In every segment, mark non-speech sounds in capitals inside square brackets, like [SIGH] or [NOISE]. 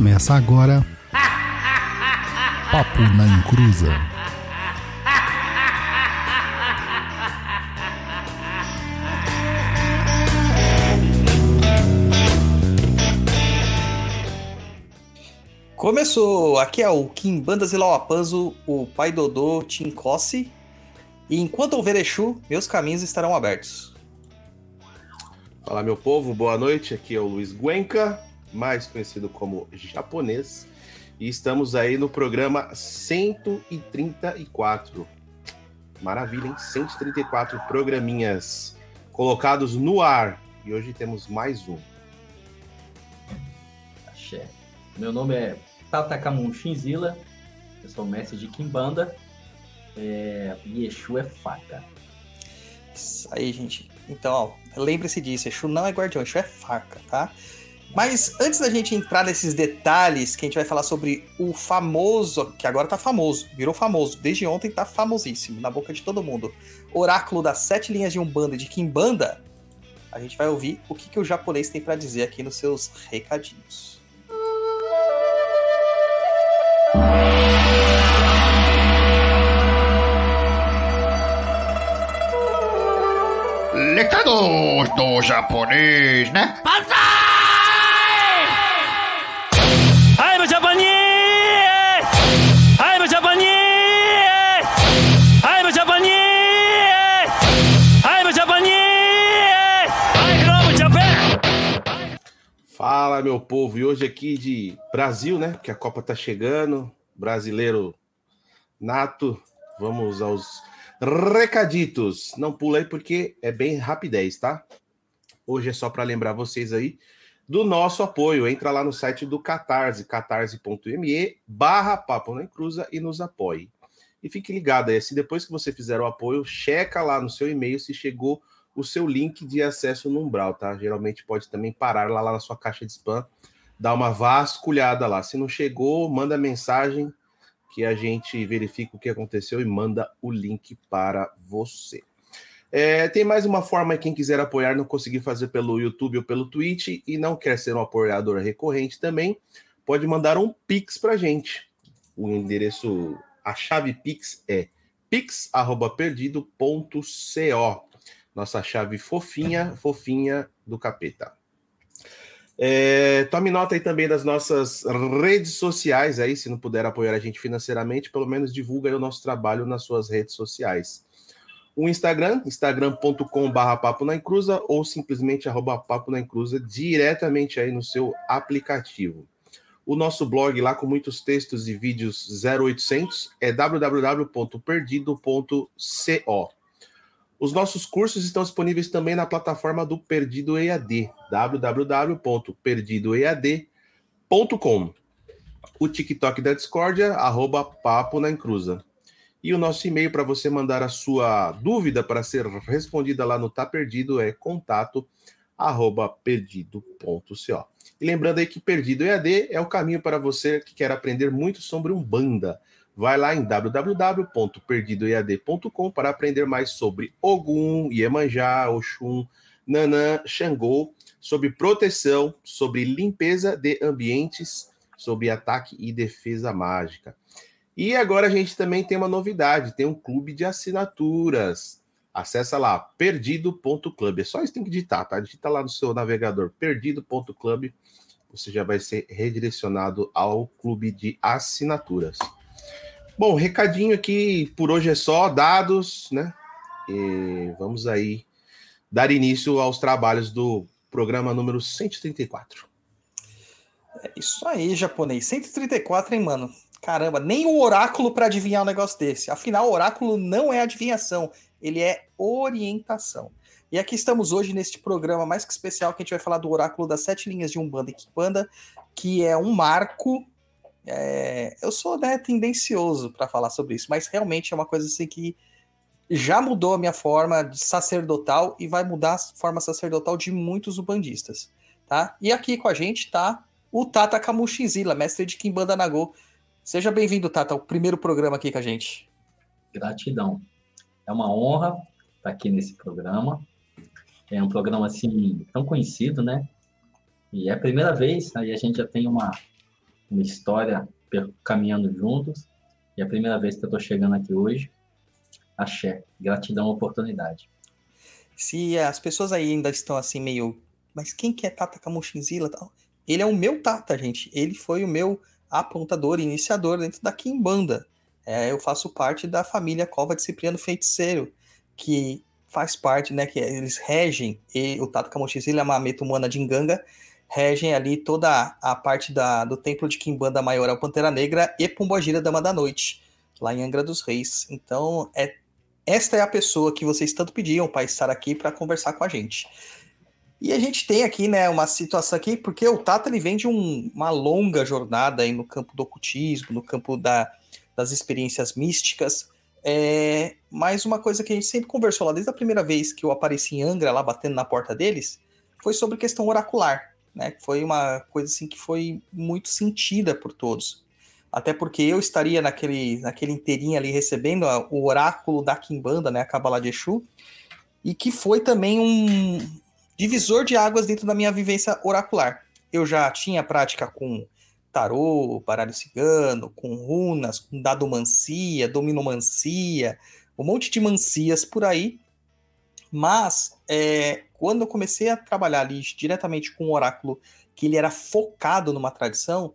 Começa agora. Papo na Encruza. Começou! Aqui é o Kim Bandas e Lauapanzo, o pai Dodô Tincossi. E enquanto houver Exu, meus caminhos estarão abertos. Fala, meu povo, boa noite. Aqui é o Luiz Guenca, mais conhecido como japonês. E estamos aí no programa 134. Maravilha, hein? 134 programinhas colocados no ar. E hoje temos mais um. Axé. Meu nome é Tatakamun Shinzila, eu sou mestre de Kimbanda. É... E Exu é faca. Isso aí, gente. Então, lembre-se disso: Exu não é guardião, Exu é faca, tá? Mas antes da gente entrar nesses detalhes, que a gente vai falar sobre o famoso, que agora tá famoso, virou famoso, desde ontem tá famosíssimo, na boca de todo mundo. Oráculo das sete linhas de Umbanda e de Kimbanda, a gente vai ouvir o que, que o japonês tem para dizer aqui nos seus recadinhos. Recados do japonês, né? I'm Meu povo. E hoje aqui de Brasil, né? Que a Copa tá chegando. Brasileiro nato. Vamos aos recaditos. Não pula aí porque é bem rapidez, tá? Hoje é só para lembrar vocês aí do nosso apoio. Entra lá no site do Catarse, catarse.me barra Papo na Encruza e nos apoie. E fique ligado aí, se depois que você fizer o apoio, checa lá no seu e-mail se chegou o seu link de acesso no Umbral, tá? Geralmente pode também parar lá, lá na sua caixa de spam, dar uma vasculhada lá. Se não chegou, manda mensagem que a gente verifica o que aconteceu e manda o link para você. É, tem mais uma forma, quem quiser apoiar, não conseguir fazer pelo YouTube ou pelo Twitch e não quer ser um apoiador recorrente também, pode mandar um Pix para gente. O endereço, a chave Pix é pix@perdido.co. Nossa chave fofinha, fofinha do capeta. É, tome nota aí também das nossas redes sociais aí, se não puder apoiar a gente financeiramente, pelo menos divulga aí o nosso trabalho nas suas redes sociais. O Instagram, instagram.com barra papo na encruza ou simplesmente arroba papo na encruza diretamente aí no seu aplicativo. O nosso blog lá com muitos textos e vídeos 0800 é www.perdido.co. Os nossos cursos estão disponíveis também na plataforma do Perdido EAD, www.perdidoead.com. O TikTok da Discordia, arroba Papo na Encruza. E o nosso e-mail para você mandar a sua dúvida para ser respondida lá no Tá Perdido é contato arroba perdido.co. E lembrando aí que Perdido EAD é o caminho para você que quer aprender muito sobre Umbanda. Vai lá em www.perdidoead.com para aprender mais sobre Ogum, Iemanjá, Oxum, Nanã, Xangô, sobre proteção, sobre limpeza de ambientes, sobre ataque e defesa mágica. E agora a gente também tem uma novidade, tem um clube de assinaturas. Acessa lá, perdido.club. É só isso que tem que digitar, tá? Digita lá no seu navegador, perdido.club. Você já vai ser redirecionado ao clube de assinaturas. Bom, recadinho aqui por hoje é só, dados, né? E vamos aí dar início aos trabalhos do programa número 134. É isso aí, japonês. 134, hein, mano? Caramba, nem o oráculo para adivinhar um negócio desse. Afinal, o oráculo não é adivinhação, ele é orientação. E aqui estamos hoje neste programa mais que especial que a gente vai falar do oráculo das sete linhas de Umbanda e Kimbanda, que é um marco. É... Eu sou né, tendencioso para falar sobre isso, mas realmente é uma coisa assim que já mudou a minha forma de sacerdotal e vai mudar a forma sacerdotal de muitos ubandistas, tá? E aqui com a gente tá o Tata Kamushizila, mestre de Kimbanda Nagô. Seja bem-vindo, Tata, ao primeiro programa aqui com a gente. Gratidão. É uma honra estar aqui nesse programa. É um programa assim tão conhecido, né? E é a primeira vez, aí a gente já tem uma uma história caminhando juntos. E é a primeira vez que eu estou chegando aqui hoje. Axé. Gratidão oportunidade. Se as pessoas aí ainda estão assim meio. Mas quem que é Tata Kamushinzila? Ele é o meu Tata, gente. Ele foi o meu apontador, iniciador dentro da Kimbanda. É, eu faço parte da família Cova de Cipriano Feiticeiro, que faz parte, né? Que eles regem, e o Tata Kamushinzila e a Mameto Moana de Nganga regem ali toda a parte da, do templo de Kimbanda Maioral Pantera Negra e Pombogira Dama da Noite, lá em Angra dos Reis. Então, é esta é a pessoa que vocês tanto pediam para estar aqui para conversar com a gente. E a gente tem aqui, né, uma situação aqui, porque o Tata ele vem de um- uma longa jornada aí no campo do ocultismo, no campo da- das experiências místicas. É, mas uma coisa que a gente sempre conversou lá desde a primeira vez que eu apareci em Angra, lá batendo na porta deles, foi sobre questão oracular, né? Foi uma coisa assim que foi muito sentida por todos. Até porque eu estaria naquele, naquele inteirinho ali recebendo a- o oráculo da Kimbanda, né, a Kabbalah de Exu, e que foi também um divisor de águas dentro da minha vivência oracular. Eu já tinha prática com tarô, baralho cigano, com runas, com dadomancia, dominomancia, um monte de mancias por aí. Mas é, quando eu comecei a trabalhar ali diretamente com o oráculo, que ele era focado numa tradição,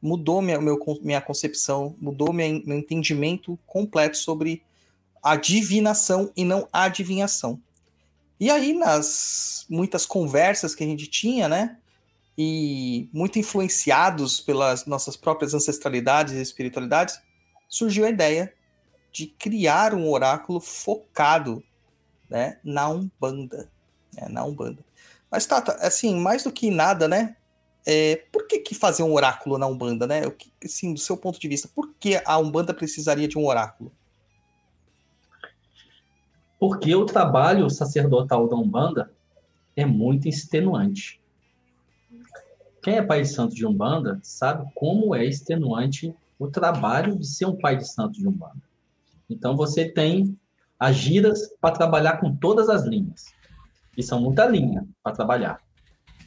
mudou minha, meu, minha concepção, mudou minha, meu entendimento completo sobre a divinação e não adivinhação. E aí, nas muitas conversas que a gente tinha, né? E muito influenciados pelas nossas próprias ancestralidades e espiritualidades, surgiu a ideia de criar um oráculo focado né, na Umbanda. Né, na Umbanda. Mas, Tata, assim, mais do que nada, né? É, por que, que fazer um oráculo na Umbanda, né? O que, assim, do seu ponto de vista, por que a Umbanda precisaria de um oráculo? Porque o trabalho sacerdotal da Umbanda é muito extenuante. Quem é pai de santo de Umbanda sabe como é extenuante o trabalho de ser um pai de santo de Umbanda. Então você tem as giras para trabalhar com todas as linhas. E são muita linha para trabalhar.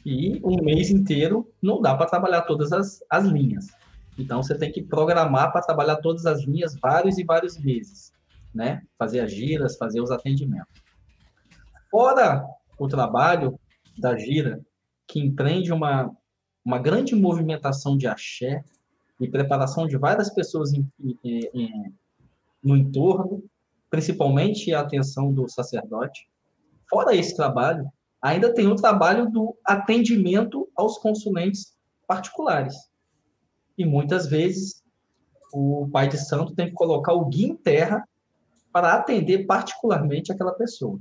E um mês inteiro não dá para trabalhar todas as, as linhas. Então você tem que programar para trabalhar todas as linhas vários e vários meses, né? Fazer as giras, fazer os atendimentos. Fora o trabalho da gira, que empreende uma, uma grande movimentação de axé e preparação de várias pessoas em, em, em, no entorno, principalmente a atenção do sacerdote. Fora esse trabalho, ainda tem o trabalho do atendimento aos consulentes particulares. E muitas vezes o pai de santo tem que colocar o guia em terra para atender particularmente aquela pessoa.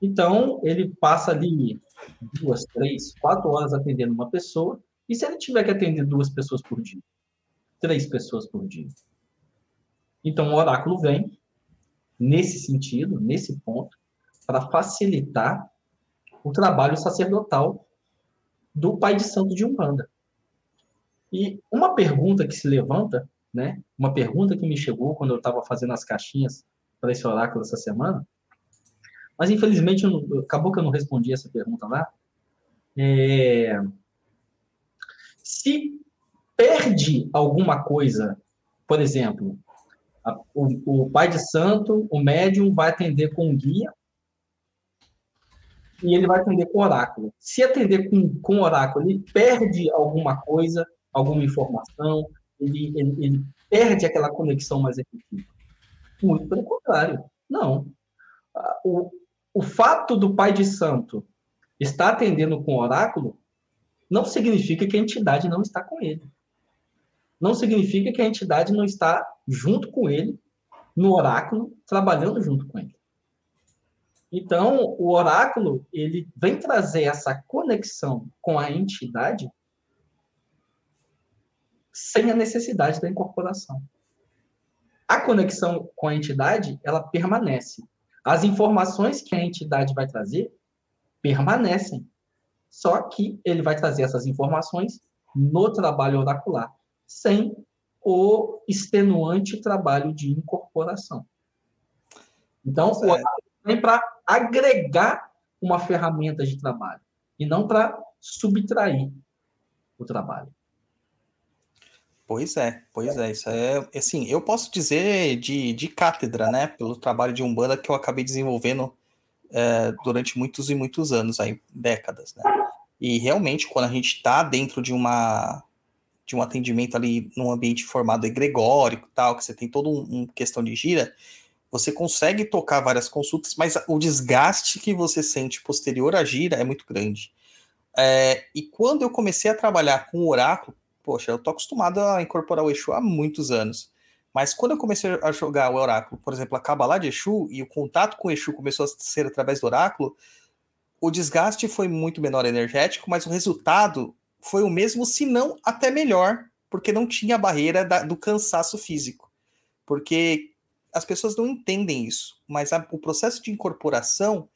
Então, ele passa ali duas, três, quatro horas atendendo uma pessoa, e se ele tiver que atender duas pessoas por dia? Três pessoas por dia. Então, o oráculo vem nesse sentido, nesse ponto, para facilitar o trabalho sacerdotal do pai de santo de Umbanda. E uma pergunta que se levanta, né? Uma pergunta que me chegou quando eu estava fazendo as caixinhas para esse oráculo essa semana, mas infelizmente eu não, acabou que eu não respondi essa pergunta lá. É, se perde alguma coisa, por exemplo, a, o, o pai de santo, o médium vai atender com um guia e ele vai atender com oráculo. Se atender com, com oráculo, ele perde alguma coisa, alguma informação, ele, ele, ele perde aquela conexão mais efetiva. Muito pelo contrário. Não. O, o fato do pai de santo estar atendendo com oráculo não significa que a entidade não está com ele. Não significa que a entidade não está junto com ele, no oráculo, trabalhando junto com ele. Então, o oráculo, ele vem trazer essa conexão com a entidade sem a necessidade da incorporação. A conexão com a entidade, ela permanece. As informações que a entidade vai trazer permanecem. Só que ele vai trazer essas informações no trabalho oracular, sem o extenuante trabalho de incorporação. Então, o oráculo vem para agregar uma ferramenta de trabalho e não para subtrair o trabalho. Pois é, pois é, isso é, assim, eu posso dizer de, de cátedra, né, pelo trabalho de Umbanda que eu acabei desenvolvendo é, durante muitos e muitos anos, aí, décadas, né, e realmente quando a gente está dentro de uma, de um atendimento ali num ambiente formado egregórico tal, que você tem toda uma um questão de gira, você consegue tocar várias consultas, mas o desgaste que você sente posterior à gira é muito grande. É, e quando eu comecei a trabalhar com o oráculo, poxa, eu tô acostumado a incorporar o Exu há muitos anos. Mas quando eu comecei a jogar o oráculo, por exemplo, a Kabbalah de Exu, e o contato com o Exu começou a ser através do oráculo, o desgaste foi muito menor energético, mas o resultado foi o mesmo, se não até melhor, porque não tinha a barreira da, do cansaço físico. Porque as pessoas não entendem isso, mas a, o processo de incorporação,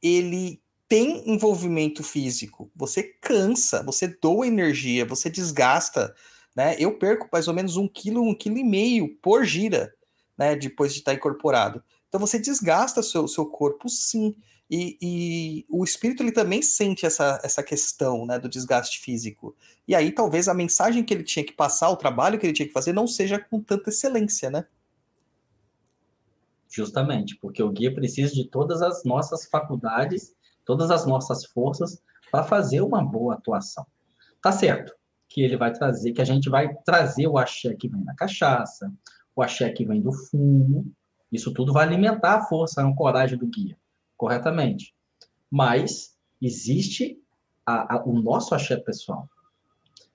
ele tem envolvimento físico, você cansa, você doa energia, você desgasta, né? Eu perco mais ou menos um quilo, um quilo e meio por gira, né? Depois de estar incorporado. Então você desgasta seu, seu corpo, sim. E, e, o espírito ele também sente essa, essa questão né, do desgaste físico. E aí talvez a mensagem que ele tinha que passar, o trabalho que ele tinha que fazer, não seja com tanta excelência, né? Justamente, porque o guia precisa de todas as nossas faculdades todas as nossas forças para fazer uma boa atuação. Tá certo que ele vai trazer, que a gente vai trazer o axé que vem da cachaça, o axé que vem do fumo, isso tudo vai alimentar a força, a coragem do guia, corretamente. Mas existe a, a, o nosso axé pessoal.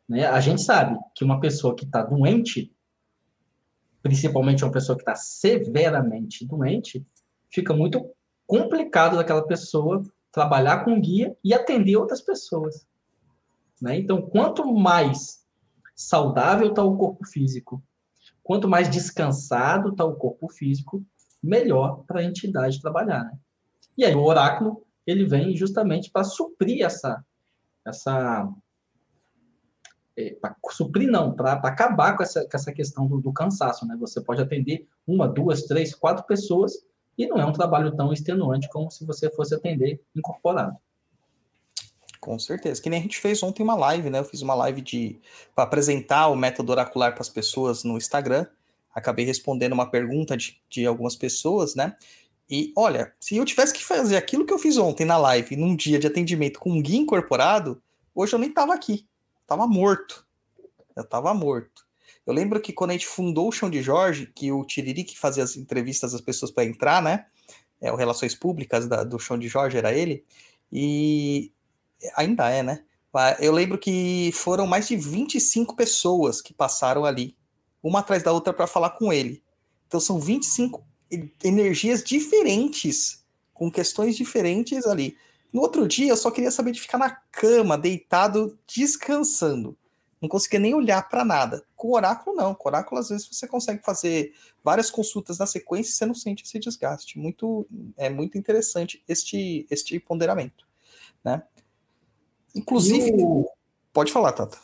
Né? A gente sabe que uma pessoa que está doente, principalmente uma pessoa que está severamente doente, fica muito complicado daquela pessoa trabalhar com guia e atender outras pessoas. Né? Então, quanto mais saudável está o corpo físico, quanto mais descansado está o corpo físico, melhor para a entidade trabalhar. Né? E aí o oráculo ele vem justamente para suprir essa essa é, para suprir não, para acabar com essa, com essa questão do, do, cansaço, né? Você pode atender uma, duas, três, quatro pessoas e não é um trabalho tão extenuante como se você fosse atender incorporado. Com certeza. Que nem a gente fez ontem uma live, né? Eu fiz uma live de para apresentar o método oracular para as pessoas no Instagram. Acabei respondendo uma pergunta de, de algumas pessoas, né? E olha, se eu tivesse que fazer aquilo que eu fiz ontem na live, num dia de atendimento com um guia incorporado, hoje eu nem tava aqui. Tava morto. Eu tava morto. Eu lembro que quando a gente fundou o Chão de Jorge, que o Tiriri que fazia as entrevistas das pessoas para entrar, né? É, o Relações Públicas da, do Chão de Jorge era ele. E ainda é, né? Eu lembro que foram mais de 25 pessoas que passaram ali, uma atrás da outra, para falar com ele. Então são 25 energias diferentes, com questões diferentes ali. No outro dia, eu só queria saber de ficar na cama, deitado, descansando não conseguia nem olhar para nada. Com o oráculo, não. Com o oráculo, às vezes, você consegue fazer várias consultas na sequência e você não sente esse desgaste. Muito, é muito interessante este, este ponderamento. Né? Inclusive. O... Pode falar, Tata.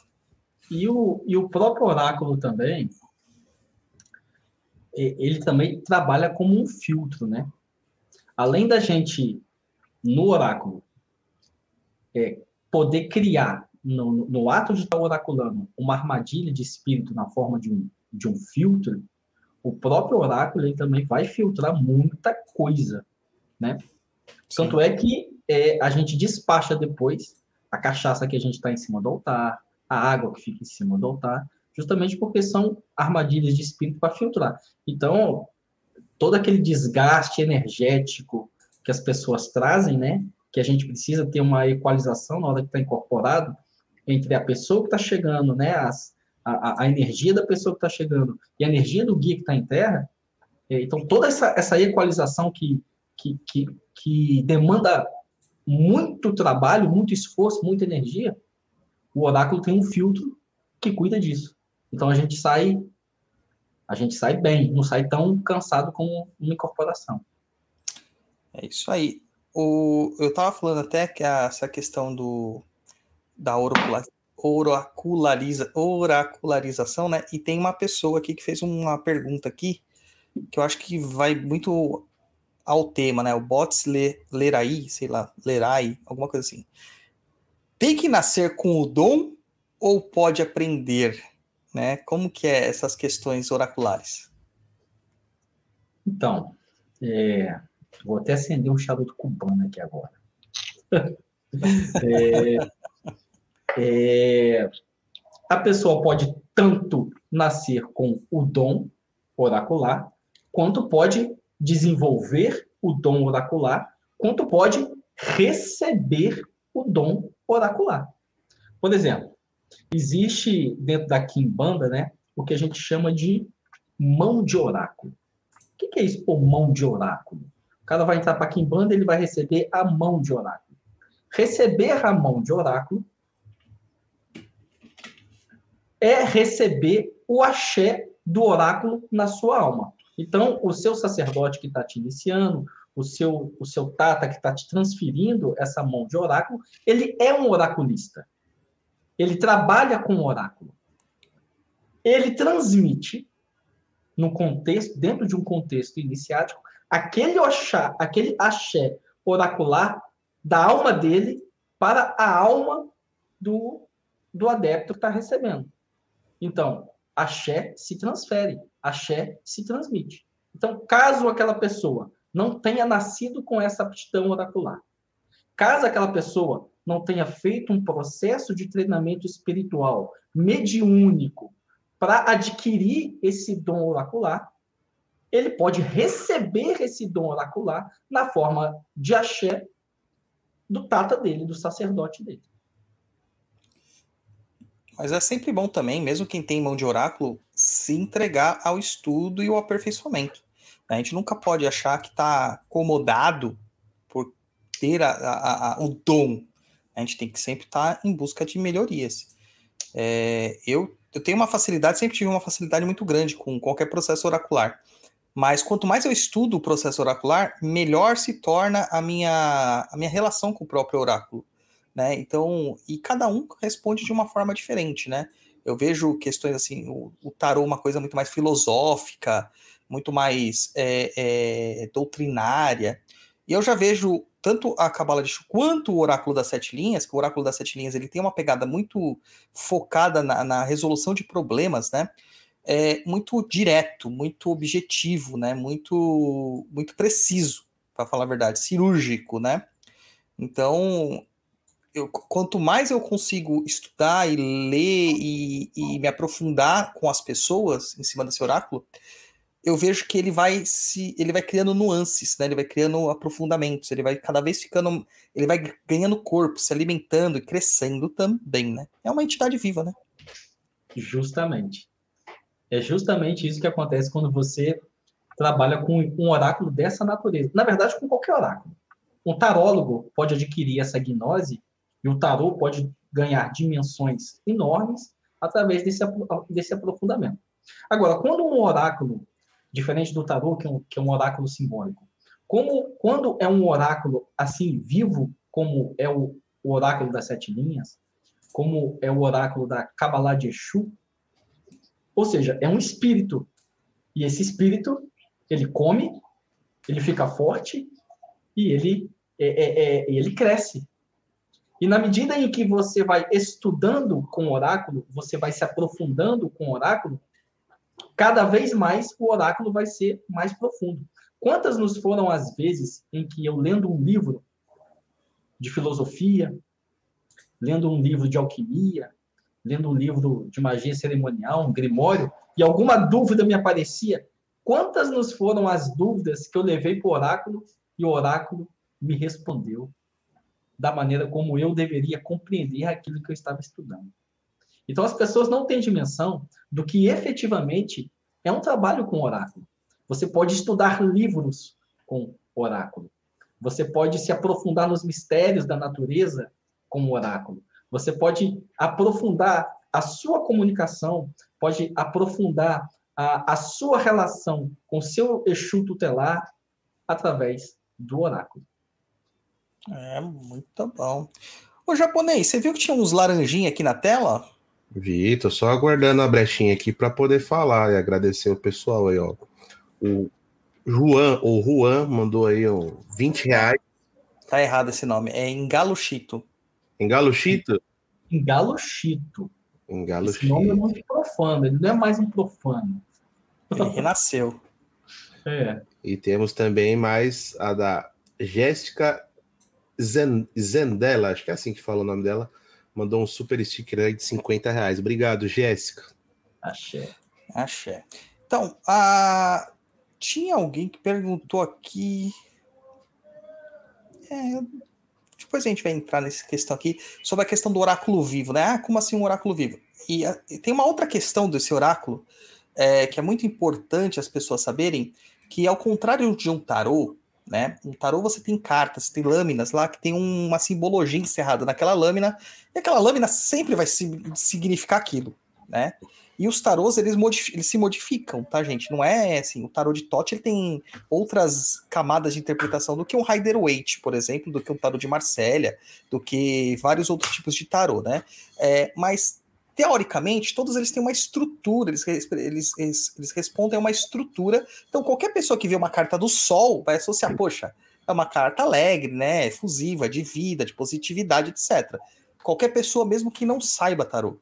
E o, e o próprio oráculo também, ele também trabalha como um filtro, né? Além da gente, no oráculo, é, poder criar no, no ato de estar oraculando uma armadilha de espírito na forma de um, de um filtro, o próprio oráculo ele também vai filtrar muita coisa, né? Sim. Tanto é que é, a gente despacha depois a cachaça que a gente está em cima do altar, a água que fica em cima do altar, justamente porque são armadilhas de espírito para filtrar. Então, todo aquele desgaste energético que as pessoas trazem, né? Que a gente precisa ter uma equalização na hora que está incorporado, entre a pessoa que está chegando, né, as, a, a, energia da pessoa que está chegando e a energia do guia que está em terra, é, então toda essa, essa equalização que, que, que, que demanda muito trabalho, muito esforço, muita energia, o oráculo tem um filtro que cuida disso. Então a gente sai a gente sai bem, não sai tão cansado como uma incorporação. É isso aí. O, eu estava falando até que essa questão do, da oraculariza, oracularização, né? E tem uma pessoa aqui que fez uma pergunta aqui que eu acho que vai muito ao tema, né? O Bots Lerai, sei lá, Lerai, alguma coisa assim. Tem que nascer com o dom ou pode aprender? né? Como que é essas questões oraculares? Então, é, vou até acender um charuto cubano aqui agora. [LAUGHS] é, é, a pessoa pode tanto nascer com o dom oracular, quanto pode desenvolver o dom oracular, quanto pode receber o dom oracular. Por exemplo, existe dentro da Kimbanda, né, o que a gente chama de mão de oráculo. O que é isso por mão de oráculo? Cara vai entrar para Kimbanda, ele vai receber a mão de oráculo. Receber a mão de oráculo é receber o axé do oráculo na sua alma. Então, o seu sacerdote que está te iniciando, o seu, o seu tata que está te transferindo essa mão de oráculo, ele é um oraculista. Ele trabalha com o oráculo. Ele transmite, no contexto, dentro de um contexto iniciático, aquele oxá, aquele axé oracular da alma dele para a alma do, do adepto que está recebendo. Então, axé se transfere, axé se transmite. Então, caso aquela pessoa não tenha nascido com essa aptidão oracular, caso aquela pessoa não tenha feito um processo de treinamento espiritual mediúnico para adquirir esse dom oracular, ele pode receber esse dom oracular na forma de axé do tata dele, do sacerdote dele. Mas é sempre bom também, mesmo quem tem mão de oráculo, se entregar ao estudo e ao aperfeiçoamento. A gente nunca pode achar que está acomodado por ter a, a, a, o dom. A gente tem que sempre estar tá em busca de melhorias. É, eu, eu tenho uma facilidade, sempre tive uma facilidade muito grande com qualquer processo oracular. Mas quanto mais eu estudo o processo oracular, melhor se torna a minha, a minha relação com o próprio oráculo né? Então, e cada um responde de uma forma diferente, né? Eu vejo questões assim, o, o tarô uma coisa muito mais filosófica, muito mais é, é, doutrinária. E eu já vejo tanto a Cabala de Chu quanto o Oráculo das Sete Linhas, que o Oráculo das Sete Linhas ele tem uma pegada muito focada na, na resolução de problemas, né? É muito direto, muito objetivo, né? Muito, muito preciso, para falar a verdade, cirúrgico, né? Então, eu, quanto mais eu consigo estudar e ler e, e, me aprofundar com as pessoas em cima desse oráculo, eu vejo que ele vai se ele vai criando nuances, né? Ele vai criando aprofundamentos, ele vai cada vez ficando, ele vai ganhando corpo, se alimentando e crescendo também, né? É uma entidade viva, né? Justamente. É justamente isso que acontece quando você trabalha com um oráculo dessa natureza. Na verdade, com qualquer oráculo. Um tarólogo pode adquirir essa gnose e o tarô pode ganhar dimensões enormes através desse, desse aprofundamento. Agora, quando um oráculo, diferente do tarô, que é um, que é um oráculo simbólico, como quando é um oráculo assim vivo, como é o, o oráculo das sete linhas, como é o oráculo da Kabbalah de Exu, ou seja, é um espírito. E esse espírito, ele come, ele fica forte e ele, é, é, é, ele cresce. E na medida em que você vai estudando com o oráculo, você vai se aprofundando com o oráculo, cada vez mais o oráculo vai ser mais profundo. Quantas nos foram as vezes em que eu lendo um livro de filosofia, lendo um livro de alquimia, lendo um livro de magia cerimonial, um grimório, e alguma dúvida me aparecia, quantas nos foram as dúvidas que eu levei para o oráculo e o oráculo me respondeu da maneira como eu deveria compreender aquilo que eu estava estudando. Então, as pessoas não têm dimensão do que efetivamente é um trabalho com oráculo. Você pode estudar livros com oráculo. Você pode se aprofundar nos mistérios da natureza com oráculo. Você pode aprofundar a sua comunicação, pode aprofundar a, a sua relação com seu Exu tutelar através do oráculo. É, muito bom. Ô, japonês, você viu que tinha uns laranjinhos aqui na tela? Vi, tô só aguardando a brechinha aqui para poder falar e agradecer o pessoal aí, ó. O Juan, ou Juan, mandou aí ó, 20 reais. Tá errado esse nome, é Engalo Chito. Engalo Chito? Engalo Chito. Esse nome é muito profano, ele não é mais um profano. Ele renasceu. É. E temos também mais a da Jéssica Zen- Zendela, acho que é assim que fala o nome dela. Mandou um super sticker aí de 50 reais. Obrigado, Jéssica. Axé. Axé. Então, a... tinha alguém que perguntou aqui. É, eu- depois a gente vai entrar nessa questão aqui sobre a questão do oráculo vivo, né? Ah, como assim um oráculo vivo? E, a- e tem uma outra questão desse oráculo é, que é muito importante as pessoas saberem que ao contrário de um tarô, né? Um tarô você tem cartas, tem lâminas lá que tem uma simbologia encerrada naquela lâmina e aquela lâmina sempre vai si- significar aquilo, né? E os tarôs, eles, eles se modificam, tá, gente? Não é assim, o tarô de Tote ele tem outras camadas de interpretação do que um Rider Waite, por exemplo, do que um tarô de Marsella, do que vários outros tipos de tarô, né? É, mas, teoricamente, todos eles têm uma estrutura, eles, eles, eles, eles respondem a uma estrutura. Então, qualquer pessoa que vê uma carta do Sol vai associar, poxa, é uma carta alegre, né? Efusiva, de vida, de positividade, etc. Qualquer pessoa, mesmo que não saiba tarô.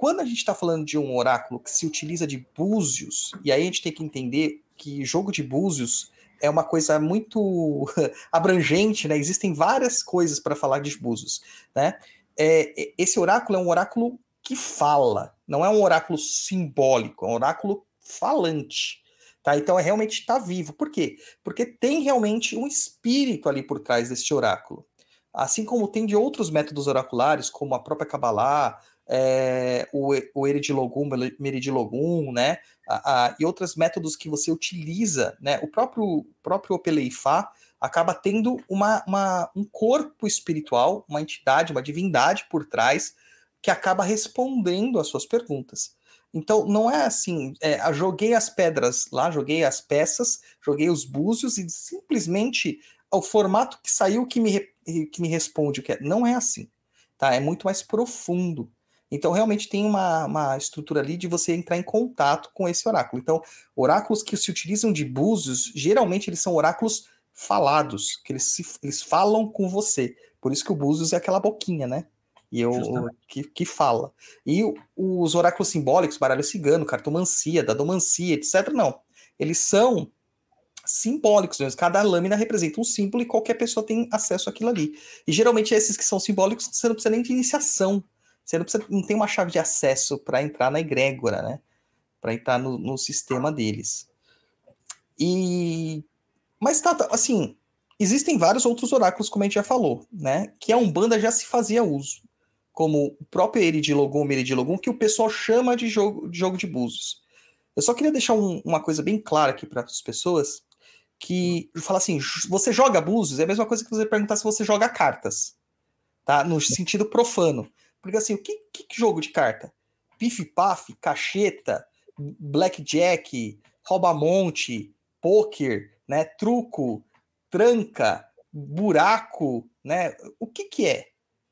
Quando a gente está falando de um oráculo que se utiliza de búzios, e aí a gente tem que entender que jogo de búzios é uma coisa muito [LAUGHS] abrangente, né? Existem várias coisas para falar de búzios, né? É, esse oráculo é um oráculo que fala, não é um oráculo simbólico, é um oráculo falante. Tá? Então é realmente está vivo. Por quê? Porque tem realmente um espírito ali por trás deste oráculo. Assim como tem de outros métodos oraculares, como a própria Kabbalah, é, o, o Eridilogum, Meridilogum, né? A, a, e outros métodos que você utiliza, né? O próprio, próprio Opeleifá acaba tendo uma, uma, um corpo espiritual, uma entidade, uma divindade por trás, que acaba respondendo às suas perguntas. Então, não é assim, é, joguei as pedras lá, joguei as peças, joguei os búzios e simplesmente o formato que saiu que me, que me responde o que é. Não é assim, tá? É muito mais profundo. Então, realmente tem uma, uma estrutura ali de você entrar em contato com esse oráculo. Então, oráculos que se utilizam de búzios, geralmente eles são oráculos falados, que eles, se, eles falam com você. Por isso que o búzios é aquela boquinha, né? E eu, que, que fala. E os oráculos simbólicos, baralho cigano, cartomancia, dadomancia, etc., não. Eles são simbólicos mesmo. Cada lâmina representa um símbolo e qualquer pessoa tem acesso àquilo ali. E geralmente esses que são simbólicos, você não precisa nem de iniciação. Você não, precisa, não tem uma chave de acesso para entrar na egrégora, né? Para entrar no, no, sistema deles. E. Mas tá, assim. Existem vários outros oráculos, como a gente já falou, né? Que a Umbanda já se fazia uso. Como o próprio Eridilogum, Meridilogum, que o pessoal chama de jogo de, jogo de búzios. Eu só queria deixar um, uma coisa bem clara aqui para as pessoas, que fala assim, você joga búzios, é a mesma coisa que você perguntar se você joga cartas, tá? No sentido profano. Porque assim, o que, que jogo de carta? Pif-paf, cacheta, blackjack, rouba-monte, poker, né, truco, tranca, buraco, né? O que que é,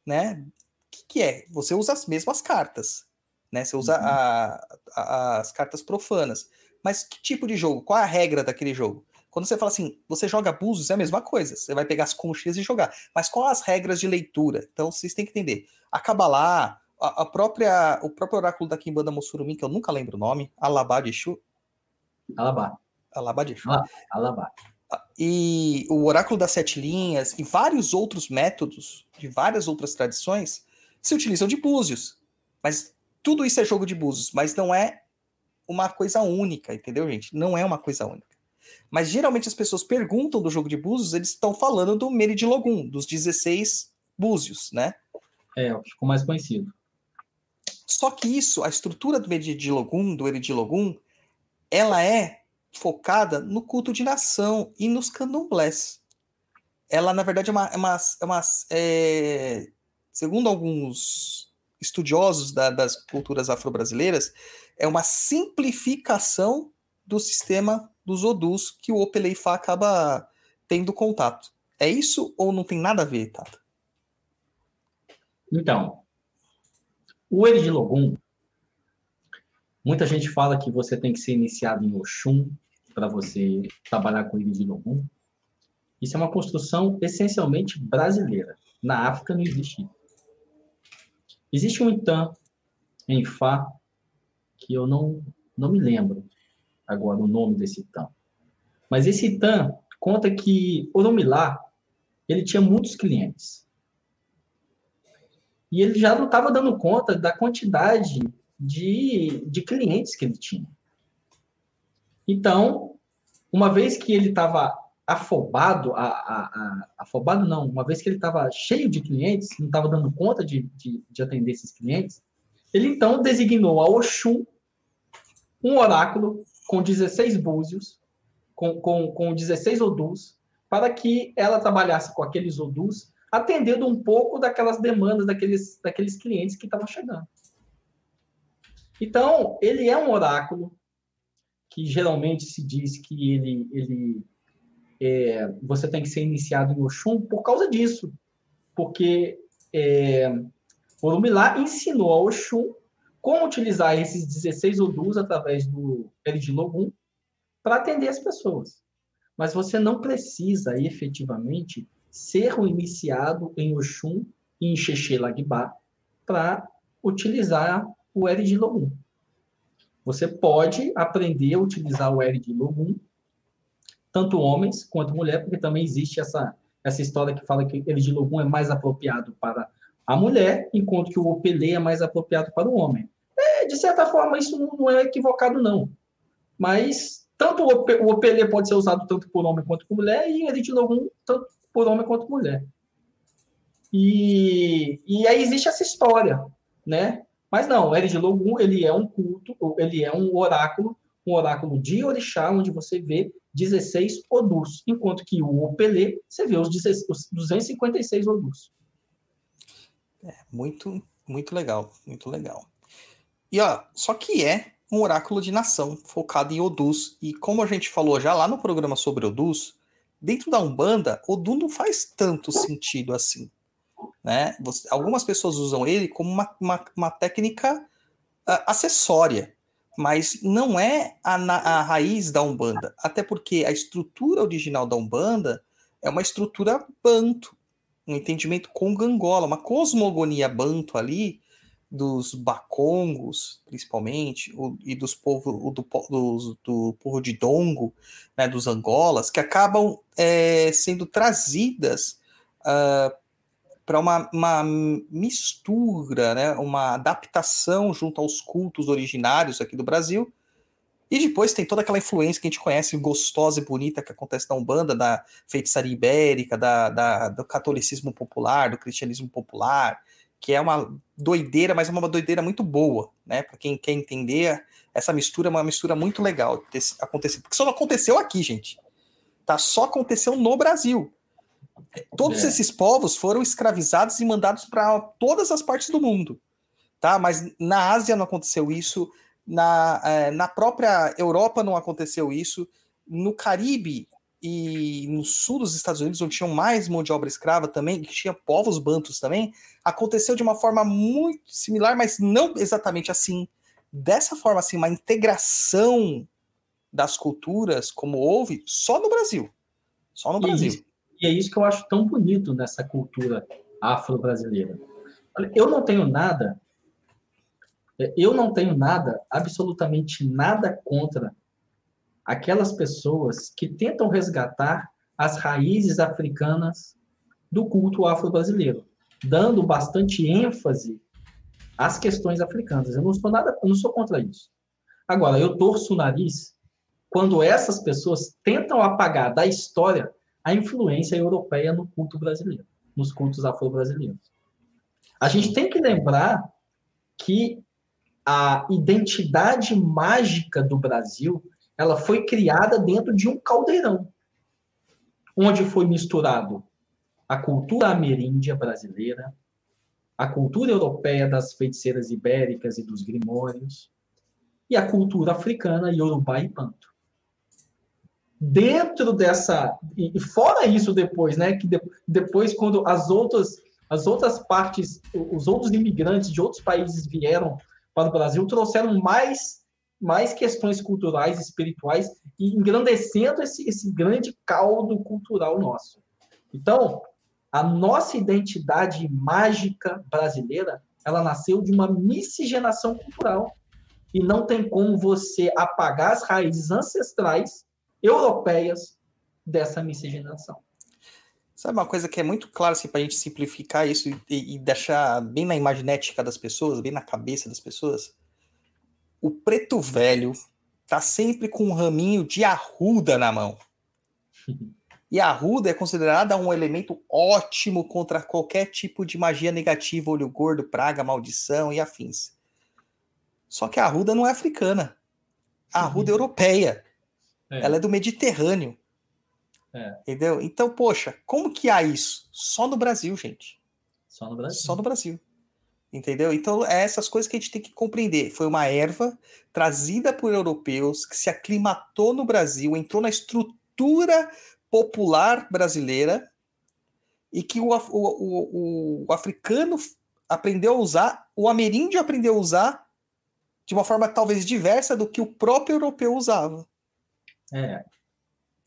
né? O que que é? Você usa as mesmas cartas, né? Você usa uhum. a, a, as cartas profanas. Mas que tipo de jogo? Qual é a regra daquele jogo? Quando você fala assim, você joga abusos, é a mesma coisa. Você vai pegar as conchinhas e jogar. Mas qual as regras de leitura? Então vocês têm que entender. A Kabbalah, a, a própria, o próprio oráculo da Kimbanda Mussurumi, que eu nunca lembro o nome, Alabá de Exu. Alabá. Alabá de Exu. Alabá. E o oráculo das sete linhas e vários outros métodos de várias outras tradições se utilizam de búzios. Mas tudo isso é jogo de búzios, mas não é uma coisa única, entendeu, gente? Não é uma coisa única. Mas geralmente as pessoas perguntam do jogo de búzios, eles estão falando do Meridilogum, dos 16 búzios, né? É, ficou mais conhecido. Só que isso, a estrutura do Meridilogum, do Eridilogum, ela é focada no culto de nação e nos candomblés. Ela, na verdade, é uma. É uma, é uma é, segundo alguns estudiosos da, das culturas afro-brasileiras, é uma simplificação do sistema dos Odus que o Opeleifá acaba tendo contato. É isso ou não tem nada a ver, Tata? Então, o Eridilogum, muita gente fala que você tem que ser iniciado em Oxum para você trabalhar com Eridilogum. Isso é uma construção essencialmente brasileira. Na África não existe. Existe um Itan, em Fá, que eu não, não me lembro agora o nome desse Itã. Mas esse Itã conta que Oromilá, ele tinha muitos clientes. E ele já não estava dando conta da quantidade de, de clientes que ele tinha. Então, uma vez que ele estava afobado, a, a, a, afobado não, uma vez que ele estava cheio de clientes, não estava dando conta de, de, de, atender esses clientes, ele então designou a Oxum um oráculo com 16 búzios, com, com, com 16 odus, para que ela trabalhasse com aqueles odus, atendendo um pouco daquelas demandas daqueles, daqueles clientes que estavam chegando. Então, ele é um oráculo que geralmente se diz que ele, ele é, você tem que ser iniciado em Oxum por causa disso, porque é, Orumilá ensinou a Oxum como utilizar esses 16 odus através do Eridilogum para atender as pessoas. Mas você não precisa efetivamente ser um iniciado em Oxum e em Xexelagbá para utilizar o Eridilogum. Você pode aprender a utilizar o Eridilogum tanto homens quanto mulher, porque também existe essa, essa história que fala que de Logum é mais apropriado para a mulher, enquanto que o Opelê é mais apropriado para o homem. É, de certa forma, isso não é equivocado, não. Mas tanto o Opelê pode ser usado tanto por homem quanto por mulher, e ele de Logum tanto por homem quanto por mulher. E, e aí existe essa história, né? Mas não, o Erid Logum, ele é um culto, ele é um oráculo, um oráculo de orixá, onde você vê 16 odus, enquanto que o Opelê, você vê os, 16, os 256 odus. É, muito, muito legal, muito legal. E ó, só que é um oráculo de nação, focado em Odus. E como a gente falou já lá no programa sobre Odus, dentro da Umbanda, Odu não faz tanto sentido assim. Né? Você, algumas pessoas usam ele como uma, uma, uma técnica uh, acessória mas não é a, a, raiz da Umbanda, até porque a estrutura original da Umbanda é uma estrutura banto, um entendimento com Gangola, uma cosmogonia banto ali, dos bacongos, principalmente, e dos povos do, do, do, povo de Dongo, né, dos Angolas, que acabam é, sendo trazidas uh, para uma, uma, mistura, né, uma adaptação junto aos cultos originários aqui do Brasil. E depois tem toda aquela influência que a gente conhece, gostosa e bonita, que acontece na Umbanda, da feitiçaria ibérica, da, da, do catolicismo popular, do cristianismo popular, que é uma doideira, mas é uma doideira muito boa, né? Para quem quer entender, essa mistura é uma mistura muito legal acontecer. Porque só não aconteceu aqui, gente. Tá? Só aconteceu no Brasil. Todos é. esses povos foram escravizados e mandados para todas as partes do mundo, tá? Mas na Ásia não aconteceu isso, na, é, na própria Europa não aconteceu isso, no Caribe e no sul dos Estados Unidos, onde tinham mais mão de obra escrava também, que tinha povos bantos também, aconteceu de uma forma muito similar, mas não exatamente assim. Dessa forma, assim, uma integração das culturas, como houve, só no Brasil. Só no Brasil. E é isso que eu acho tão bonito nessa cultura afro-brasileira. Eu não tenho nada, eu não tenho nada, absolutamente nada contra aquelas pessoas que tentam resgatar as raízes africanas do culto afro-brasileiro, dando bastante ênfase às questões africanas. Eu não sou nada, não sou contra isso. Agora, eu torço o nariz quando essas pessoas tentam apagar da história a influência europeia no culto brasileiro, nos cultos afro-brasileiros. A gente tem que lembrar que a identidade mágica do Brasil, ela foi criada dentro de um caldeirão, onde foi misturado a cultura ameríndia brasileira, a cultura europeia das feiticeiras ibéricas e dos grimórios, e a cultura africana, iorubá e panto. Dentro dessa e fora isso depois, né, que de, depois quando as outras as outras partes, os outros imigrantes de outros países vieram para o Brasil, trouxeram mais mais questões culturais, espirituais e engrandecendo esse, esse grande caldo cultural nosso. Então, a nossa identidade mágica brasileira, ela nasceu de uma miscigenação cultural. E não tem como você apagar as raízes ancestrais europeias dessa miscigenação. Sabe uma coisa que é muito clara assim, para a gente simplificar isso e, e, deixar bem na imaginética das pessoas, bem na cabeça das pessoas? O preto velho tá sempre com um raminho de arruda na mão. E a arruda é considerada um elemento ótimo contra qualquer tipo de magia negativa, olho gordo, praga, maldição e afins. Só que a arruda não é africana. A arruda é europeia. É. Ela é do Mediterrâneo. É. Entendeu? Então, poxa, como que há isso? Só no Brasil, gente. Só no Brasil. Só no Brasil. Entendeu? Então, é essas coisas que a gente tem que compreender. Foi uma erva trazida por europeus que se aclimatou no Brasil, entrou na estrutura popular brasileira e que o, o, o, o africano aprendeu a usar, o ameríndio aprendeu a usar de uma forma talvez diversa do que o próprio europeu usava. É.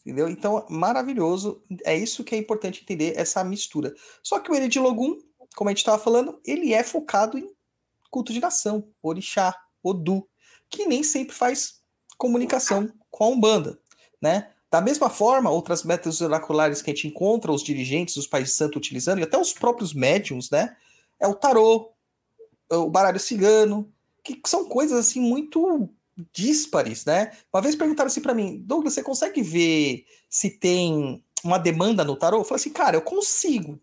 Entendeu? Então, maravilhoso. É isso que é importante entender, essa mistura. Só que o Ered Logum, como a gente estava falando, ele é focado em culto de nação, orixá, odu, que nem sempre faz comunicação com a Umbanda, né? Da mesma forma, outras métodos oraculares que a gente encontra os dirigentes dos países santos utilizando, e até os próprios médiums, né? É o tarô, é o baralho cigano, que são coisas assim muito díspares, né? Uma vez perguntaram assim para mim, Douglas, você consegue ver se tem uma demanda no tarô? Eu falei assim, cara, eu consigo,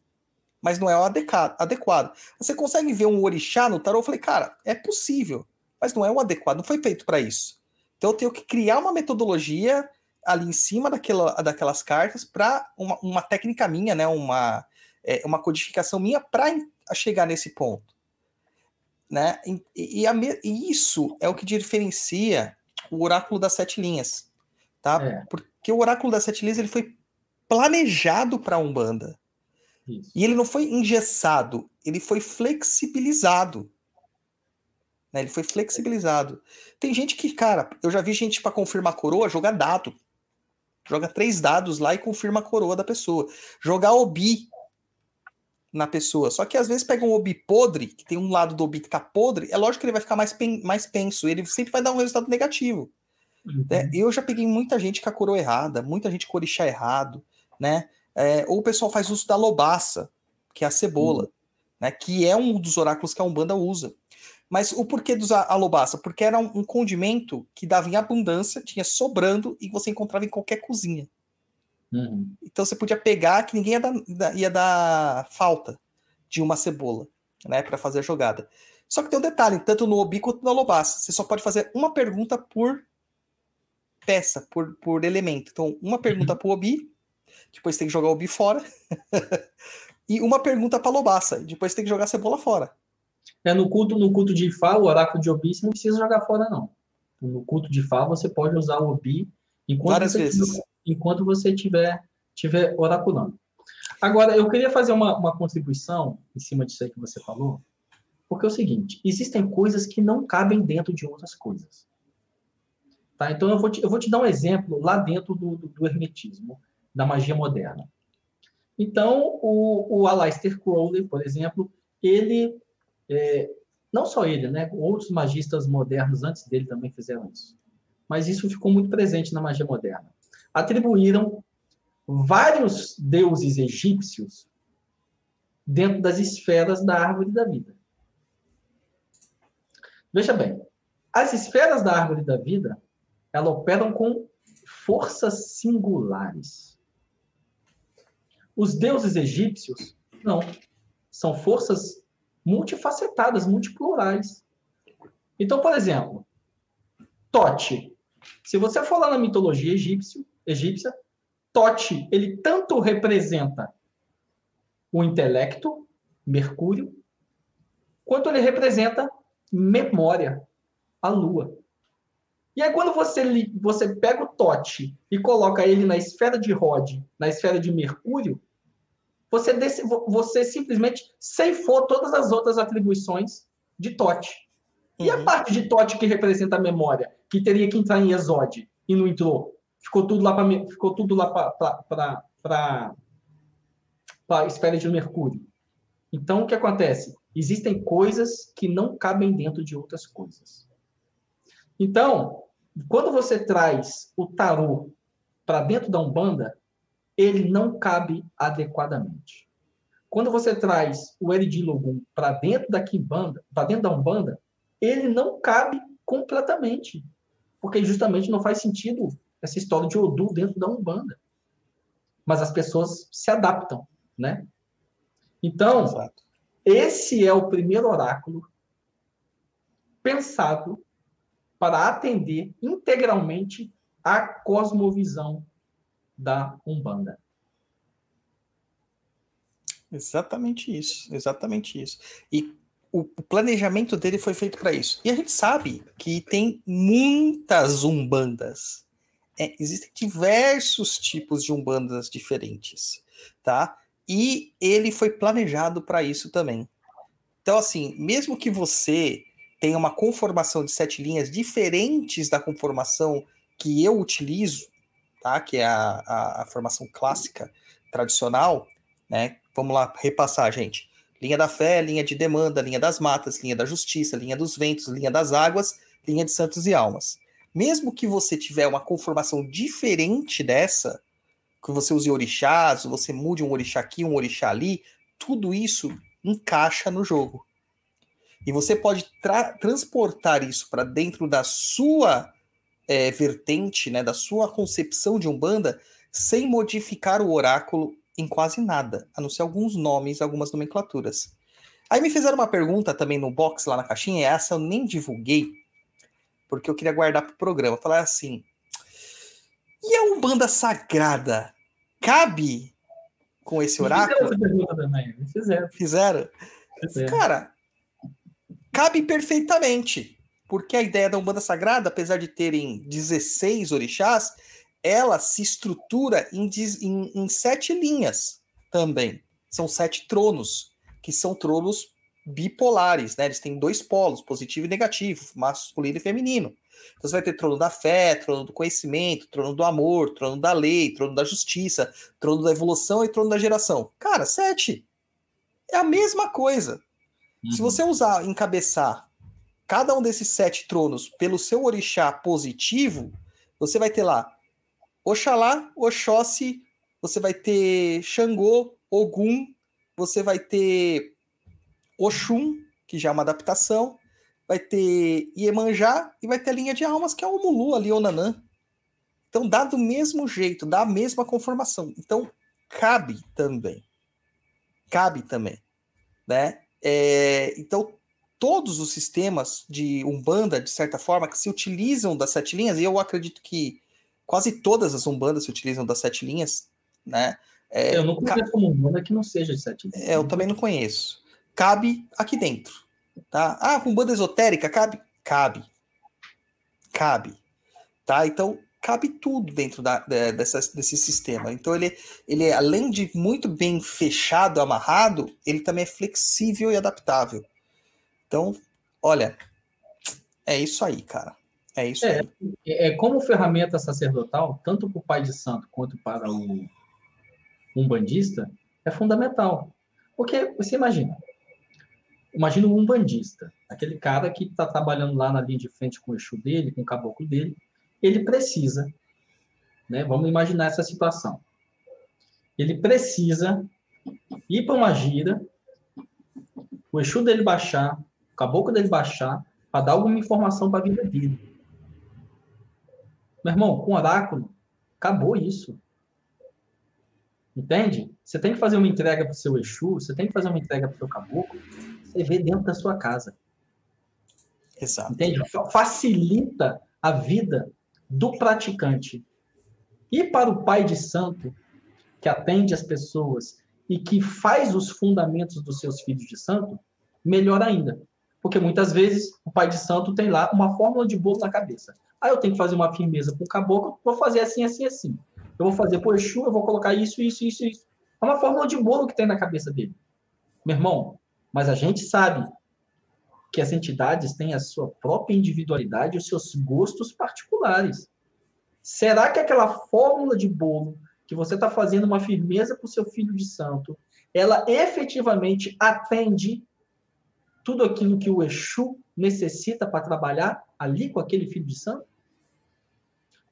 mas não é o adequado. Você consegue ver um orixá no tarô? Eu falei, cara, é possível, mas não é o adequado, não foi feito para isso. Então eu tenho que criar uma metodologia ali em cima daquela, daquelas cartas para uma, uma técnica minha, né? Uma, é, uma codificação minha para chegar nesse ponto. Né? E, e, a, e, isso é o que diferencia o oráculo das sete linhas. Tá? É. Porque o oráculo das sete linhas ele foi planejado para a Umbanda. Isso. E ele não foi engessado, ele foi flexibilizado. Né? Ele foi flexibilizado. Tem gente que, cara, eu já vi gente para confirmar coroa jogar dado. Joga três dados lá e confirma a coroa da pessoa. Jogar obi na pessoa. Só que às vezes pega um obi podre, que tem um lado do obi que tá podre, é lógico que ele vai ficar mais, pen, mais penso. Ele sempre vai dar um resultado negativo. Uhum. Né? Eu já peguei muita gente com a coroa errada, muita gente com orixá errado, né? É, ou o pessoal faz uso da lobaça, que é a cebola, uhum. né? Que é um dos oráculos que a Umbanda usa. Mas o porquê dos alobaça? Porque era um, um, condimento que dava em abundância, tinha sobrando e você encontrava em qualquer cozinha. Uhum. Então você podia pegar que ninguém ia dar, ia dar falta de uma cebola, né, para fazer a jogada. Só que tem um detalhe, tanto no obi quanto no alobaça, você só pode fazer uma pergunta por peça, por, por elemento. Então, uma pergunta uhum. para o obi, depois tem que jogar o obi fora, [LAUGHS] e uma pergunta para lobaça, depois tem que jogar a cebola fora. É, no culto no culto de Ifá, o oráculo de Obi, você não precisa jogar fora, não. No culto de Ifá, você pode usar o Obi enquanto Várias você vezes. Tiver, enquanto você tiver, tiver oraculando. Agora, eu queria fazer uma, uma contribuição em cima disso aí que você falou, porque é o seguinte, existem coisas que não cabem dentro de outras coisas. Tá? Então, eu vou, te, eu vou te dar um exemplo lá dentro do, do, do hermetismo, da magia moderna. Então, o, o Aleister Crowley, por exemplo, ele é, não só ele, né? Outros magistas modernos antes dele também fizeram isso. Mas isso ficou muito presente na magia moderna. Atribuíram vários deuses egípcios dentro das esferas da árvore da vida. Veja bem, as esferas da árvore da vida, elas operam com forças singulares. Os deuses egípcios, não. São forças multifacetadas, multiplurais. Então, por exemplo, Tote. Se você for lá na mitologia egípcio, egípcia, Tote, ele tanto representa o intelecto, Mercúrio, quanto ele representa memória, a Lua. E aí, quando você, você pega o Tote e coloca ele na esfera de Rod, na esfera de Mercúrio, você, desse, você simplesmente ceifou todas as outras atribuições de Tote. Uhum. E a uhum. parte de Tote que representa a memória, que teria que entrar em Exode e não entrou? Ficou tudo lá para ficou tudo lá para a esfera de Mercúrio. Então, o que acontece? existem coisas que não cabem dentro de outras coisas. Então, quando você traz o tarô para dentro da Umbanda, ele não cabe adequadamente. Quando você traz o Eridilogum para dentro da Kimbanda, para dentro da Umbanda, ele não cabe completamente. Porque justamente não faz sentido essa história de Odu dentro da Umbanda. Mas as pessoas se adaptam, né? Então, Exato. esse é o primeiro oráculo pensado para atender integralmente a cosmovisão da Umbanda. Exatamente isso, exatamente isso. E o, planejamento dele foi feito para isso. E a gente sabe que tem muitas umbandas. É, existem diversos tipos de umbandas diferentes, tá? E ele foi planejado para isso também. Então, assim, mesmo que você tenha uma conformação de sete linhas diferentes da conformação que eu utilizo, tá? Que é a, a, a formação clássica tradicional, né? Vamos lá repassar, gente. Linha da fé, linha de demanda, linha das matas, linha da justiça, linha dos ventos, linha das águas, linha de santos e almas. Mesmo que você tiver uma conformação diferente dessa, que você use orixás, você mude um orixá aqui, um orixá ali, tudo isso encaixa no jogo. E você pode tra transportar isso para dentro da sua é, vertente, né, da sua concepção de Umbanda, sem modificar o oráculo em quase nada, a não ser alguns nomes, algumas nomenclaturas. Aí me fizeram uma pergunta também no box lá na caixinha, essa eu nem divulguei, porque eu queria guardar para o programa. Falar assim: e a Umbanda Sagrada cabe com esse oráculo? Fizeram essa pergunta também. Fizeram. Fizeram? Fizeram. Cara, cabe perfeitamente. Porque a ideia da Umbanda Sagrada, apesar de terem 16 orixás, ela se estrutura em, em, em sete linhas também. São sete tronos, que são tronos bipolares, né? Eles têm dois polos, positivo e negativo, masculino e feminino. Então você vai ter trono da fé, trono do conhecimento, trono do amor, trono da lei, trono da justiça, trono da evolução e trono da geração. Cara, sete. É a mesma coisa. Uhum. Se você usar, encabeçar cada um desses sete tronos pelo seu orixá positivo, você vai ter lá Oxalá, Oxóssi, você vai ter Xangô, Ogum, você vai ter Oxum, que já é uma adaptação, vai ter Iemanjá e vai ter a linha de almas, que é o Mulu ali, o Nanã. Então dá do mesmo jeito, dá a mesma conformação. Então cabe também. Cabe também. Né? É, então todos os sistemas de Umbanda, de certa forma, que se utilizam das sete linhas, e eu acredito que quase todas as umbandas se utilizam das sete linhas, né? É, eu não conheço uma umbanda que não seja de sete linhas. É, eu também não conheço. Cabe aqui dentro, tá? Ah, umbanda esotérica, cabe? Cabe. Cabe. Tá? Então, cabe tudo dentro da, dessa, desse sistema. Então, ele, ele, além de muito bem fechado, amarrado, ele também é flexível e adaptável. Então, olha, é isso aí, cara. É isso é, aí. É, como ferramenta sacerdotal, tanto para o pai de santo quanto para o umbandista, é fundamental. Porque você imagina, imagina um umbandista, aquele cara que está trabalhando lá na linha de frente com o Exu dele, com o caboclo dele, ele precisa, né, vamos imaginar essa situação, ele precisa ir para uma gira, o Exu dele baixar, o caboclo dele baixar, para dar alguma informação para a vida dele. Meu irmão, com oráculo, acabou isso. Entende? Você tem que fazer uma entrega para o seu Exu, você tem que fazer uma entrega para o seu caboclo, vê dentro da sua casa. Exato. Entende? Facilita a vida do praticante. E para o pai de santo, que atende as pessoas e que faz os fundamentos dos seus filhos de santo, melhor ainda. Porque muitas vezes o pai de santo tem lá uma fórmula de bolo na cabeça. Aí eu tenho que fazer uma firmeza com o caboclo, vou fazer assim, assim, assim. Eu vou fazer por Exu, eu vou colocar isso, isso, isso, isso. É uma fórmula de bolo que tem na cabeça dele. Meu irmão, mas a gente sabe que as entidades têm a sua própria individualidade os seus gostos particulares. Será que aquela fórmula de bolo que você está fazendo uma firmeza para o seu filho de santo, ela efetivamente atende tudo aquilo que o Exu necessita para trabalhar ali com aquele filho de santo?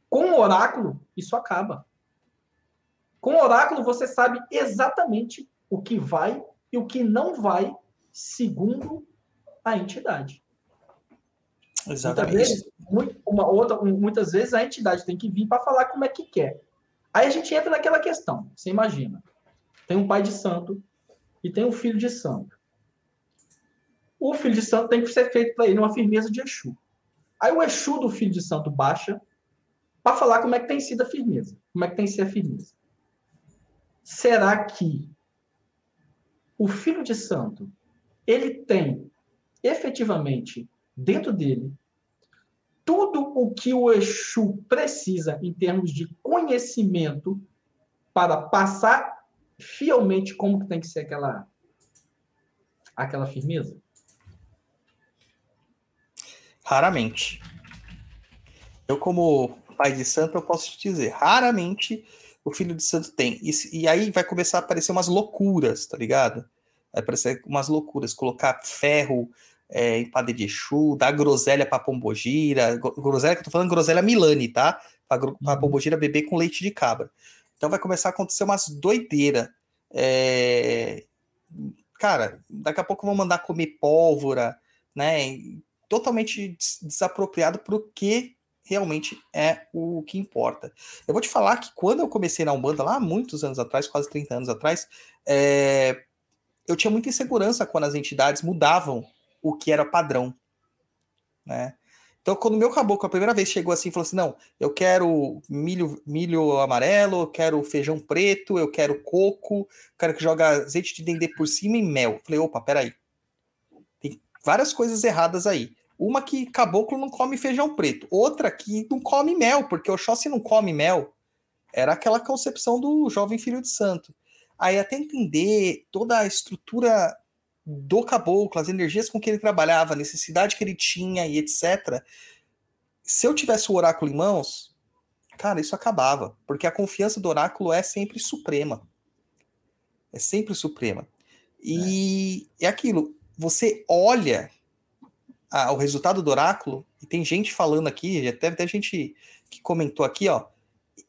Com o oráculo, isso acaba. Com o oráculo, você sabe exatamente o que vai e o que não vai, segundo a entidade. Exatamente. Muitas vezes, muito- uma outra, muitas vezes a entidade tem que vir para falar como é que quer. Aí a gente entra naquela questão. Você imagina, tem um pai de santo e tem um filho de santo. O filho de santo tem que ser feito para ele uma firmeza de Exu. Aí o Exu do filho de santo baixa para falar como é que tem sido a firmeza. Como é que tem sido a firmeza. Será que o filho de santo ele tem efetivamente dentro dele tudo o que o Exu precisa em termos de conhecimento para passar fielmente como que tem que ser aquela aquela firmeza? Raramente. Eu, como pai de santo, eu posso te dizer, raramente o filho de santo tem. E, e aí vai começar a aparecer umas loucuras, tá ligado? Vai aparecer umas loucuras, colocar ferro é, em padê de Exu, dar groselha pra pombogira, gro- groselha que eu tô falando, groselha Milani, tá? Pra Uhum. pombogira beber com leite de cabra. Então vai começar a acontecer umas doideira. É, Cara, daqui a pouco vão mandar comer pólvora, né? Totalmente des- desapropriado pro que realmente é o que importa. Eu vou te falar que quando eu comecei na Umbanda, lá muitos anos atrás, quase 30 anos atrás, é, eu tinha muita insegurança quando as entidades mudavam o que era padrão. Né? Então, quando o meu caboclo a primeira vez chegou assim e falou assim: não, eu quero milho, milho amarelo, eu quero feijão preto, eu quero coco, quero que joga azeite de dendê por cima e mel. Eu falei, opa, peraí. Tem várias coisas erradas aí. Uma que caboclo não come feijão preto, outra que não come mel, porque Oxóssi não come mel. Era aquela concepção do jovem filho de santo. Aí até entender toda a estrutura do caboclo, as energias com que ele trabalhava, a necessidade que ele tinha e etc. Se eu tivesse o oráculo em mãos, cara, isso acabava, porque a confiança do oráculo é sempre suprema. É sempre suprema. E é, aquilo, você olha a- o resultado do oráculo, e tem gente falando aqui, teve até gente que comentou aqui, ó,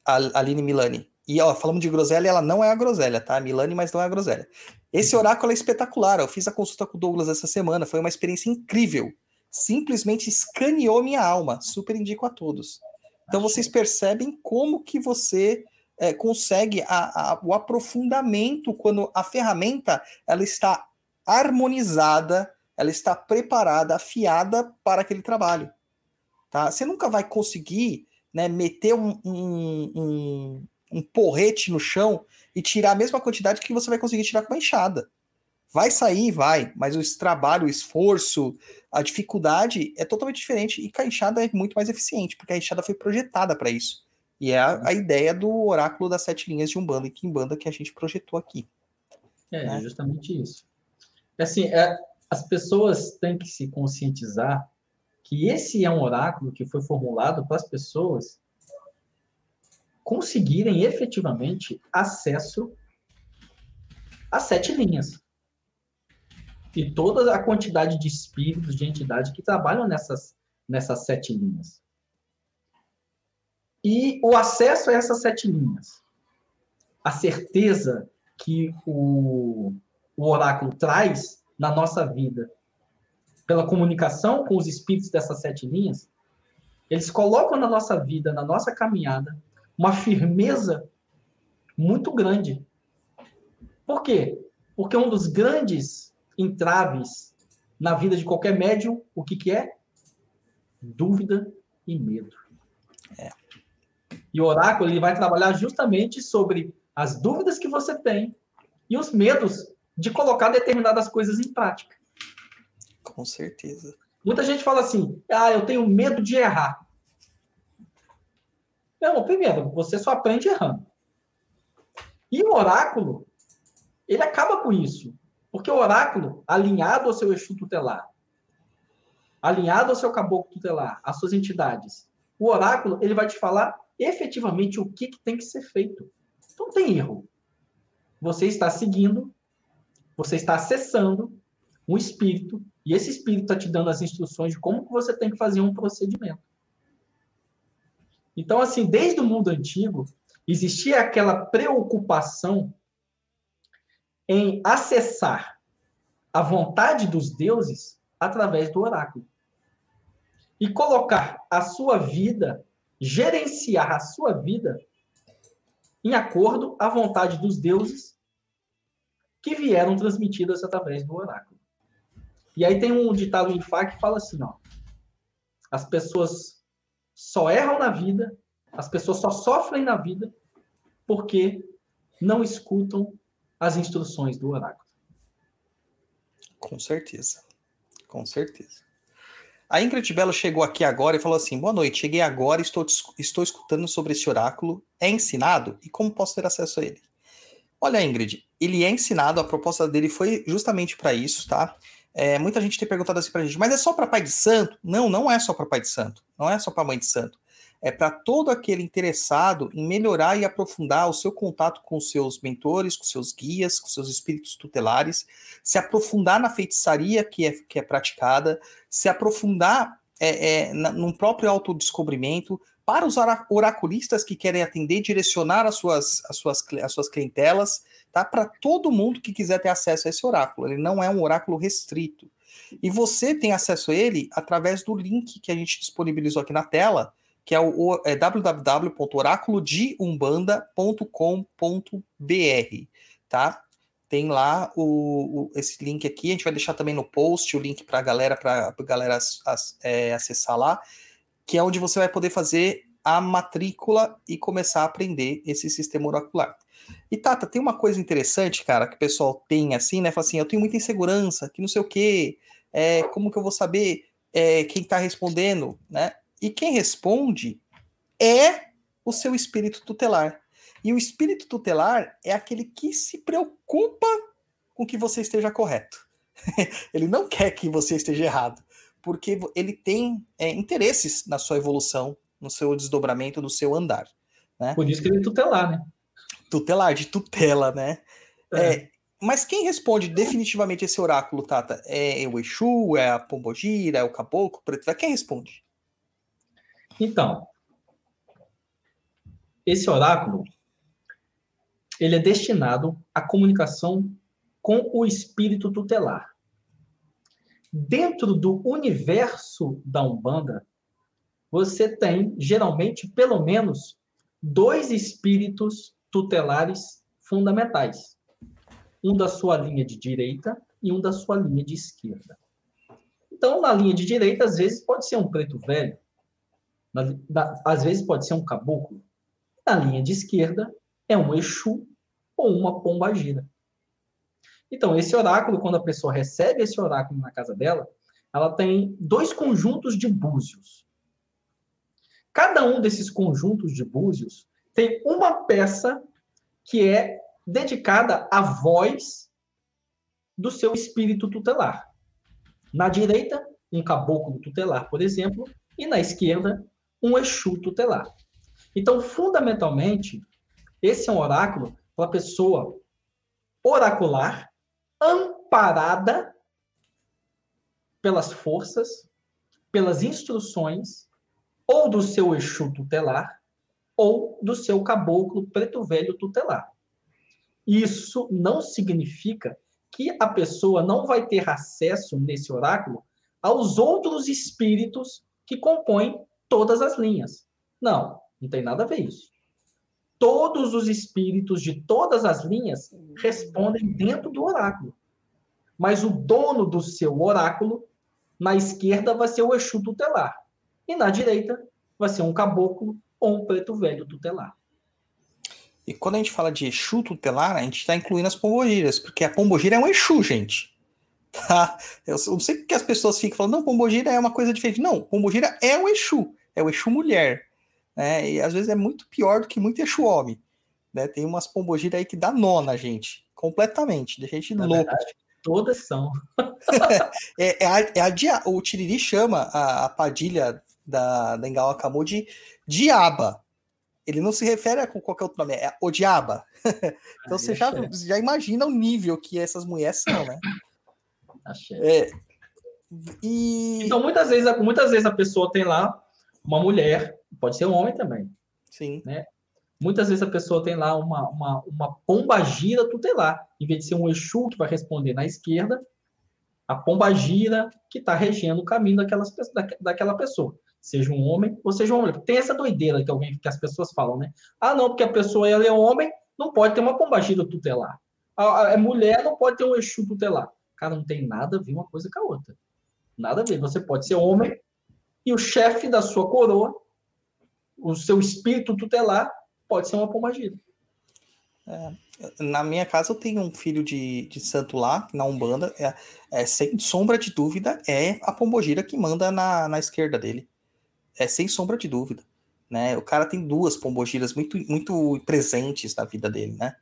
a Aline Milani. E ó, falamos de groselha, ela não é a groselha, tá? Milani, mas não é a groselha. Esse oráculo é espetacular. Eu fiz a consulta com o Douglas essa semana, foi uma experiência incrível. Simplesmente escaneou minha alma. Super indico a todos. Então vocês percebem como que você é, consegue a- a- o aprofundamento quando a ferramenta ela está harmonizada, ela está preparada, afiada para aquele trabalho. Tá? Você nunca vai conseguir né, meter um, um, um, um porrete no chão e tirar a mesma quantidade que você vai conseguir tirar com uma enxada. Vai sair, vai, mas o trabalho, o esforço, a dificuldade é totalmente diferente e com a enxada é muito mais eficiente, porque a enxada foi projetada para isso. E é a, a, ideia do oráculo das sete linhas de Umbanda e Kimbanda que a gente projetou aqui. É, né? justamente isso. Assim, é, as pessoas têm que se conscientizar que esse é um oráculo que foi formulado para as pessoas conseguirem efetivamente acesso às sete linhas. E toda a quantidade de espíritos, de entidades que trabalham nessas, nessas sete linhas. E o acesso a essas sete linhas, a certeza que o, o oráculo traz na nossa vida, pela comunicação com os espíritos dessas sete linhas, eles colocam na nossa vida, na nossa caminhada, uma firmeza muito grande. Por quê? Porque um dos grandes entraves na vida de qualquer médium, o que, que é? Dúvida e medo. É. E o oráculo ele vai trabalhar justamente sobre as dúvidas que você tem e os medos de colocar determinadas coisas em prática. Com certeza. Muita gente fala assim: ah, eu tenho medo de errar. Não, primeiro, você só aprende errando. E o oráculo, ele acaba com isso. Porque o oráculo, alinhado ao seu Exu tutelar, alinhado ao seu caboclo tutelar, às suas entidades, o oráculo, ele vai te falar efetivamente o que, que tem que ser feito. Então, não tem erro. Você está seguindo, você está acessando um espírito E esse espírito está te dando as instruções de como você tem que fazer um procedimento. Então, assim, desde o mundo antigo, existia aquela preocupação em acessar a vontade dos deuses através do oráculo. E colocar a sua vida, gerenciar a sua vida em acordo à vontade dos deuses que vieram transmitidas através do oráculo. E aí tem um ditado em Fá que fala assim, ó, as pessoas só erram na vida, as pessoas só sofrem na vida porque não escutam as instruções do oráculo. Com certeza. Com certeza. A Ingrid Belo chegou aqui agora e falou assim: Boa noite, cheguei agora e estou, estou escutando sobre esse oráculo. É ensinado? E como posso ter acesso a ele? Olha, Ingrid, ele é ensinado, a proposta dele foi justamente para isso, tá? É, muita gente tem perguntado assim pra gente, mas é só para pai de santo? Não, não é só para pai de santo, não é só para mãe de santo é para todo aquele interessado em melhorar e aprofundar o seu contato com seus mentores, com seus guias, com seus espíritos tutelares, se aprofundar na feitiçaria que é, que é praticada, se aprofundar é, é, na, num próprio autodescobrimento, para os oraculistas que querem atender, direcionar as suas, as suas, as suas clientelas, tá? Para todo mundo que quiser ter acesso a esse oráculo. Ele não é um oráculo restrito. E você tem acesso a ele através do link que a gente disponibilizou aqui na tela, que é o é www.oraculodeumbanda.com.br, tá? Tem lá o, o, esse link aqui, a gente vai deixar também no post o link para a galera, para galera as, é, acessar lá, que é onde você vai poder fazer a matrícula e começar a aprender esse sistema oracular. E Tata, tem uma coisa interessante, cara, que o pessoal tem assim, né? Fala assim, eu tenho muita insegurança, que não sei o quê, é, como que eu vou saber é, quem está respondendo, né? E quem responde é o seu espírito tutelar. E o espírito tutelar é aquele que se preocupa com que você esteja correto. [LAUGHS] ele não quer que você esteja errado, porque ele tem é, interesses na sua evolução, no seu desdobramento, no seu andar. Né? Por isso que ele é tutelar, né? Tutelar, de tutela, né? É. É, mas quem responde definitivamente esse oráculo, Tata? É o Exu, é a Pombogira, é o Caboclo, Preto? Quem responde? Então, esse oráculo ele é destinado à comunicação com o espírito tutelar. Dentro do universo da Umbanda, você tem geralmente pelo menos dois espíritos tutelares fundamentais. Um da sua linha de direita e um da sua linha de esquerda. Então, na linha de direita, às vezes pode ser um preto velho, às vezes pode ser um caboclo. Na linha de esquerda é um Exu ou uma pombagira. Então, esse oráculo, quando a pessoa recebe esse oráculo na casa dela, ela tem dois conjuntos de búzios. Cada um desses conjuntos de búzios tem uma peça que é dedicada à voz do seu espírito tutelar. Na direita, um caboclo tutelar, por exemplo, e na esquerda, um Exu tutelar. Então, fundamentalmente, esse é um oráculo para a pessoa oracular, amparada pelas forças, pelas instruções, ou do seu Exu tutelar, ou do seu caboclo preto velho tutelar. Isso não significa que a pessoa não vai ter acesso nesse oráculo aos outros espíritos que compõem todas as linhas. Não, não tem nada a ver isso. Todos os espíritos de todas as linhas respondem dentro do oráculo. Mas o dono do seu oráculo, na esquerda, vai ser o Exu tutelar. E na direita, vai ser um caboclo ou um preto velho tutelar. E quando a gente fala de Exu tutelar, a gente está incluindo as pombogiras, porque a pombogira é um Exu, gente. Tá? Eu não sei porque as pessoas ficam falando, não, pombogira é uma coisa diferente. Não, pombogira é o Exu é o Exu mulher. Né? E às vezes é muito pior do que muito Exu homem. Né? Tem umas pombogiras aí que dá nó na gente, completamente, deixa a gente Na louco. Verdade, todas são. [LAUGHS] é, é, a, é a dia, o Tiriri chama a, a padilha da, da Engawa de diaba. Ele não se refere a qualquer outro nome, é o diaba. [LAUGHS] então você já, já imagina o nível que essas mulheres são, né? É, E. Então, muitas vezes, a- muitas vezes a pessoa tem lá uma mulher, pode ser um homem também. Sim. Muitas vezes a pessoa tem lá uma, uma, uma pombagira tutelar. Em vez de ser um Exu que vai responder na esquerda, a pombagira que está regendo o caminho daquelas, daquela pessoa. Seja um homem ou seja uma mulher. Tem essa doideira que, alguém, que as pessoas falam, né? Ah, não, porque a pessoa ela é homem, não pode ter uma pombagira tutelar. A, a- é mulher, não pode ter um Exu tutelar. Cara, não tem nada a ver uma coisa com a outra. Nada a ver. Você pode ser homem e o chefe da sua coroa, o seu espírito tutelar, pode ser uma pombagira. Na minha casa eu tenho um filho de, de santo lá, na Umbanda. É, é, sem sombra de dúvida, é a pombogira que manda na, na esquerda dele. É sem sombra de dúvida. Né? O cara tem duas pombogiras muito, muito presentes na vida dele, né?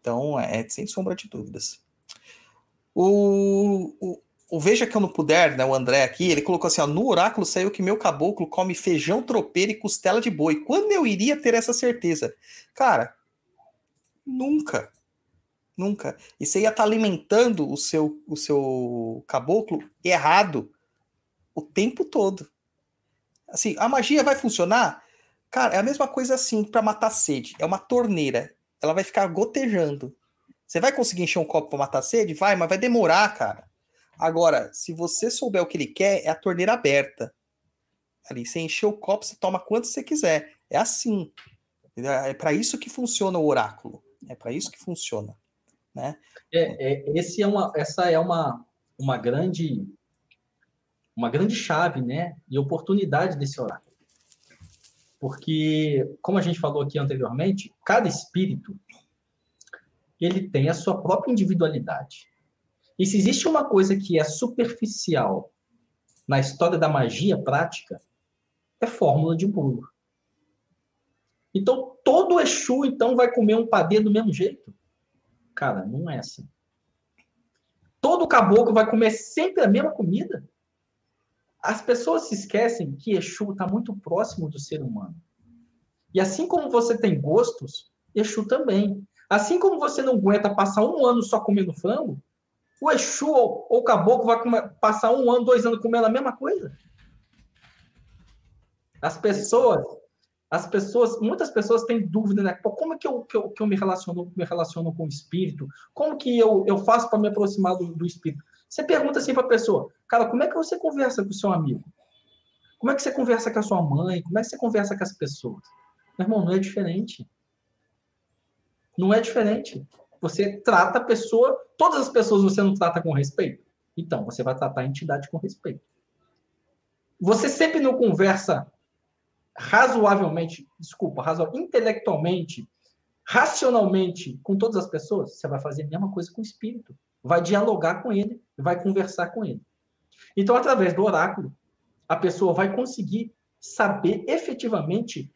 Então, é, sem sombra de dúvidas. O, o, o Veja que eu não puder, né? O André aqui, ele colocou assim: ó, no oráculo saiu que meu caboclo come feijão tropeiro e costela de boi. Quando eu iria ter essa certeza? Cara, nunca. Nunca. E você ia estar alimentando o seu, o seu caboclo errado o tempo todo. Assim, a magia vai funcionar? Cara, é a mesma coisa assim para matar sede. É uma torneira. Ela vai ficar gotejando. Você vai conseguir encher um copo para matar sede? Vai, mas vai demorar, cara. Agora, se você souber o que ele quer, é a torneira aberta. Ali, você encher o copo, você toma quanto você quiser. É assim. É para isso que funciona o oráculo. É para isso que funciona. Né? É, é, esse é uma, essa é uma, uma grande uma grande chave, né, e oportunidade desse oráculo. Porque, como a gente falou aqui anteriormente, cada espírito ele tem a sua própria individualidade. E se existe uma coisa que é superficial na história da magia prática, é fórmula de bolo. Então, todo Exu, então, vai comer um padê do mesmo jeito? Cara, não é assim. Todo caboclo vai comer sempre a mesma comida? As pessoas se esquecem que Exu está muito próximo do ser humano. E assim como você tem gostos, Exu também. Assim como você não aguenta passar um ano só comendo frango, o Exu ou o caboclo vai comer- passar um ano, dois anos comendo a mesma coisa. As pessoas, as pessoas, muitas pessoas têm dúvida, né? Pô, como é que eu, que eu, que eu me, relaciono, me relaciono com o espírito? Como que eu, eu faço para me aproximar do, do espírito? Você pergunta assim para a pessoa, cara, como é que você conversa com o seu amigo? Como é que você conversa com a sua mãe? Como é que você conversa com as pessoas? Meu irmão, não é diferente. Não é diferente. Você trata a pessoa, todas as pessoas você não trata com respeito. Então, você vai tratar a entidade com respeito. Você sempre não conversa razoavelmente, desculpa, razoável, intelectualmente, racionalmente com todas as pessoas, você vai fazer a mesma coisa com o espírito. Vai dialogar com ele, vai conversar com ele. Então, através do oráculo, a pessoa vai conseguir saber efetivamente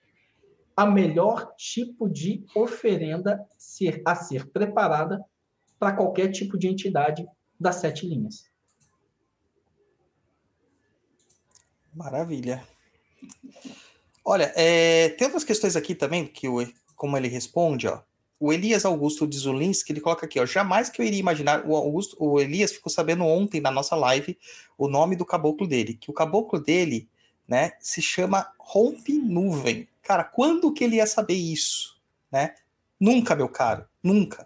a melhor tipo de oferenda a ser preparada para qualquer tipo de entidade das sete linhas. Maravilha. Olha, é, tem outras questões aqui também, que o, como ele responde, ó. O Elias Augusto de Zulinski, ele coloca aqui, ó. Jamais que eu iria imaginar. O, Augusto, o Elias ficou sabendo ontem na nossa live o nome do caboclo dele. Que o caboclo dele, né, se chama Rompe Nuvem. Cara, quando que ele ia saber isso? Né? Nunca, meu caro, nunca.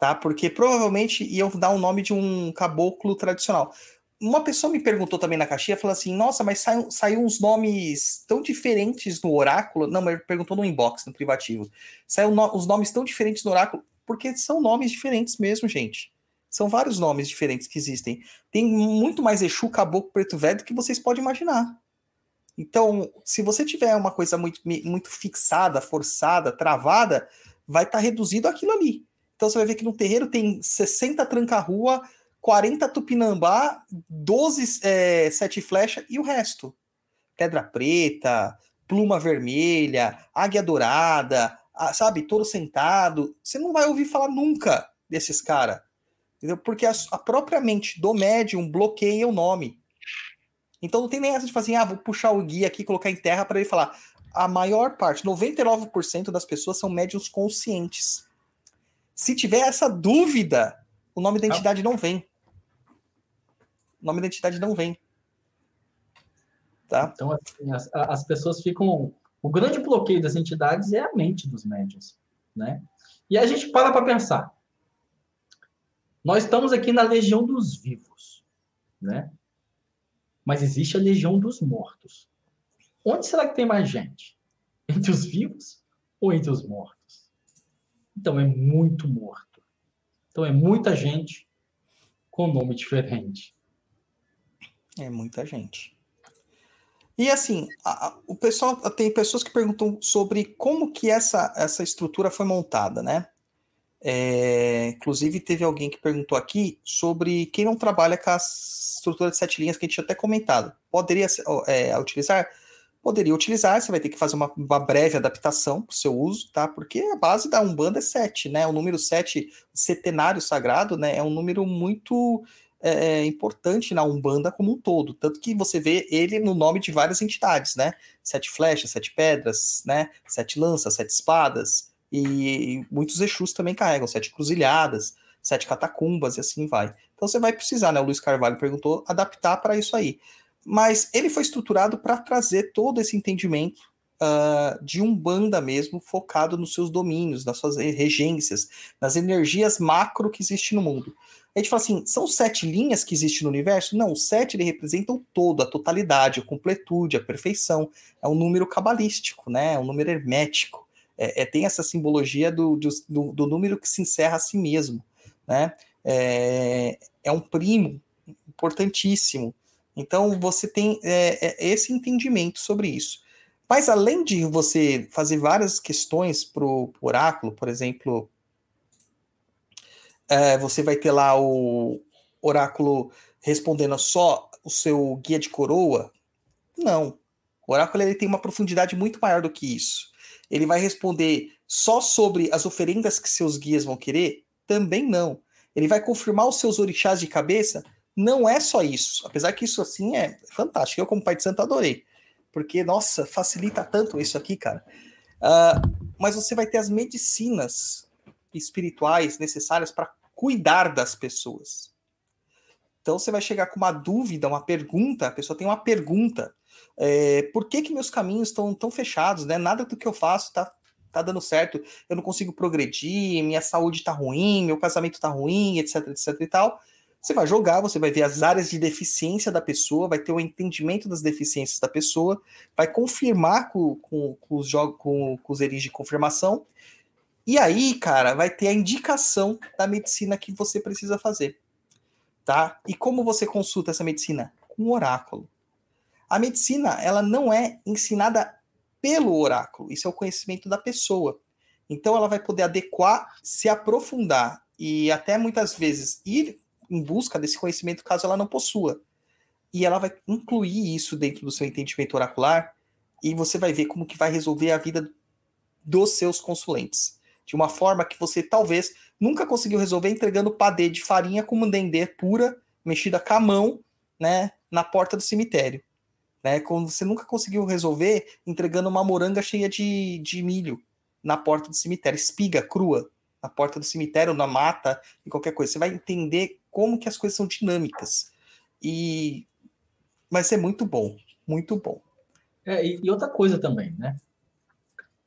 Tá? Porque provavelmente iam dar o nome de um caboclo tradicional uma pessoa me perguntou também na caixinha, falou assim, nossa, mas saiu, saiu uns nomes tão diferentes no oráculo. Não, mas perguntou no inbox, no privativo. Saiu no, os nomes tão diferentes no oráculo, porque são nomes diferentes mesmo, gente. São vários nomes diferentes que existem. Tem muito mais Exu, Caboclo, Preto Velho do que vocês podem imaginar. Então, se você tiver uma coisa muito, muito fixada, forçada, travada, vai estar tá reduzido aquilo ali. Então você vai ver que no terreiro tem 60 tranca-rua, 40 tupinambá, 12 é, sete flecha e o resto. Pedra preta, pluma vermelha, águia dourada, a, sabe, touro sentado. Você não vai ouvir falar nunca desses caras. Entendeu? Porque a, a, própria mente do médium bloqueia o nome. Então não tem nem essa de fazer, assim, ah, vou puxar o guia aqui e colocar em terra para ele falar. A maior parte, 99% das pessoas são médiums conscientes. Se tiver essa dúvida, o nome da entidade não vem. O nome da entidade não vem. Tá? Então, assim, as, as pessoas ficam. O grande bloqueio das entidades é a mente dos médios, né? E a gente para para pensar. Nós estamos aqui na legião dos vivos, né? Mas existe a legião dos mortos. Onde será que tem mais gente? Entre os vivos ou entre os mortos? Então é muito morto. Então é muita gente com nome diferente. É muita gente. E assim, a, o pessoal tem pessoas que perguntam sobre como que essa, essa estrutura foi montada, né? É, inclusive, teve alguém que perguntou aqui sobre quem não trabalha com a estrutura de sete linhas que a gente tinha até comentado. Poderia é, utilizar? Poderia utilizar, você vai ter que fazer uma, uma breve adaptação para o seu uso, tá? Porque a base da Umbanda é sete, né? O número sete, setenário sagrado, né? É um número muito é, é, importante na Umbanda como um todo. Tanto que você vê ele no nome de várias entidades, né? Sete flechas, sete pedras, né? Sete lanças, sete espadas e muitos Exus também carregam sete cruzilhadas, sete catacumbas e assim vai. Então você vai precisar, né? O Luiz Carvalho perguntou, adaptar para isso aí. Mas ele foi estruturado para trazer todo esse entendimento uh, de um banda mesmo, focado nos seus domínios, nas suas regências, nas energias macro que existem no mundo. A gente fala assim, são sete linhas que existem no universo? Não, os sete ele representam o todo, a totalidade, a completude, a perfeição. É um número cabalístico, né? É um número hermético é, é, tem essa simbologia do, do, do, número que se encerra a si mesmo, né? É, é um primo importantíssimo. Então você tem é, é esse entendimento sobre isso. Mas além de você fazer várias questões para o oráculo, por exemplo, é, você vai ter lá o oráculo respondendo só o seu guia de coroa? Não. O oráculo ele tem uma profundidade muito maior do que isso. Ele vai responder só sobre as oferendas que seus guias vão querer? Também não. Ele vai confirmar os seus orixás de cabeça? Não é só isso. Apesar que isso assim é fantástico. Eu, como pai de santo, adorei. Porque, nossa, facilita tanto isso aqui, cara. Uh, mas você vai ter as medicinas espirituais necessárias para cuidar das pessoas. Então você vai chegar com uma dúvida, uma pergunta, a pessoa tem uma pergunta é, por que, que meus caminhos estão tão fechados, né? Nada do que eu faço tá, tá dando certo, eu não consigo progredir, minha saúde tá ruim, meu casamento tá ruim, etc, etc e tal. Você vai jogar, você vai ver as áreas de deficiência da pessoa, vai ter o um entendimento das deficiências da pessoa, vai confirmar com, com, com os jogos, com, com os erins de confirmação, e aí, cara, vai ter a indicação da medicina que você precisa fazer. Tá? E como você consulta essa medicina? Com um oráculo. A medicina, ela não é ensinada pelo oráculo, isso é o conhecimento da pessoa. Então ela vai poder adequar, se aprofundar e até muitas vezes ir em busca desse conhecimento caso ela não possua. E ela vai incluir isso dentro do seu entendimento oracular e você vai ver como que vai resolver a vida dos seus consulentes. De uma forma que você talvez nunca conseguiu resolver entregando padê de farinha com mandendê pura, mexida com a mão, né, na porta do cemitério né? Quando você nunca conseguiu resolver entregando uma moranga cheia de, de milho na porta do cemitério, espiga crua na porta do cemitério, na mata, e qualquer coisa. Você vai entender como que as coisas são dinâmicas. E vai ser muito bom, muito bom. É, e outra coisa também, né?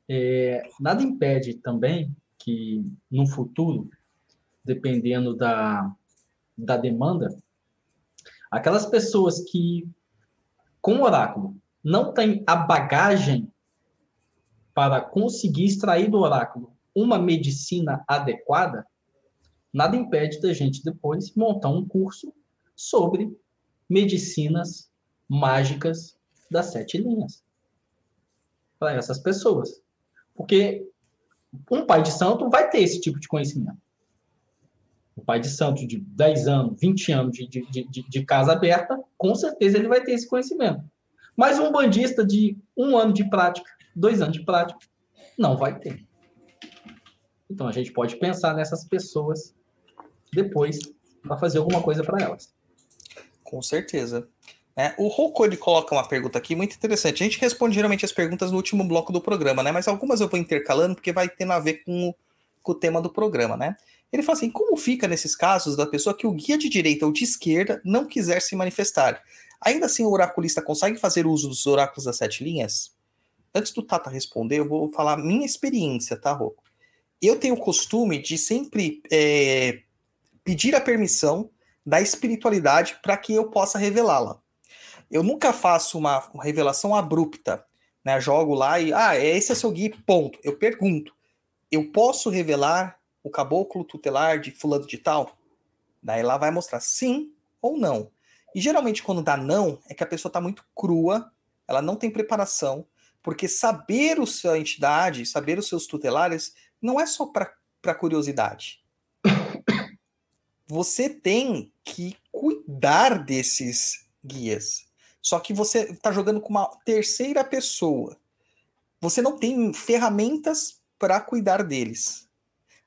É, nada impede também que no futuro, dependendo da, da demanda, aquelas pessoas que com o oráculo não tem a bagagem para conseguir extrair do oráculo uma medicina adequada, nada impede da gente depois montar um curso sobre medicinas mágicas das sete linhas para essas pessoas. Porque um pai de santo vai ter esse tipo de conhecimento. Um pai de santo de 10 anos, 20 anos de, de, de, de casa aberta, com certeza ele vai ter esse conhecimento. Mas um bandista de um ano de prática, dois anos de prática, não vai ter. Então a gente pode pensar nessas pessoas depois para fazer alguma coisa para elas. Com certeza. É, o Rocco ele coloca uma pergunta aqui muito interessante. A gente responde geralmente as perguntas no último bloco do programa, né? Mas algumas eu vou intercalando porque vai ter a ver com o, com o tema do programa, né? Ele fala assim: como fica nesses casos da pessoa que o guia de direita ou de esquerda não quiser se manifestar? Ainda assim, o oraculista consegue fazer uso dos oráculos das sete linhas? Antes do Tata responder, eu vou falar minha experiência, tá, Rocco? Eu tenho o costume de sempre é, pedir a permissão da espiritualidade para que eu possa revelá-la. Eu nunca faço uma revelação abrupta, né? Jogo lá e, ah, esse é seu guia, ponto. Eu pergunto, eu posso revelar o caboclo tutelar de fulano de tal? Daí lá vai mostrar sim ou não. E geralmente quando dá não, é que a pessoa está muito crua, ela não tem preparação, porque saber o sua entidade, saber os seus tutelares, não é só para curiosidade. Você tem que cuidar desses guias. Só que você está jogando com uma terceira pessoa. Você não tem ferramentas para cuidar deles.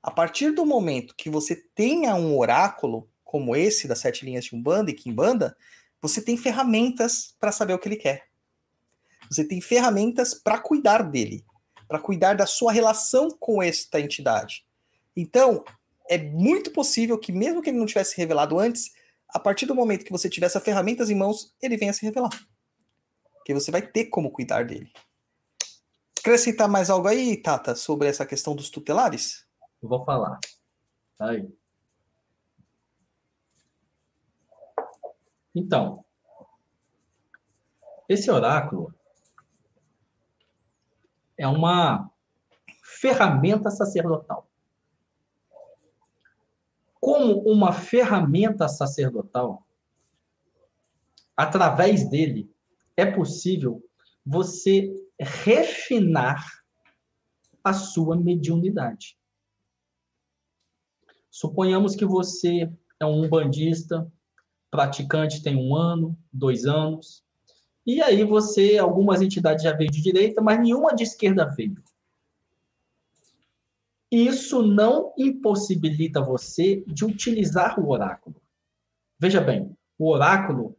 A partir do momento que você tenha um oráculo, como esse das sete linhas de Umbanda e Kimbanda, você tem ferramentas para saber o que ele quer. Você tem ferramentas para cuidar dele, para cuidar da sua relação com esta entidade. Então, é muito possível que, mesmo que ele não tivesse revelado antes, a partir do momento que você tiver essas ferramentas em mãos, ele venha se revelar. Que você vai ter como cuidar dele. Acrescentar mais algo aí, Tata, sobre essa questão dos tutelares? Eu vou falar. Tá aí. Então, esse oráculo é uma ferramenta sacerdotal. Como uma ferramenta sacerdotal, através dele é possível você refinar a sua mediunidade. Suponhamos que você é um bandista, praticante tem um ano, dois anos, e aí você, algumas entidades já veio de direita, mas nenhuma de esquerda veio. Isso não impossibilita você de utilizar o oráculo. Veja bem, o oráculo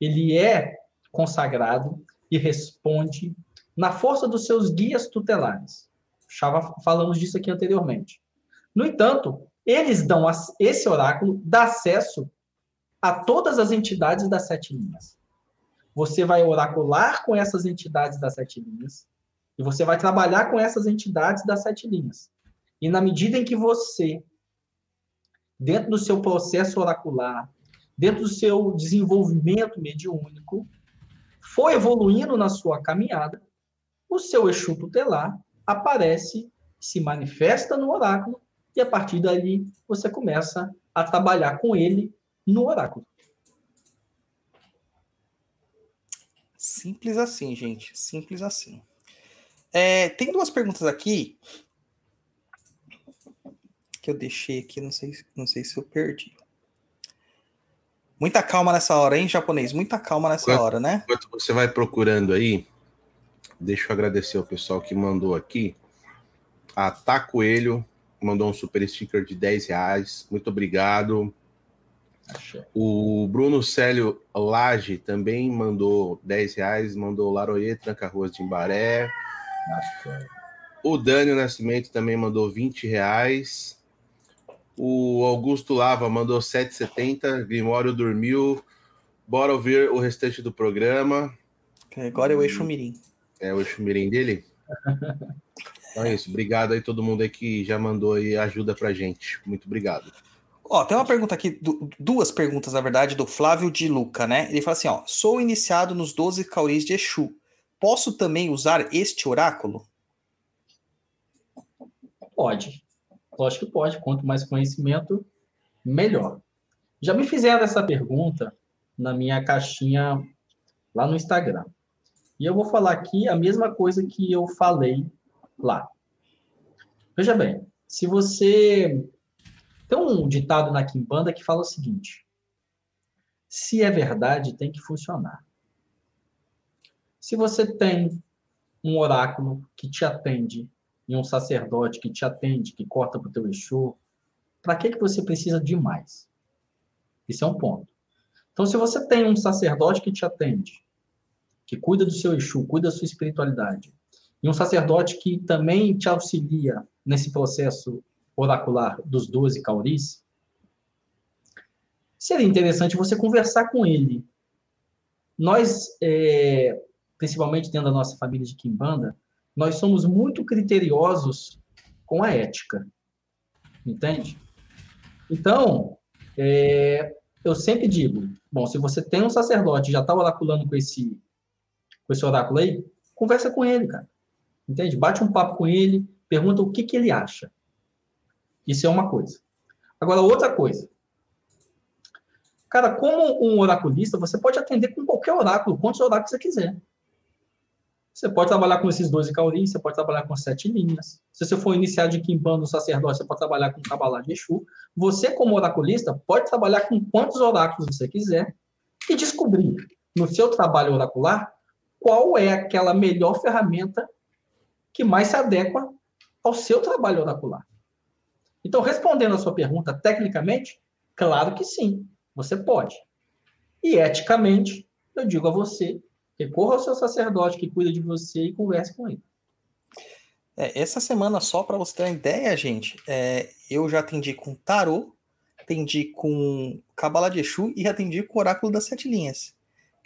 ele é consagrado e responde na força dos seus guias tutelares. Já falamos disso aqui anteriormente. No entanto, eles dão esse oráculo dá acesso a todas as entidades das sete linhas. Você vai oracular com essas entidades das sete linhas e você vai trabalhar com essas entidades das sete linhas. E na medida em que você, dentro do seu processo oracular, dentro do seu desenvolvimento mediúnico, for evoluindo na sua caminhada, o seu Exu tutelar aparece, se manifesta no oráculo e a partir dali você começa a trabalhar com ele no oráculo. Simples assim, gente. Simples assim. É, tem duas perguntas aqui que eu deixei aqui, não sei, não sei se eu perdi. Muita calma nessa hora, hein, japonês? Muita calma nessa Enquanto- hora, né? Enquanto você vai procurando aí, deixa eu agradecer ao pessoal que mandou aqui. A Tá Coelho mandou um super sticker de 10 reais. Muito obrigado. O Bruno Célio Lage também mandou 10 reais, mandou Laroê, Tranca Ruas de Embaré. O Dânio Nascimento também mandou 20 reais. O Augusto Lava mandou 7,70. Grimório dormiu. Bora ouvir o restante do programa. Que Agora é o Eixo Mirim. É o chumirim dele? [LAUGHS] Então é isso. Obrigado aí todo mundo aí que já mandou aí ajuda pra gente. Muito obrigado. Ó, tem uma pergunta aqui, du- duas perguntas, na verdade, do Flávio de Luca, né? Ele fala assim, ó, sou iniciado nos 12 cauris de Exu. Posso também usar este oráculo? Pode. Lógico que pode. Quanto mais conhecimento, melhor. Já me fizeram essa pergunta na minha caixinha lá no Instagram. E eu vou falar aqui a mesma coisa que eu falei lá. Veja bem, se você. Tem um ditado na Kimbanda que fala o seguinte: se é verdade, tem que funcionar. Se você tem um oráculo que te atende e um sacerdote que te atende, que corta para o teu Exu, para que, que você precisa de mais? Esse é um ponto. Então, se você tem um sacerdote que te atende, que cuida do seu Exu, cuida da sua espiritualidade, e um sacerdote que também te auxilia nesse processo oracular dos 12 cauris, seria interessante você conversar com ele. Nós, é, principalmente dentro da nossa família de Kimbanda, nós somos muito criteriosos com a ética. Entende? Então, é, eu sempre digo, bom, se você tem um sacerdote já está oraculando com esse, com esse oráculo aí, conversa com ele, cara. Entende? Bate um papo com ele, pergunta o que, que ele acha. Isso é uma coisa. Agora, outra coisa. Cara, como um oraculista, você pode atender com qualquer oráculo, quantos oráculos você quiser. Você pode trabalhar com esses 12 cauris, você pode trabalhar com sete linhas. Se você for iniciar de Kimbanda, sacerdote, você pode trabalhar com Kabbalah de Exu. Você, como oraculista, pode trabalhar com quantos oráculos você quiser e descobrir no seu trabalho oracular qual é aquela melhor ferramenta que mais se adequa ao seu trabalho oracular. Então, respondendo a sua pergunta tecnicamente, claro que sim, você pode. E eticamente, eu digo a você Recorra ao seu sacerdote que cuida de você e converse com ele. É, essa semana, só para você ter uma ideia, gente, é, eu já atendi com Tarô, atendi com Kabbalah de Exu e atendi com Oráculo das Sete Linhas.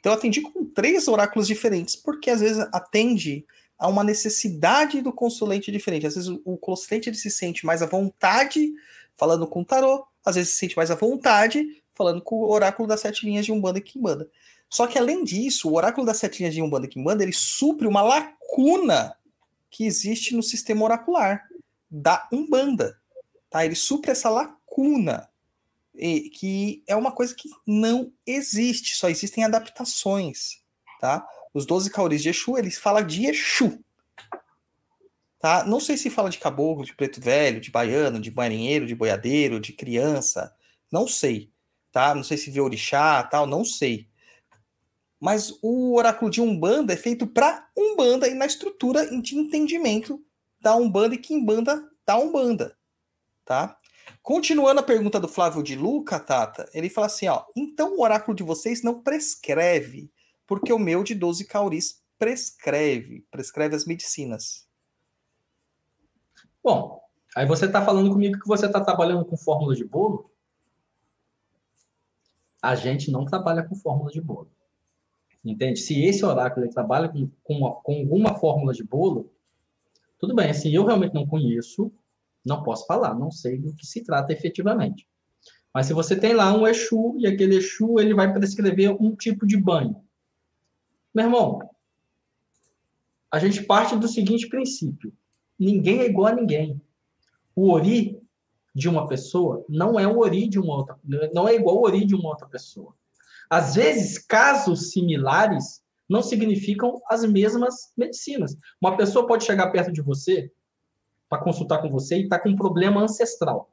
Então, eu atendi com três oráculos diferentes, porque às vezes atende a uma necessidade do consulente diferente. Às vezes o consulente ele se sente mais à vontade falando com o tarô, às vezes se sente mais à vontade falando com o oráculo das sete linhas de Umbanda e Kimbanda. Só que além disso, o oráculo das setinhas de Umbanda Kimbanda, ele supre uma lacuna que existe no sistema oracular da Umbanda, tá? Ele supre essa lacuna, e, que é uma coisa que não existe, só existem adaptações, tá? Os 12 cauris de Exu, eles falam de Exu, tá? Não sei se fala de caboclo, de preto velho, de baiano, de marinheiro, de boiadeiro, de criança, não sei, tá? Não sei se vê orixá, tal, não sei mas o oráculo de Umbanda é feito para Umbanda e na estrutura de entendimento da Umbanda e Kimbanda da Umbanda, tá? Continuando a pergunta do Flávio de Luca, Tata, ele fala assim, ó, então o oráculo de vocês não prescreve, porque o meu de 12 cauris prescreve, prescreve as medicinas. Bom, aí você está falando comigo que você está trabalhando com fórmula de bolo? A gente não trabalha com fórmula de bolo. Entende? Se esse oráculo trabalha com, com, com alguma fórmula de bolo, tudo bem. Assim, eu realmente não conheço, não posso falar, não sei do que se trata efetivamente. Mas se você tem lá um Exu e aquele Exu ele vai prescrever um tipo de banho. Meu irmão, a gente parte do seguinte princípio: ninguém é igual a ninguém. O ori de uma pessoa não é o ori de uma outra, não é igual ao ori de uma outra pessoa. Às vezes, casos similares não significam as mesmas medicinas. Uma pessoa pode chegar perto de você para consultar com você e está com um problema ancestral.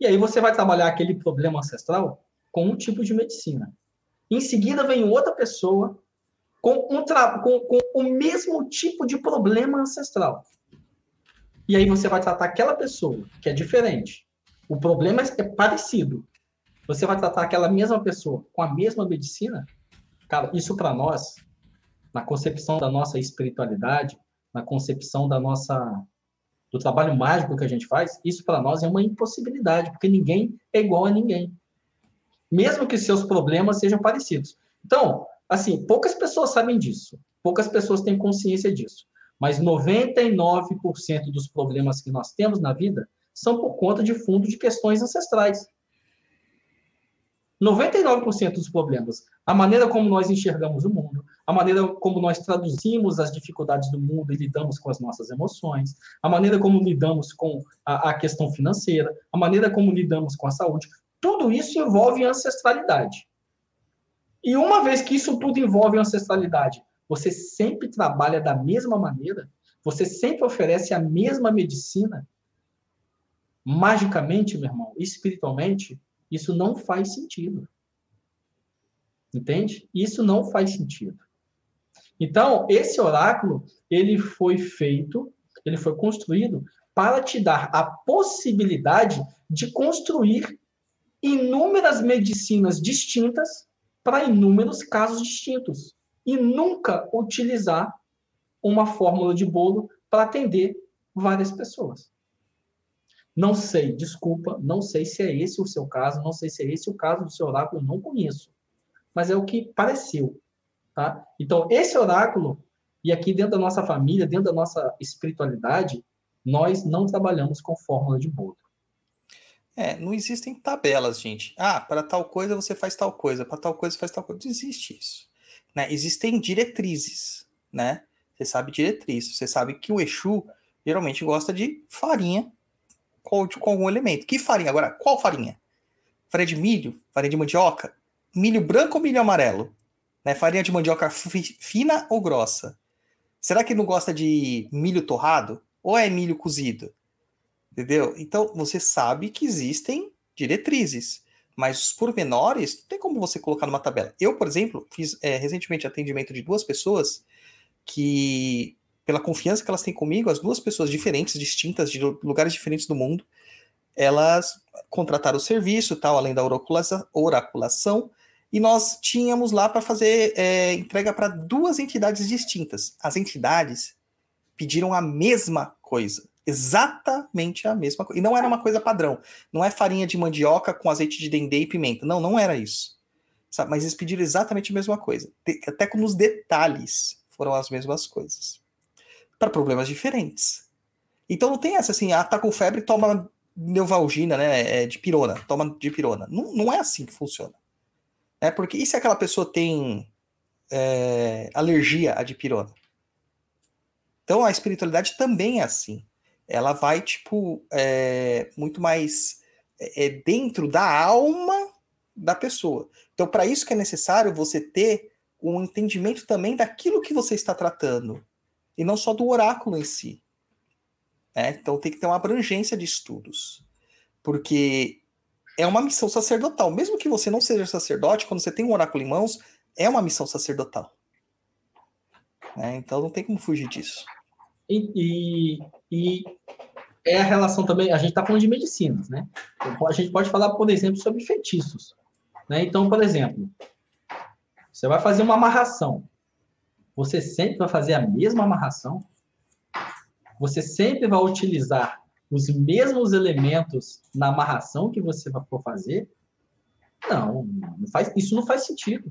E aí você vai trabalhar aquele problema ancestral com um tipo de medicina. Em seguida vem outra pessoa com, um com, com o mesmo tipo de problema ancestral. E aí você vai tratar aquela pessoa, que é diferente. O problema é parecido, você vai tratar aquela mesma pessoa com a mesma medicina? Cara, isso para nós, na concepção da nossa espiritualidade, na concepção da nossa do trabalho mágico que a gente faz, isso para nós é uma impossibilidade, porque ninguém é igual a ninguém. Mesmo que seus problemas sejam parecidos. Então, assim, poucas pessoas sabem disso. Poucas pessoas têm consciência disso. Mas 99% dos problemas que nós temos na vida são por conta de fundo de questões ancestrais. 99% dos problemas, a maneira como nós enxergamos o mundo, a maneira como nós traduzimos as dificuldades do mundo e lidamos com as nossas emoções, a maneira como lidamos com a, a questão financeira, a maneira como lidamos com a saúde, tudo isso envolve ancestralidade. E uma vez que isso tudo envolve ancestralidade, você sempre trabalha da mesma maneira, você sempre oferece a mesma medicina, magicamente, meu irmão, espiritualmente, isso não faz sentido. Entende? Isso não faz sentido. Então, esse oráculo, ele foi feito, ele foi construído para te dar a possibilidade de construir inúmeras medicinas distintas para inúmeros casos distintos e nunca utilizar uma fórmula de bolo para atender várias pessoas. Não sei, desculpa, não sei se é esse o seu caso, não sei se é esse o caso do seu oráculo, não conheço. Mas é o que pareceu, tá? Então, esse oráculo, e aqui dentro da nossa família, dentro da nossa espiritualidade, nós não trabalhamos com fórmula de bolo. É, não existem tabelas, gente. Ah, para tal coisa você faz tal coisa, para tal coisa você faz tal coisa. Não existe isso. Né? Existem diretrizes, né? Você sabe diretriz. Você sabe que o Exu geralmente gosta de farinha com, com algum elemento. Que farinha? Agora, qual farinha? Farinha de milho? Farinha de mandioca? Milho branco ou milho amarelo? Né? Farinha de mandioca fi- fina ou grossa? Será que não gosta de milho torrado? Ou é milho cozido? Entendeu? Então, você sabe que existem diretrizes, mas os pormenores não tem como você colocar numa tabela. Eu, por exemplo, fiz é, recentemente atendimento de duas pessoas que, pela confiança que elas têm comigo, as duas pessoas diferentes, distintas, de lu- lugares diferentes do mundo, elas contrataram o serviço, tal, além da oraculação, e nós tínhamos lá para fazer é, entrega para duas entidades distintas. As entidades pediram a mesma coisa. Exatamente a mesma coisa. E não era uma coisa padrão. Não é farinha de mandioca com azeite de dendê e pimenta. Não, não era isso. Sabe? Mas eles pediram exatamente a mesma coisa. Até com os detalhes foram as mesmas coisas. Para problemas diferentes. Então não tem essa assim, ah, tá com febre, toma Neuvalgina, né? é, de pirona. Toma de pirona. Não, não é assim que funciona. É porque e se aquela pessoa tem é, alergia à dipirona? Então a espiritualidade também é assim. Ela vai, tipo, é, muito mais é, é, dentro da alma da pessoa. Então, para isso que é necessário você ter um entendimento também daquilo que você está tratando. E não só do oráculo em si. né? Então tem que ter uma abrangência de estudos. Porque é uma missão sacerdotal. Mesmo que você não seja sacerdote, quando você tem um oráculo em mãos, é uma missão sacerdotal. né? Então não tem como fugir disso. E, e, e é a relação também, a gente está falando de medicinas, né? A gente pode falar, por exemplo, sobre feitiços. Né? Então, por exemplo, você vai fazer uma amarração. Você sempre vai fazer a mesma amarração? Você sempre vai utilizar os mesmos elementos na amarração que você for fazer? Não, não faz, isso não faz sentido.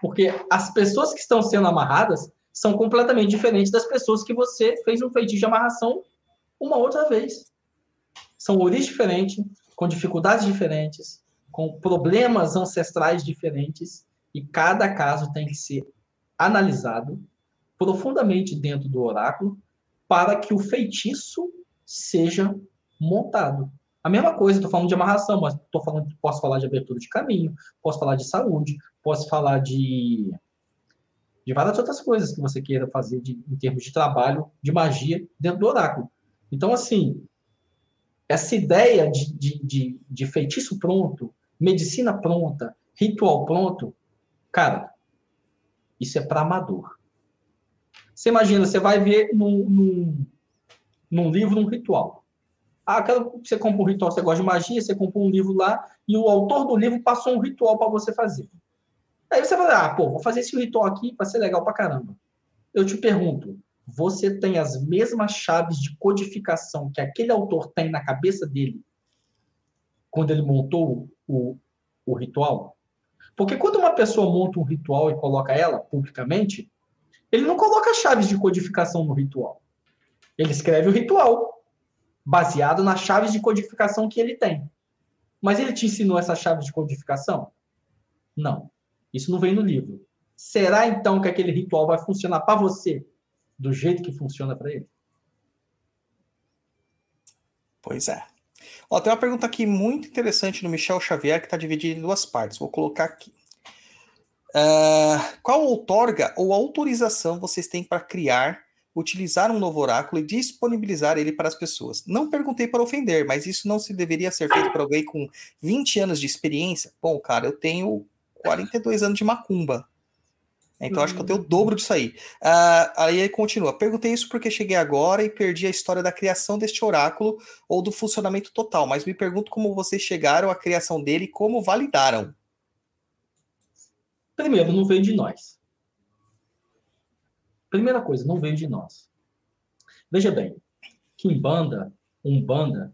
Porque as pessoas que estão sendo amarradas são completamente diferentes das pessoas que você fez um feitiço de amarração uma outra vez. São origens diferentes, com dificuldades diferentes, com problemas ancestrais diferentes, e cada caso tem que ser analisado profundamente dentro do oráculo para que o feitiço seja montado. A mesma coisa, estou falando de amarração, mas tô falando, posso falar de abertura de caminho, posso falar de saúde, posso falar de de várias outras coisas que você queira fazer de, em termos de trabalho, de magia, dentro do oráculo. Então, assim, essa ideia de, de, de, de feitiço pronto, medicina pronta, ritual pronto, cara, isso é para amador. Você imagina, você vai ver num, num, num livro um ritual. Ah, quero, você compra um ritual, você gosta de magia, você compra um livro lá, e o autor do livro passou um ritual para você fazer. Aí você vai, ah, pô, vou fazer esse ritual aqui, vai ser legal pra caramba. Eu te pergunto, você tem as mesmas chaves de codificação que aquele autor tem na cabeça dele quando ele montou o, o ritual? Porque quando pessoa monta um ritual e coloca ela publicamente, ele não coloca chaves de codificação no ritual. Ele escreve o ritual baseado nas chaves de codificação que ele tem. Mas ele te ensinou essa chave de codificação? Não. Isso não vem no livro. Será então que aquele ritual vai funcionar para você do jeito que funciona para ele? Pois é. Ó, tem uma pergunta aqui muito interessante do Michel Xavier que está dividida em duas partes. Vou colocar aqui. Ah, qual outorga ou autorização vocês têm para criar, utilizar um novo oráculo e disponibilizar ele para as pessoas? Não perguntei para ofender, mas isso não se deveria ser feito por alguém com 20 anos de experiência? Bom, cara, eu tenho 42 anos de macumba. Então acho que eu tenho o dobro disso aí. Ah, aí ele continua. Perguntei isso porque cheguei agora e perdi a história da criação deste oráculo ou do funcionamento total, mas me pergunto como vocês chegaram à criação dele e como validaram. Primeiro, não veio de nós. Primeira coisa, não veio de nós. Veja bem, Kimbanda, Umbanda,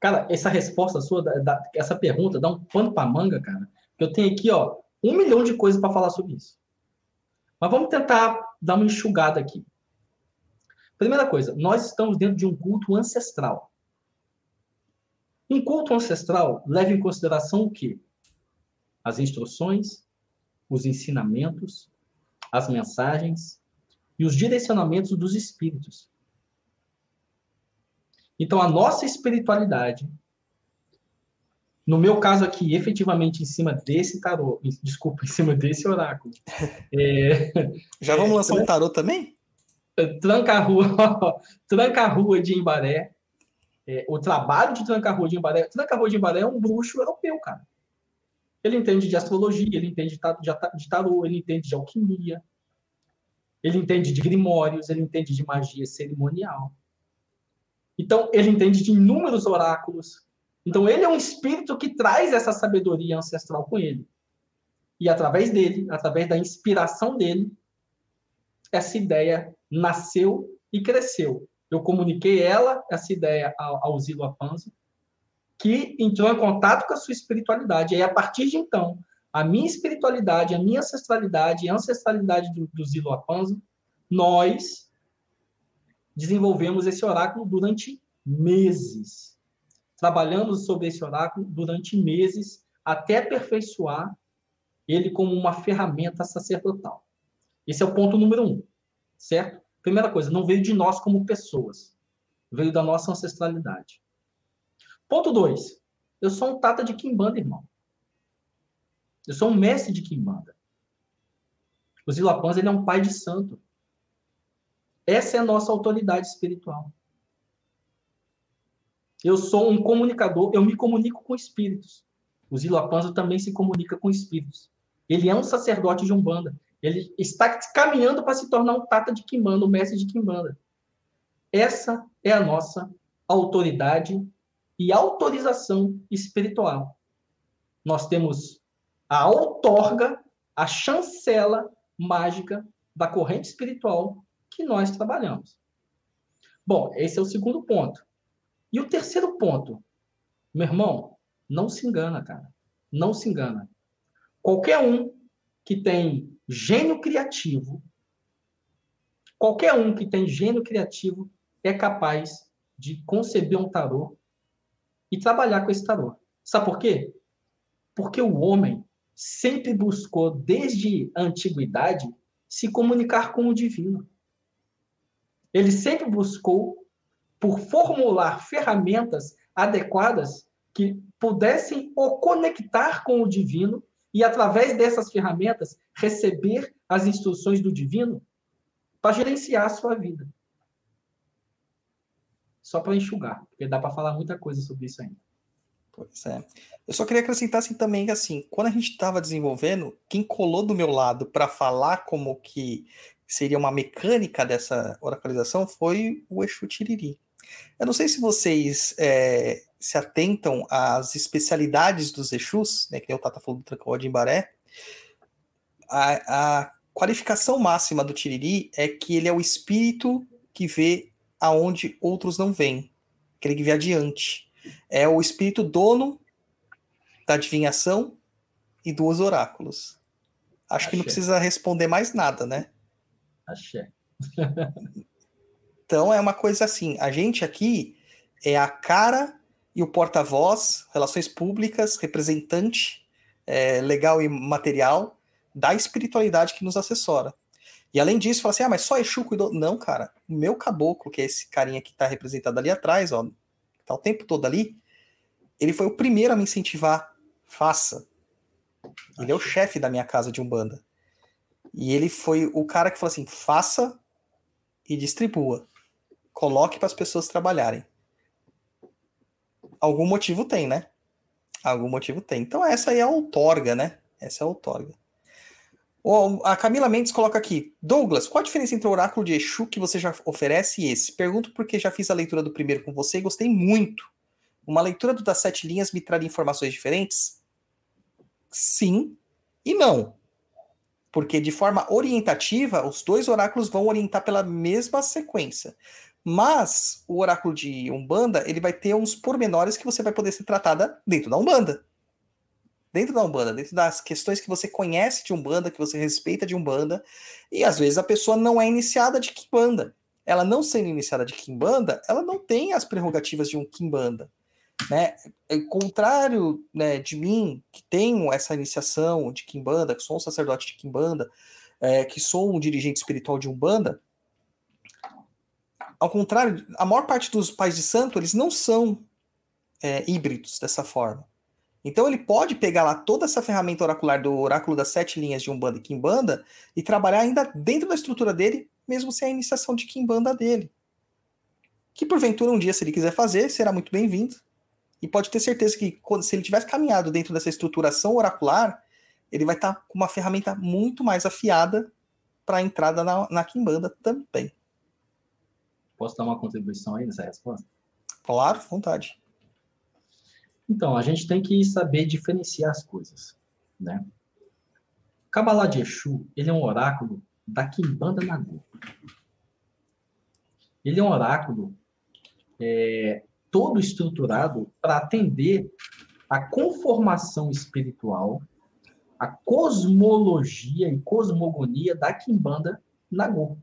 Cara, essa resposta sua, da- da- essa pergunta, dá um pano pra manga, cara. Eu tenho aqui, ó, um milhão de coisas para falar sobre isso. Mas vamos tentar dar uma enxugada aqui. Primeira coisa, nós estamos dentro de um culto ancestral. Um culto ancestral leva em consideração o quê? As instruções, os ensinamentos, as mensagens e os direcionamentos dos espíritos. Então, a nossa espiritualidade, no meu caso aqui, efetivamente em cima desse tarô, desculpa, em cima desse oráculo, [LAUGHS] é, Já vamos É, lançar um tarô também? Tranca-Rua, Tranca-Rua [LAUGHS] de Embaré, é, o trabalho de Tranca-Rua de Embaré, Tranca-Rua de Embaré é um bruxo europeu, cara. Ele entende de astrologia, ele entende de tarô, ele entende de alquimia, ele entende de grimórios, ele entende de magia cerimonial. Então, ele entende de inúmeros oráculos. Então, ele é um espírito que traz essa sabedoria ancestral com ele. E através dele, através da inspiração dele, essa ideia nasceu e cresceu. Eu comuniquei ela, essa ideia, ao, ao Zilo Apanzo, que entrou em contato com a sua espiritualidade. E aí, a partir de então, a minha espiritualidade, a minha ancestralidade a ancestralidade do, do Zilo nós desenvolvemos esse oráculo durante meses. Trabalhamos sobre esse oráculo durante meses, até aperfeiçoar ele como uma ferramenta sacerdotal. Esse é o ponto número um, certo? Primeira coisa, não veio de nós como pessoas, veio da nossa ancestralidade. Ponto dois, eu sou um tata de Kimbanda, irmão. Eu sou um mestre de Kimbanda. O Zilapanz, ele é um pai de santo. Essa é a nossa autoridade espiritual. Eu sou um comunicador, eu me comunico com espíritos. O Zilapanzo também se comunica com espíritos. Ele é um sacerdote de Umbanda. Ele está caminhando para se tornar um tata de Kimbanda, um mestre de Kimbanda. Essa é a nossa autoridade e autorização espiritual. Nós temos a outorga, a chancela mágica da corrente espiritual que nós trabalhamos. Bom, esse é o segundo ponto. E o terceiro ponto, meu irmão, não se engana, cara. Não se engana. Qualquer um que tem gênio criativo, qualquer um que tem gênio criativo é capaz de conceber um tarô e trabalhar com esse tarô. Sabe por quê? Porque o homem sempre buscou, desde a antiguidade, se comunicar com o divino. Ele sempre buscou por formular ferramentas adequadas que pudessem o conectar com o divino e, através dessas ferramentas, receber as instruções do divino para gerenciar a sua vida. Só para enxugar, porque dá para falar muita coisa sobre isso ainda. Pois é. Eu só queria acrescentar assim também que assim, quando a gente estava desenvolvendo, quem colou do meu lado para falar como que seria uma mecânica dessa oracalização foi o Exu Tiriri. Eu não sei se vocês é, se atentam às especialidades dos Exus, né, que nem o Tata falou do Trancão de Embaré. A, a qualificação máxima do Tiriri é que ele é o espírito que vê aonde outros não veem, aquele que vê adiante. É o espírito dono da adivinhação e dos oráculos. Acho que não Axé. precisa responder mais nada, né? Axé. Então é uma coisa assim, a gente aqui é a cara e o porta-voz, relações públicas, representante é, legal e material da espiritualidade que nos assessora. E além disso, fala assim, ah, mas só Exu cuidou. Não, cara, o meu caboclo, que é esse carinha que tá representado ali atrás, ó, tá o tempo todo ali, ele foi o primeiro a me incentivar, faça. Ele é o chefe da minha casa de Umbanda. E ele foi o cara que falou assim, faça e distribua. Coloque para as pessoas trabalharem. Algum motivo tem, né? Algum motivo tem. Então essa aí é a outorga, né? Essa é a outorga. A Camila Mendes coloca aqui. Douglas, qual a diferença entre o oráculo de Exu que você já oferece e esse? Pergunto porque já fiz a leitura do primeiro com você e gostei muito. Uma leitura do das sete linhas me traria informações diferentes? Sim e não. Porque de forma orientativa, os dois oráculos vão orientar pela mesma sequência. Mas o oráculo de Umbanda, ele vai ter uns pormenores que você vai poder ser tratada dentro da Umbanda. Dentro da Umbanda, dentro das questões que você conhece de Umbanda, que você respeita de Umbanda, e às vezes a pessoa não é iniciada de Kimbanda. Ela não sendo iniciada de Kimbanda, ela não tem as prerrogativas de um Kimbanda. Né? Ao contrário né, de mim, que tenho essa iniciação de Kimbanda, que sou um sacerdote de Kimbanda, é, que sou um dirigente espiritual de Umbanda, ao contrário, a maior parte dos pais de santo, eles não são é, híbridos dessa forma. Então ele pode pegar lá toda essa ferramenta oracular do oráculo das sete linhas de Umbanda e Kimbanda e trabalhar ainda dentro da estrutura dele, mesmo sem a iniciação de Kimbanda dele. Que porventura um dia, se ele quiser fazer, será muito bem-vindo. E pode ter certeza que quando, se ele tivesse caminhado dentro dessa estruturação oracular, ele vai estar tá com uma ferramenta muito mais afiada para a entrada na, na Kimbanda também. Posso dar uma contribuição aí nessa resposta? Claro, vontade. Então, a gente tem que saber diferenciar as coisas, né? Kabbalah de Exu, ele é um oráculo da Kimbanda Nagu. Ele é um oráculo é, todo estruturado para atender a conformação espiritual, a cosmologia e cosmogonia da Kimbanda Nagu.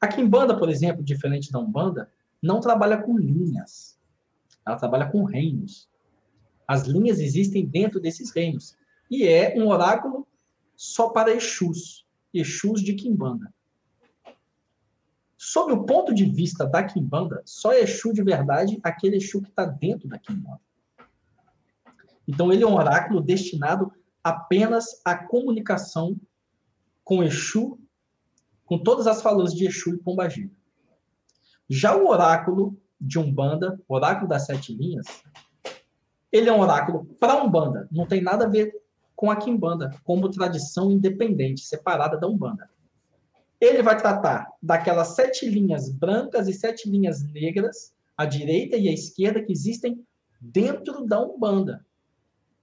A Kimbanda, por exemplo, diferente da Umbanda, não trabalha com linhas. Ela trabalha com reinos. As linhas existem dentro desses reinos. E é um oráculo só para Exus. Exus de Kimbanda. Sob o ponto de vista da Kimbanda, só Exu de verdade aquele Exu que está dentro da Kimbanda. Então, ele é um oráculo destinado apenas à comunicação com Exu com todas as falantes de Exu e Pombagira. Já o oráculo de Umbanda, o oráculo das sete linhas, ele é um oráculo para Umbanda, não tem nada a ver com a Kimbanda, como tradição independente, separada da Umbanda. Ele vai tratar daquelas sete linhas brancas e sete linhas negras, à direita e à esquerda, que existem dentro da Umbanda.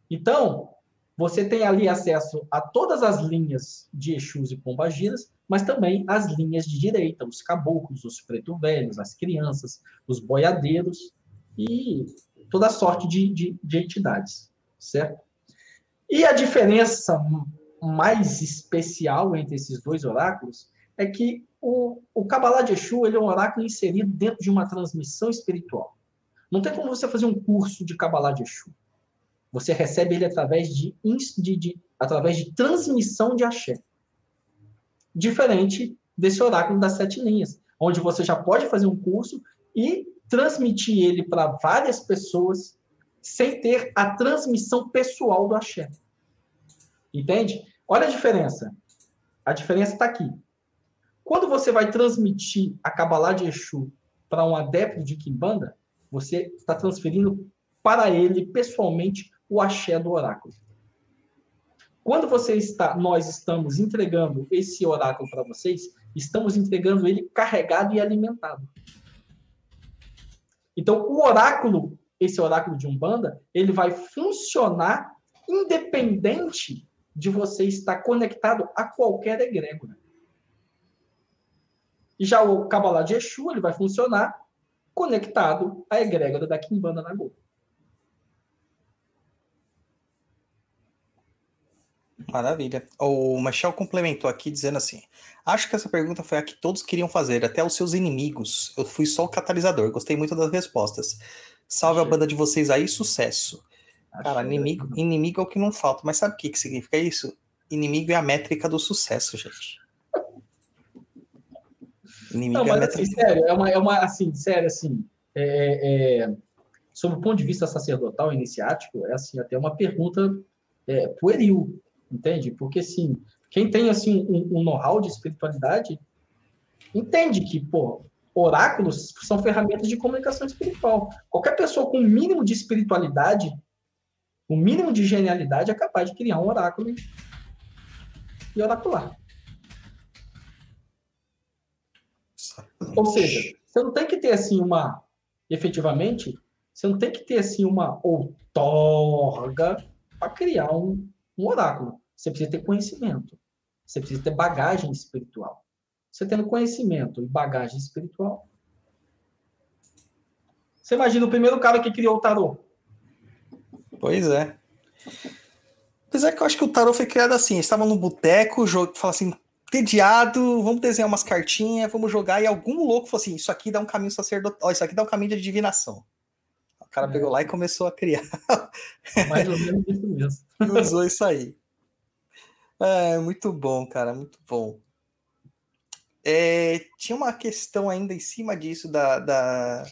Então, você tem ali acesso a todas as linhas de Exus e Pombagiras, mas também as linhas de direita, os caboclos, os preto velhos, as crianças, os boiadeiros e toda sorte de, de, de entidades, certo? E a diferença mais especial entre esses dois oráculos é que o, o Kabbalah de Exu ele é um oráculo inserido dentro de uma transmissão espiritual. Não tem como você fazer um curso de Kabbalah de Exu. Você recebe ele através de, de, de através de transmissão de axé diferente desse oráculo das sete linhas, onde você já pode fazer um curso e transmitir ele para várias pessoas sem ter a transmissão pessoal do axé. Entende? Olha a diferença. A diferença está aqui. Quando você vai transmitir a Kabbalah de Exu para um adepto de Kimbanda, você está transferindo para ele pessoalmente o axé do oráculo. Quando você está, nós estamos entregando esse oráculo para vocês, estamos entregando ele carregado e alimentado. Então, o oráculo, esse oráculo de Umbanda, ele vai funcionar independente de você estar conectado a qualquer egrégora. E já o Kabbalah de Exu, ele vai funcionar conectado à egrégora da Kimbanda Nagô. Maravilha. O Michel complementou aqui dizendo assim: Acho que essa pergunta foi a que todos queriam fazer, até os seus inimigos. Eu fui só o catalisador. Gostei muito das respostas. Salve Achei. a banda de vocês aí, sucesso. Achei. Cara, inimigo, inimigo é o que não falta. Mas sabe o que, que significa isso? Inimigo é a métrica do sucesso, gente. Inimigo não, é a métrica. Assim, sério, é uma, é uma assim, sério, assim. É, é, sob o ponto de vista sacerdotal iniciático, é assim, até uma pergunta é, pueril entende? Porque, assim, quem tem, assim, um, um know-how de espiritualidade entende que, pô, oráculos são ferramentas de comunicação espiritual. Qualquer pessoa com o um mínimo de espiritualidade, o um mínimo de genialidade é capaz de criar um oráculo e oracular. Ou seja, você não tem que ter assim uma, efetivamente, você não tem que ter assim uma outorga para criar um, um oráculo. Você precisa ter conhecimento. Você precisa ter bagagem espiritual. você tendo conhecimento e bagagem espiritual. Você imagina o primeiro cara que criou o tarô? Pois é. Apesar que eu acho que o tarô foi criado assim, estavam no boteco, jogo, assim, tediado, vamos desenhar umas cartinhas, vamos jogar, e algum louco falou assim, isso aqui dá um caminho sacerdotal, isso aqui dá um caminho de adivinação. O cara É. pegou lá e começou a criar. Mais ou menos isso mesmo. [LAUGHS] e usou isso aí. É, muito bom, cara, muito bom. É, tinha uma questão ainda em cima disso da, da-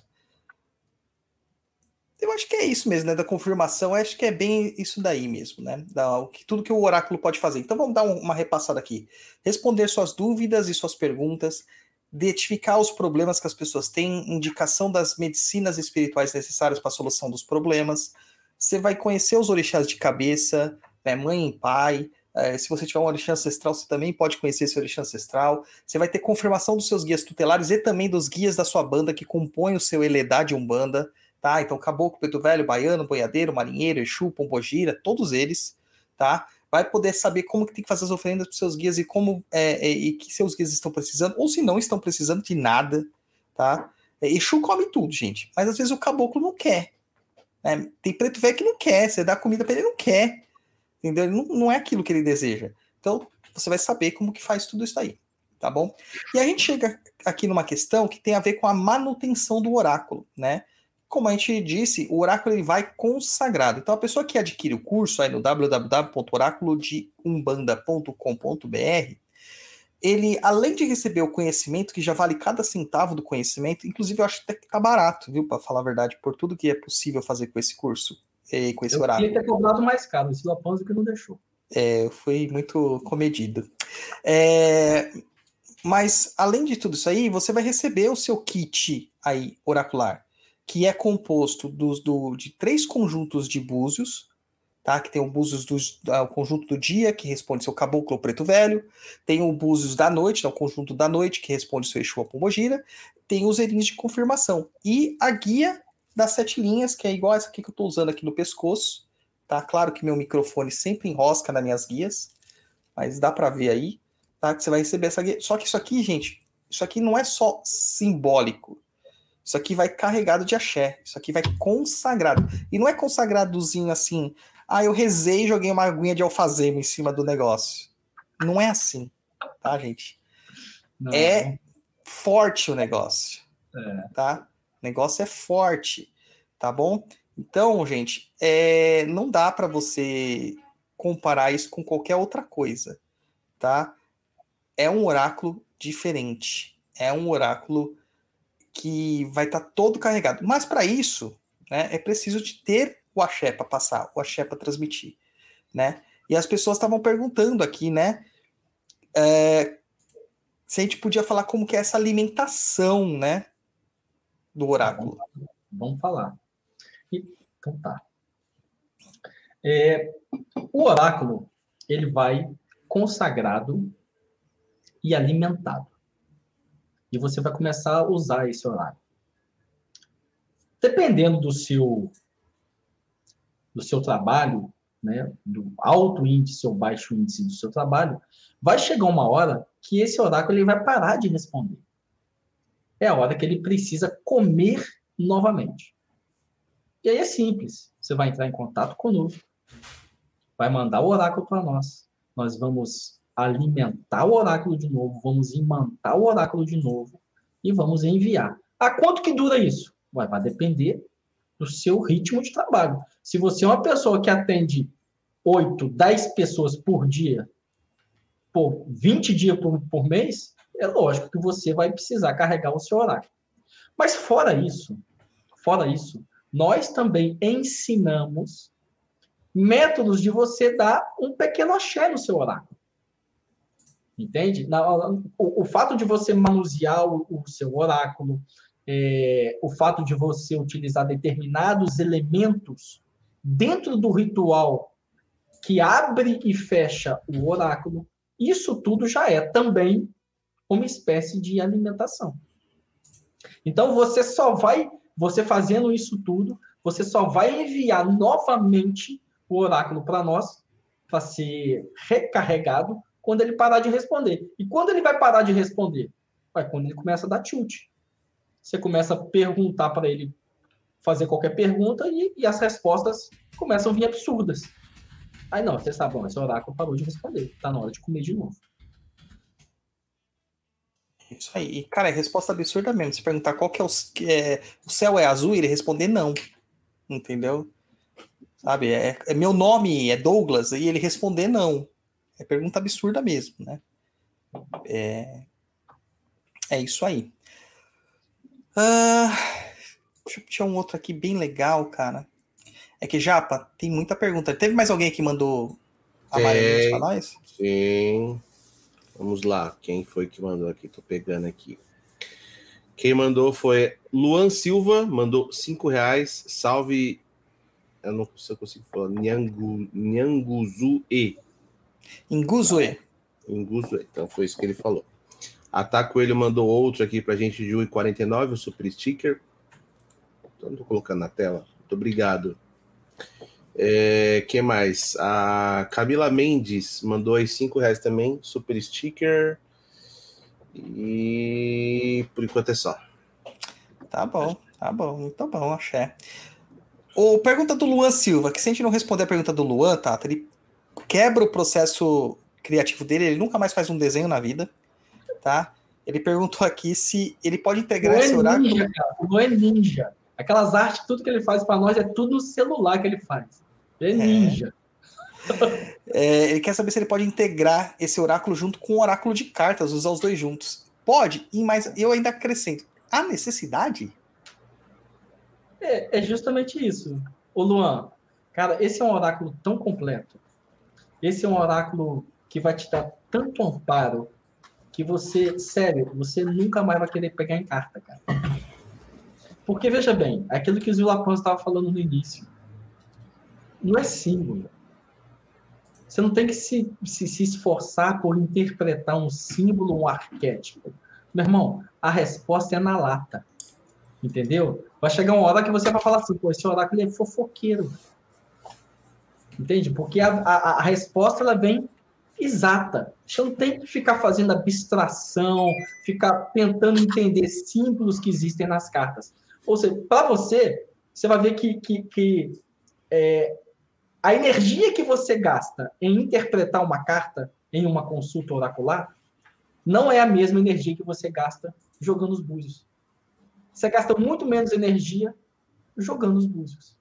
Eu acho que é isso mesmo, né? Da confirmação, eu acho que é bem isso daí mesmo, né? Da, o que, tudo que o oráculo pode fazer. Então vamos dar um- uma repassada aqui. Responder suas dúvidas e suas perguntas, identificar os problemas que as pessoas têm, indicação das medicinas espirituais necessárias para a solução dos problemas. Você vai conhecer os orixás de cabeça, né, mãe e pai. É, se você tiver um orixá ancestral, você também pode conhecer esse orixá ancestral. Você vai ter confirmação dos seus guias tutelares e também dos guias da sua banda que compõem o seu Eledá de Umbanda, tá? Então, Caboclo, Preto Velho, Baiano, Boiadeiro, Marinheiro, Exu, Pombogira, todos eles, tá? Vai poder saber como que tem que fazer as oferendas para seus guias e como é, é, e que seus guias estão precisando, ou se não estão precisando de nada, tá? É, Exu come tudo, gente, mas às vezes o caboclo não quer. né? Tem preto velho que não quer, você dá comida para ele não quer. Entendeu? Não, não é aquilo que ele deseja. Então, você vai saber como que faz tudo isso aí, tá bom? E a gente chega aqui numa questão que tem a ver com a manutenção do oráculo, né? Como a gente disse, o oráculo ele vai consagrado. Então, a pessoa que adquire o curso aí no www.oraculodeumbanda.com.br, ele, além de receber o conhecimento, que já vale cada centavo do conhecimento, inclusive eu acho até que tá barato, viu, para falar a verdade, por tudo que é possível fazer com esse curso, eh, com esse Eu oráculo. queria ter cobrado mais caro, o Sila Ponzo que não deixou. É, foi muito comedido. É, mas, além de tudo isso aí, você vai receber o seu kit aí, oracular, que é composto dos, do, de três conjuntos de búzios, tá? Que tem o búzios do ah, o conjunto do dia, que responde seu caboclo preto velho, tem o búzios da noite, né, o conjunto da noite, que responde seu Exu ou pombogira, tem os erins de confirmação, e a guia das sete linhas, que é igual essa aqui que eu estou usando aqui no pescoço, tá? Claro que meu microfone sempre enrosca nas minhas guias, mas dá para ver aí, tá? Que você vai receber essa guia. Só que isso aqui, gente, isso aqui não é só simbólico. Isso aqui vai carregado de axé. Isso aqui vai consagrado. E não é consagradozinho assim, ah, eu rezei e joguei uma aguinha de alfazema em cima do negócio. Não é assim, tá, gente? Não, É forte o negócio É. tá? O negócio é forte, tá bom? Então, gente, é, não dá para você comparar isso com qualquer outra coisa, tá? É um oráculo diferente, é um oráculo que vai estar todo carregado. Mas para isso, né, é preciso de ter o axé para passar, o axé para transmitir, né? E as pessoas estavam perguntando aqui, né? é, se a gente podia falar como que é essa alimentação, né? Do oráculo. Vamos falar. Então tá. É, o oráculo, ele vai consagrado e alimentado. E você vai começar a usar esse oráculo. Dependendo do seu do seu trabalho, né, do alto índice ou baixo índice do seu trabalho, vai chegar uma hora que esse oráculo ele vai parar de responder. É a hora que ele precisa comer novamente. E aí é simples. Você vai entrar em contato conosco, vai mandar o oráculo para nós. Nós vamos alimentar o oráculo de novo, vamos imantar o oráculo de novo e vamos enviar. A quanto que dura isso? Vai, vai depender do seu ritmo de trabalho. Se você é uma pessoa que atende 8, 10 pessoas por dia, por 20 dias por, por mês, é lógico que você vai precisar carregar o seu oráculo. Mas fora isso, fora isso, nós também ensinamos métodos de você dar um pequeno axé no seu oráculo. Entende? O, o fato de você manusear o, o seu oráculo, é, o fato de você utilizar determinados elementos dentro do ritual que abre e fecha o oráculo, isso tudo já é também uma espécie de alimentação. Então você só vai, você fazendo isso tudo, você só vai enviar novamente o oráculo para nós para ser recarregado quando ele parar de responder. E quando ele vai parar de responder? Vai quando ele começa a dar tilt. Você começa a perguntar para ele fazer qualquer pergunta e, e, as respostas começam a vir absurdas. Aí não, você sabe, bom, esse oráculo parou de responder. Tá na hora de comer de novo. Isso aí. E, cara, é resposta absurda mesmo. Se perguntar qual que é o, é, o céu é azul, ele responder não. Entendeu? Sabe? É, é, meu nome é Douglas e ele responder não. É pergunta absurda mesmo, né? É, é isso aí. Uh, deixa eu puxar um outro aqui bem legal, cara. É que, Japa, tem muita pergunta. Teve mais alguém que mandou amarelinhos pra nós? Sim. Vamos lá. Quem foi que mandou aqui? Tô pegando aqui. Quem mandou foi Luan Silva, mandou cinco reais. Salve. Eu não sei se eu consigo falar. Nhangu, Nhanguzu-e. Inguzue. Inguzue. Então foi isso que ele falou. Ataco Coelho mandou outro aqui pra gente de 1,49, o super sticker. Então, não tô colocando na tela. Muito obrigado. É, que mais? A Camila Mendes mandou aí 5 reais também, super sticker. E por enquanto é só. Tá bom, tá bom, muito bom, axé. O pergunta do Luan Silva, que se a gente não responder a pergunta do Luan, tá? Ele quebra o processo criativo dele, ele nunca mais faz um desenho na vida, tá? Ele perguntou aqui se ele pode integrar esse horário. Ninja, cara. O Luan é ninja. Aquelas artes, tudo que ele faz para nós é tudo no celular que ele faz. Ele é, é. ninja. [LAUGHS] É, ele quer saber se ele pode integrar esse oráculo junto com o oráculo de cartas, usar os dois juntos. Pode, e mais eu ainda acrescento. Há necessidade? É, é justamente isso. O Luan, cara, esse é um oráculo tão completo. Esse é um oráculo que vai te dar tanto amparo que você, sério, você nunca mais vai querer pegar em carta, cara. Porque, veja bem, aquilo que o Zulapan estava falando no início, não é símbolo. Você não tem que se, se, se, esforçar por interpretar um símbolo, um arquétipo. Meu irmão, a resposta é na lata. Entendeu? Vai chegar uma hora que você vai falar assim, pô, esse oráculo é fofoqueiro. Entende? Porque a, a, a resposta ela vem exata. Você não tem que ficar fazendo abstração, ficar tentando entender símbolos que existem nas cartas. Ou seja, para você, você vai ver que, que, que é, a energia que você gasta em interpretar uma carta em uma consulta oracular não é a mesma energia que você gasta jogando os búzios. Você gasta muito menos energia jogando os búzios.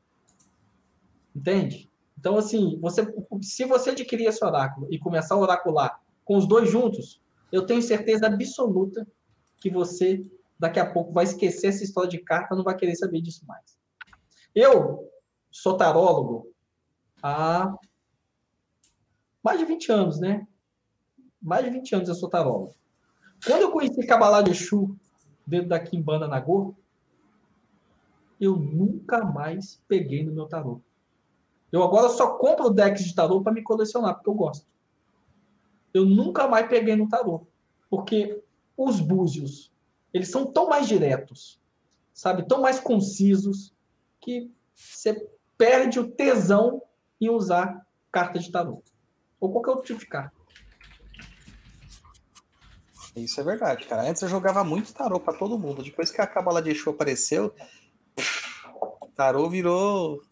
Entende? Então, assim, você, se você adquirir esse oráculo e começar a oracular com os dois juntos, eu tenho certeza absoluta que você daqui a pouco vai esquecer essa história de carta, não vai querer saber disso mais. Eu sou tarólogo há mais de 20 anos, né? Mais de 20 anos eu sou tarólogo. Quando eu conheci Kabbalah de Exu, dentro da Kimbanda Nagô, eu nunca mais peguei no meu tarô. Eu agora só compro decks de tarô para me colecionar, porque eu gosto. Eu nunca mais peguei no tarô. Porque os búzios, eles são tão mais diretos, sabe? Tão mais concisos, que você perde o tesão em usar carta de tarô. Ou qualquer outro tipo de carta. Isso é verdade, cara. Antes eu jogava muito tarô para todo mundo. Depois que a Cabala de Exu apareceu, tarô virou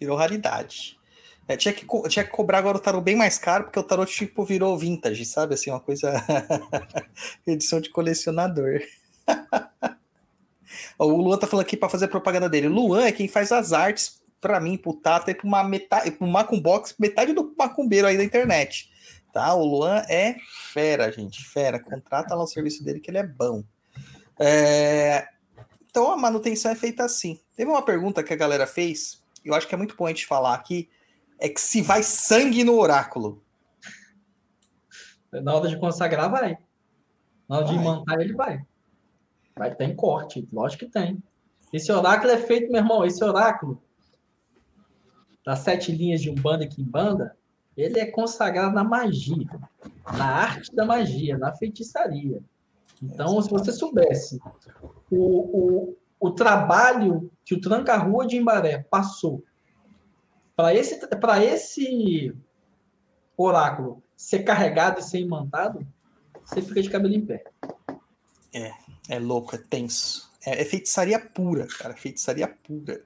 virou raridade. É, tinha, que, tinha que cobrar agora o tarô bem mais caro, porque o tarô tipo virou vintage, sabe? Assim, uma coisa. [LAUGHS] edição de colecionador. [LAUGHS] o Luan tá falando aqui para fazer propaganda dele. Luan é quem faz as artes para mim, pro Tata e pro, uma metade, pro Macumbox, metade do macumbeiro aí da internet. Tá? O Luan é fera, gente. Fera. Contrata lá o serviço dele que ele é bom. É... Então a manutenção é feita assim. Teve uma pergunta que a galera fez, eu acho que é muito bom a gente falar aqui, é que se vai sangue no oráculo. Na hora de consagrar, vai. Na hora vai. de imantar, ele vai. Vai ter corte, lógico que tem. Esse oráculo é feito, meu irmão, esse oráculo das sete linhas de Umbanda e Kimbanda, ele é consagrado na magia, na arte da magia, na feitiçaria. Então, se você soubesse o, o, o trabalho que o Tranca-Rua de Embaré passou para esse, esse oráculo ser carregado e ser imantado, você fica de cabelo em pé. É louco, é tenso. É, é feitiçaria pura, cara. Feitiçaria pura.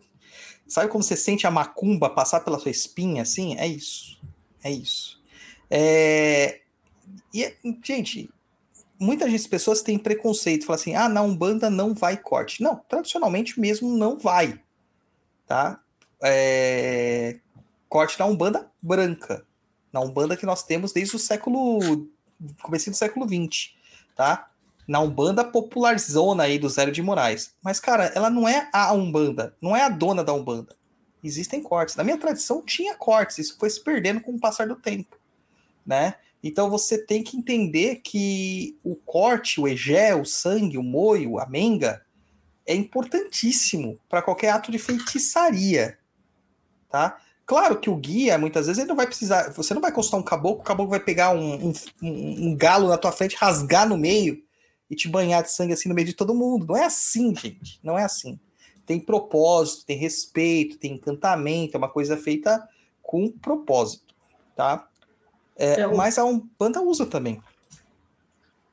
Sabe como você sente a macumba passar pela sua espinha, assim? É isso. É isso. É... E, gente, muitas gente, pessoas têm preconceito. Falam assim, ah, na Umbanda não vai corte. Não, tradicionalmente mesmo não vai. Tá? É... Corte na Umbanda branca. Na Umbanda que nós temos desde o século... Começo do século XX, tá? na Umbanda popularzona aí do Zero de Moraes. Mas, cara, ela não é a Umbanda, não é a dona da Umbanda. Existem cortes. Na minha tradição tinha cortes, isso foi se perdendo com o passar do tempo, né? Então você tem que entender que o corte, o egé, o sangue, o moio, a menga, é importantíssimo para qualquer ato de feitiçaria, tá? Claro que o guia, muitas vezes, ele não vai precisar. Você não vai consultar um caboclo, o caboclo vai pegar um, um, um galo na tua frente, rasgar no meio e te banhar de sangue assim no meio de todo mundo. Não é assim, gente. Não é assim. Tem propósito, tem respeito, tem encantamento, é uma coisa feita com propósito, tá? É, é, mas a Umbanda usa também.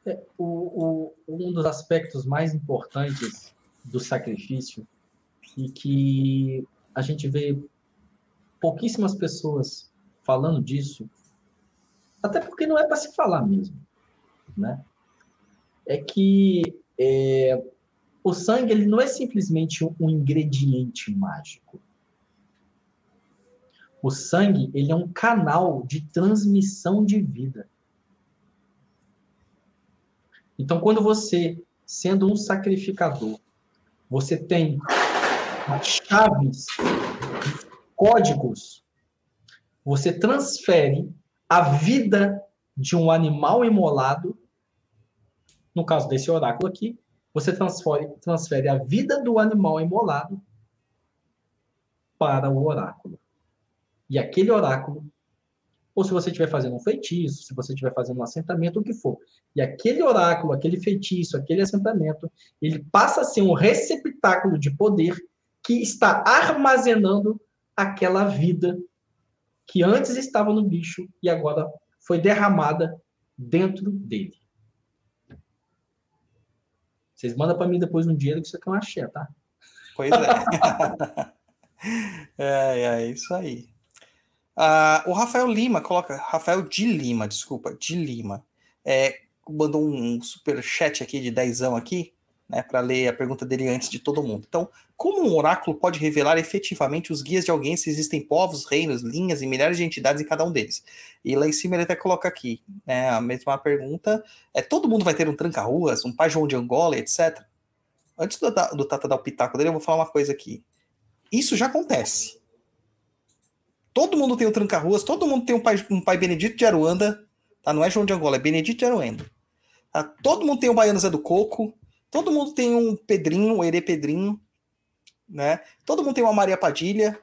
É, o, o, um dos aspectos mais importantes do sacrifício e que a gente vê pouquíssimas pessoas falando disso, até porque não é para se falar mesmo, né? é que é, o sangue ele não é simplesmente um ingrediente mágico. O sangue ele é um canal de transmissão de vida. Então, quando você, sendo um sacrificador, você tem chaves, códigos, você transfere a vida de um animal imolado no caso desse oráculo aqui, você transfere, transfere a vida do animal imolado para o oráculo. E aquele oráculo, ou se você estiver fazendo um feitiço, se você estiver fazendo um assentamento, o que for, e aquele oráculo, aquele feitiço, aquele assentamento, ele passa a ser um receptáculo de poder que está armazenando aquela vida que antes estava no bicho e agora foi derramada dentro dele. Vocês mandam para mim depois um dinheiro que isso aqui é uma axé, tá? Pois é. [LAUGHS] é, é isso aí. Uh, o Rafael Lima coloca, Rafael de Lima, desculpa, de Lima, é, mandou um super chat aqui de dezão aqui, né, para ler a pergunta dele antes de todo mundo. Então, como um oráculo pode revelar efetivamente os guias de alguém se existem povos, reinos, linhas e milhares de entidades em cada um deles? E lá em cima ele até coloca aqui, né, a mesma pergunta, é todo mundo vai ter um tranca-ruas, um pai João de Angola, etc? Antes do, do Tata dar o pitaco dele, eu vou falar uma coisa aqui. Isso já acontece. Todo mundo tem um tranca-ruas, todo mundo tem um pai, um pai Benedito de Aruanda, tá? Não é João de Angola, é Benedito de Aruanda. Tá? Todo mundo tem um Baiano Zé do Coco, Todo mundo tem um Pedrinho, um Herê Pedrinho, né? Todo mundo tem uma Maria Padilha.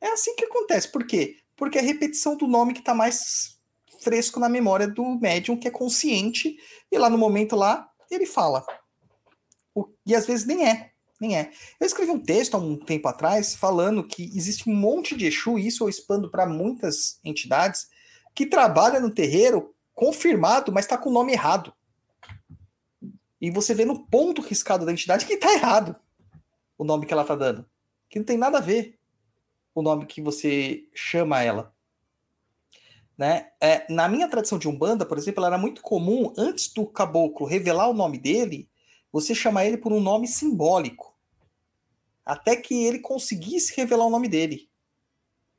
É assim que acontece. Por quê? Porque é a repetição do nome que está mais fresco na memória do médium, que é consciente, e lá no momento lá, ele fala. O, e às vezes nem é. Nem é. Eu escrevi um texto há um tempo atrás falando que existe um monte de Exu, e isso eu expando para muitas entidades, que trabalha no terreiro confirmado, mas está com o nome errado e você vê no ponto riscado da entidade que está errado o nome que ela está dando. Que não tem nada a ver o nome que você chama ela. Né? É, na minha tradição de Umbanda, por exemplo, era muito comum, antes do caboclo revelar o nome dele, você chamar ele por um nome simbólico. Até que ele conseguisse revelar o nome dele.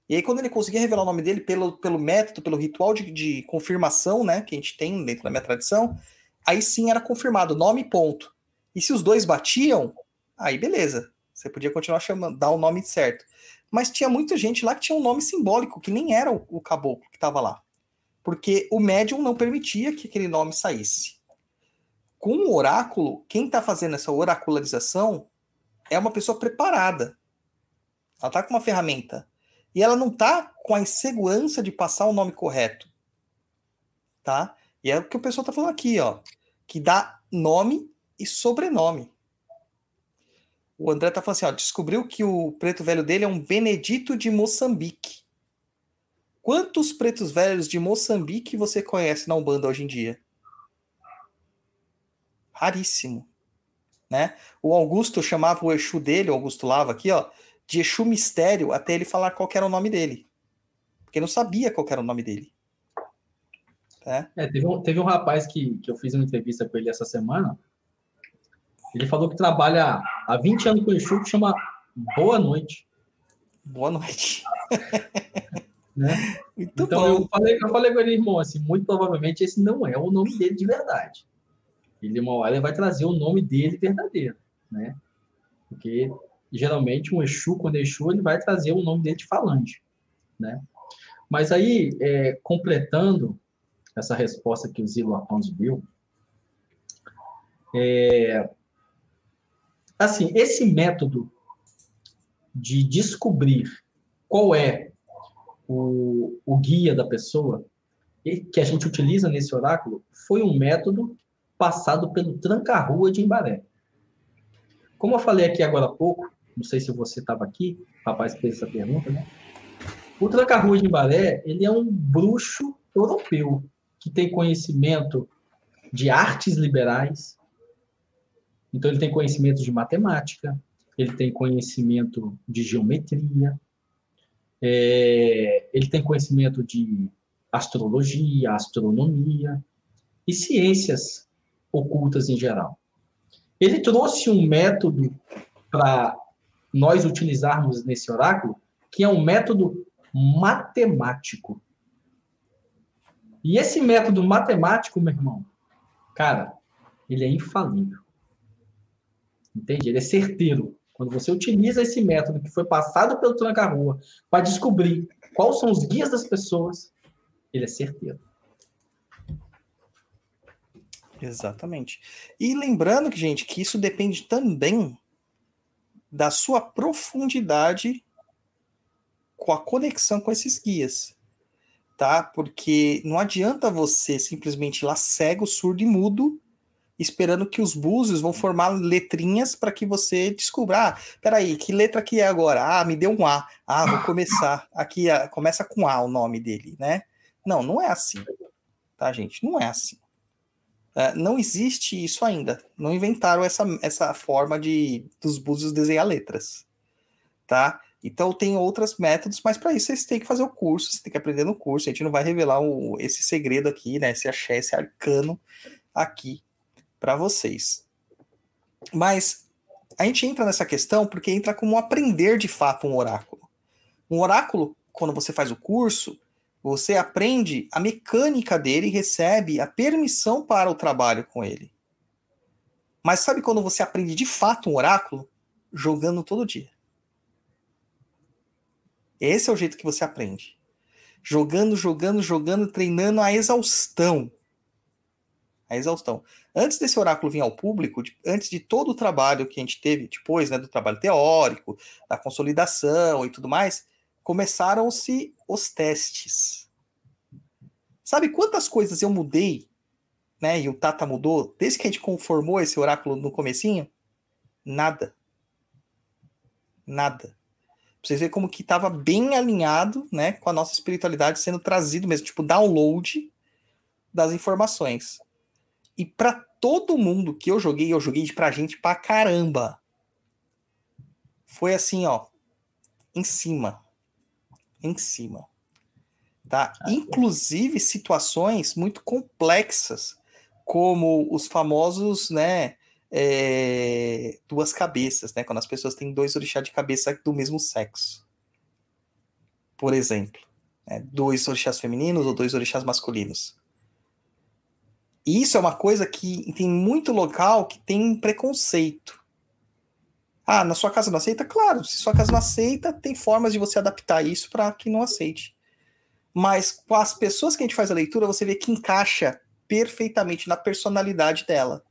E aí, quando ele conseguia revelar o nome dele pelo, pelo método, pelo ritual de, de confirmação, né, que a gente tem dentro da minha tradição, aí sim era confirmado, nome ponto. E se os dois batiam, aí beleza. Você podia continuar chamando, dar o nome certo. Mas tinha muita gente lá que tinha um nome simbólico, que nem era o, o caboclo que estava lá. Porque o médium não permitia que aquele nome saísse. Com o oráculo, quem está fazendo essa oracularização é uma pessoa preparada. Ela está com uma ferramenta. E ela não está com a insegurança de passar o nome correto. Tá? E é o que o pessoal está falando aqui, ó que dá nome e sobrenome. O André tá falando assim, ó, descobriu que o preto velho dele é um Benedito de Moçambique. Quantos pretos velhos de Moçambique você conhece na Umbanda hoje em dia? Raríssimo. Né? O Augusto chamava o Exu dele, o Augusto Lava aqui, ó, de Exu Mistério, até ele falar qual era o nome dele. Porque não sabia qual era o nome dele. É, teve, um, teve um rapaz que, que eu fiz uma entrevista com ele essa semana. Ele falou que trabalha há 20 anos com o Exu, que chama Boa Noite. Boa noite. [LAUGHS] Né? então eu falei, eu falei com ele, irmão, assim, muito provavelmente esse não é o nome dele de verdade. Ele, uma vai trazer o nome dele verdadeiro, né? Porque geralmente um Exu, quando é Exu, ele vai trazer o nome dele de falange, né? Mas aí, é, completando essa resposta que o Zilo Afonso deu, é, assim, esse método de descobrir qual é o, o guia da pessoa que a gente utiliza nesse oráculo foi um método passado pelo tranca-rua de Embaré. Como eu falei aqui agora há pouco, não sei se você estava aqui, o rapaz fez essa pergunta, né? O tranca-rua de Embaré, ele é um bruxo europeu que tem conhecimento de artes liberais. Então ele tem conhecimento de matemática, ele tem conhecimento de geometria, é, ele tem conhecimento de astrologia, astronomia e ciências ocultas em geral. Ele trouxe um método para nós utilizarmos nesse oráculo, que é um método matemático. E esse método matemático, meu irmão, cara, ele é infalível. Entende? Ele é certeiro. Quando você utiliza esse método que foi passado pelo tranca-rua para descobrir quais são os guias das pessoas, ele é certeiro. Exatamente. E lembrando que, gente, que isso depende também da sua profundidade com a conexão com esses guias, tá? Porque não adianta você simplesmente ir lá cego, surdo e mudo esperando que os búzios vão formar letrinhas para que você descubra. Ah, peraí, que letra que é agora? Ah, me deu um A. Ah, vou começar. Aqui começa com A o nome dele, né? Não, não é assim. Tá, gente? Não é assim. É, não existe isso ainda. Não inventaram essa, essa forma de dos búzios desenhar letras. Tá? Então tem outros métodos, mas para isso vocês têm que fazer o curso, você tem que aprender no curso. A gente não vai revelar o, esse segredo aqui, né? Esse axé, esse arcano aqui para vocês. Mas a gente entra nessa questão porque entra como aprender de fato um oráculo. Um oráculo, quando você faz o curso, você aprende a mecânica dele e recebe a permissão para o trabalho com ele. Mas sabe quando você aprende de fato um oráculo? Jogando todo dia. Esse é o jeito que você aprende. Jogando, jogando, jogando, treinando a exaustão. A exaustão antes desse oráculo vir ao público, antes de todo o trabalho que a gente teve depois, né, do trabalho teórico, da consolidação e tudo mais, começaram-se os testes. Sabe quantas coisas eu mudei, né, e o Tata mudou, desde que a gente conformou esse oráculo no comecinho? Nada. Nada. Pra vocês verem como que estava bem alinhado, né, com a nossa espiritualidade sendo trazido mesmo, tipo download das informações. E para todo mundo que eu joguei, eu joguei pra gente pra caramba. Foi assim, ó, em cima. Em cima. Tá? Ah, Inclusive situações muito complexas, como os famosos, né, é, duas cabeças, né, quando as pessoas têm dois orixás de cabeça do mesmo sexo. Por exemplo, né, dois orixás femininos ou dois orixás masculinos. E isso é uma coisa que tem muito local que tem preconceito. Ah, na sua casa não aceita? Claro, se sua casa não aceita, tem formas de você adaptar isso para que não aceite. Mas com as pessoas que a gente faz a leitura, você vê que encaixa perfeitamente na personalidade dela.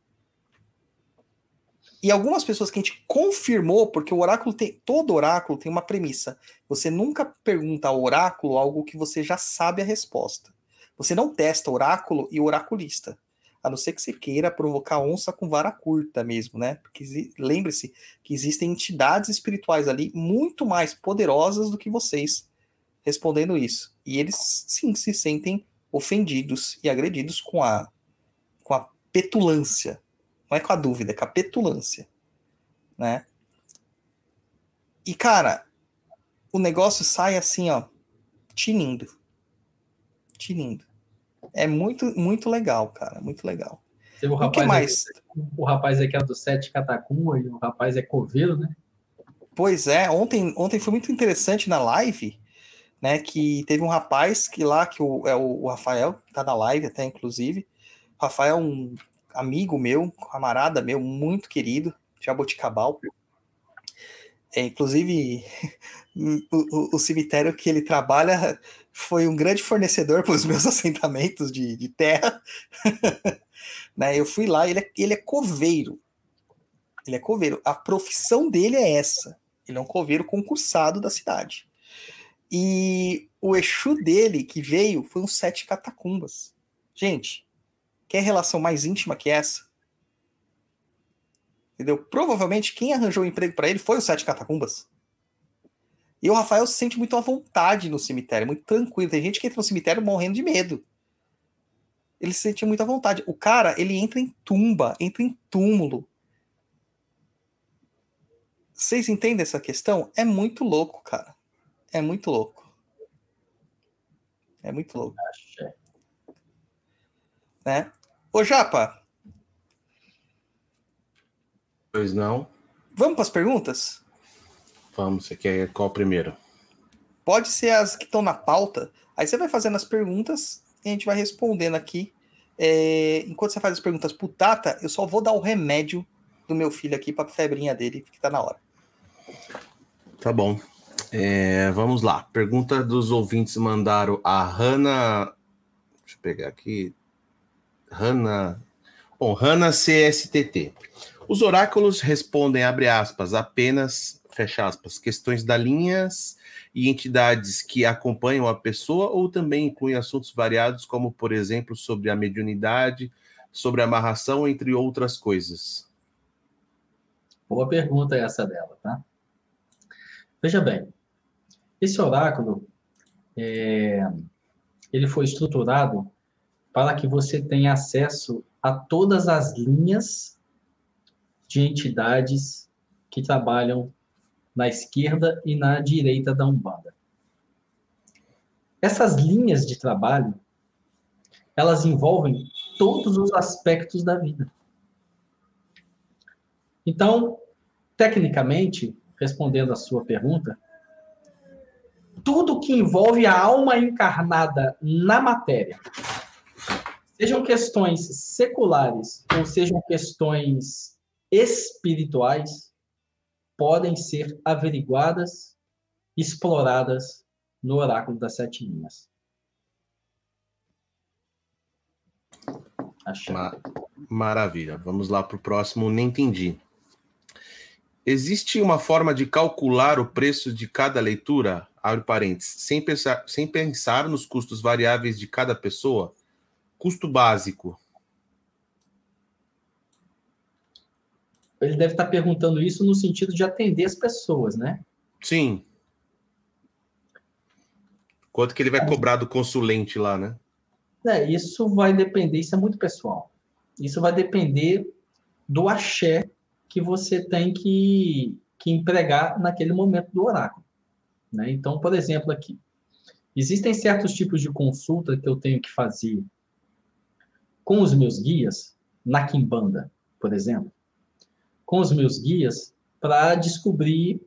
E algumas pessoas que a gente confirmou, porque o oráculo tem. Todo oráculo tem uma premissa. Você nunca pergunta ao oráculo algo que você já sabe a resposta. Você não testa oráculo e oraculista a não ser que você queira provocar onça com vara curta mesmo, né? Porque lembre-se que existem entidades espirituais ali muito mais poderosas do que vocês respondendo isso. E eles sim se sentem ofendidos e agredidos com a, com a petulância. Não é com a dúvida, é com a petulância. Né? E, cara, o negócio sai assim, ó, tinindo. Tinindo. É muito, muito legal, cara. Muito legal. Teve o O que mais? o rapaz aqui é do Sete Catacumba e o rapaz é coveiro, né? Pois é, ontem, ontem foi muito interessante na live, né? Que teve um rapaz que lá, que o, é o, Rafael, que tá na live até, inclusive. O Rafael é um amigo meu, camarada meu, muito querido, Jaboticabal. É, inclusive, [LAUGHS] o, o- o cemitério que ele trabalha foi um grande fornecedor para os meus [LAUGHS] assentamentos de, de terra. [LAUGHS] né? Eu fui lá, ele é, ele é coveiro. Ele é coveiro. A profissão dele é essa. Ele é um coveiro concursado da cidade. E o Exu dele que veio foi um sete catacumbas. Gente, quer relação mais íntima que essa? Entendeu? Provavelmente quem arranjou o emprego para ele foi o Sete Catacumbas. E o Rafael se sente muito à vontade no cemitério, muito tranquilo. Tem gente que entra no cemitério morrendo de medo. Ele se sente muito à vontade. O cara, ele entra em tumba, entra em túmulo. Vocês entendem essa questão? É muito louco, cara. É muito louco. É muito louco, né? Ô, Japa, Pois não. vamos para as perguntas? Vamos, você quer qual primeiro? Pode ser as que estão na pauta. Aí você vai fazendo as perguntas e a gente vai respondendo aqui. É, enquanto você faz as perguntas pro Tata, eu só vou dar o remédio do meu filho aqui pra febrinha dele, que tá na hora. Tá bom. É, vamos lá. Pergunta dos ouvintes mandaram a Hanna. Deixa eu pegar aqui. Hanna. Bom, Hanna CSTT. Os oráculos respondem, abre aspas, apenas, fecha aspas, questões da linhas e entidades que acompanham a pessoa ou também incluem assuntos variados, como, por exemplo, sobre a mediunidade, sobre a amarração, entre outras coisas. Boa pergunta essa dela, tá? Veja bem, esse oráculo, é, ele foi estruturado para que você tenha acesso a todas as linhas de entidades que trabalham na esquerda e na direita da Umbanda. Essas linhas de trabalho, elas envolvem todos os aspectos da vida. Então, tecnicamente, respondendo a sua pergunta, tudo que envolve a alma encarnada na matéria, sejam questões seculares ou sejam questões espirituais, podem ser averiguadas, exploradas no oráculo das sete linhas. Achei. Ma- Maravilha. Vamos lá para o próximo. Nem entendi. Existe uma forma de calcular o preço de cada leitura, abre parênteses, sem pensar, sem pensar nos custos variáveis de cada pessoa? Custo básico. Ele deve estar perguntando isso no sentido de atender as pessoas, né? Sim. Quanto que ele vai cobrar do consulente lá, né? É, isso vai depender, isso é muito pessoal. Isso vai depender do axé que você tem que, que empregar naquele momento do oráculo. Né? Então, por exemplo, aqui, existem certos tipos de consulta que eu tenho que fazer com os meus guias, na Kimbanda, por exemplo, com os meus guias, para descobrir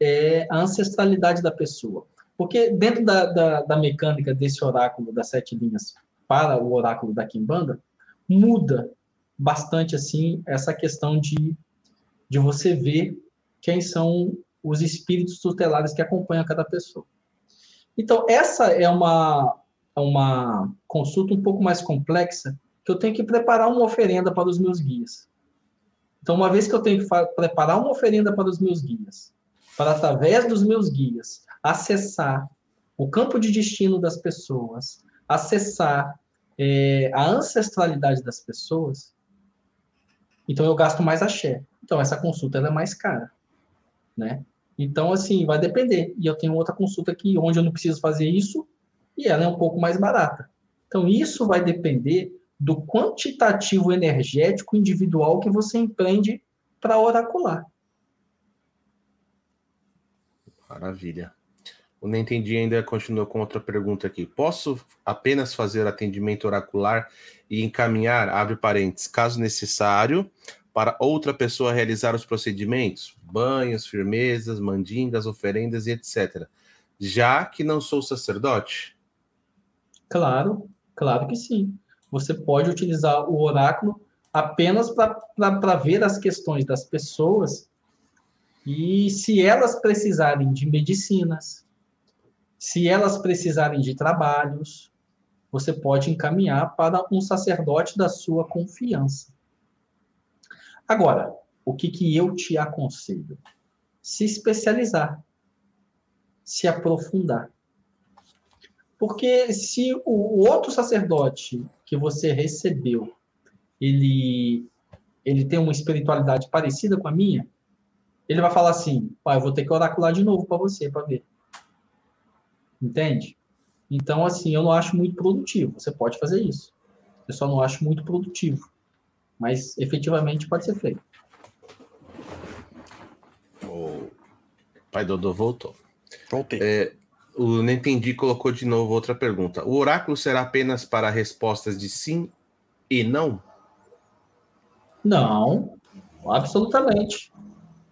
é, a ancestralidade da pessoa. Porque dentro da, da, da mecânica desse oráculo das sete linhas para o oráculo da Kimbanda, muda bastante assim essa questão de, de você ver quem são os espíritos tutelares que acompanham cada pessoa. Então, essa é uma, uma consulta um pouco mais complexa, que eu tenho que preparar uma oferenda para os meus guias. Então, uma vez que eu tenho que preparar uma oferenda para os meus guias, para através dos meus guias acessar o campo de destino das pessoas, acessar é, a ancestralidade das pessoas, então eu gasto mais axé. Então essa consulta é mais cara, né? Então, assim, vai depender. E eu tenho outra consulta aqui onde eu não preciso fazer isso e ela é um pouco mais barata. Então, isso vai depender do quantitativo energético individual que você empreende para oracular. Maravilha. O Nem Entendi ainda continua com outra pergunta aqui. Posso apenas fazer atendimento oracular e encaminhar, abre parênteses, caso necessário, para outra pessoa realizar os procedimentos? Banhos, firmezas, mandingas, oferendas e etc. Já que não sou sacerdote? Claro, claro que sim. Você pode utilizar o oráculo apenas para ver as questões das pessoas e se elas precisarem de medicinas, se elas precisarem de trabalhos, você pode encaminhar para um sacerdote da sua confiança. Agora, o que, que eu te aconselho? Se especializar, se aprofundar. Porque se o outro sacerdote que você recebeu, ele, ele tem uma espiritualidade parecida com a minha, ele vai falar assim, pai, eu vou ter que oracular de novo para você, para ver. Entende? Então, assim, eu não acho muito produtivo. Você pode fazer isso. Eu só não acho muito produtivo. Mas, efetivamente, pode ser feito. O pai Dodô voltou. Voltei. É, o Nentendi colocou de novo outra pergunta. O oráculo será apenas para respostas de sim e não? Não, absolutamente.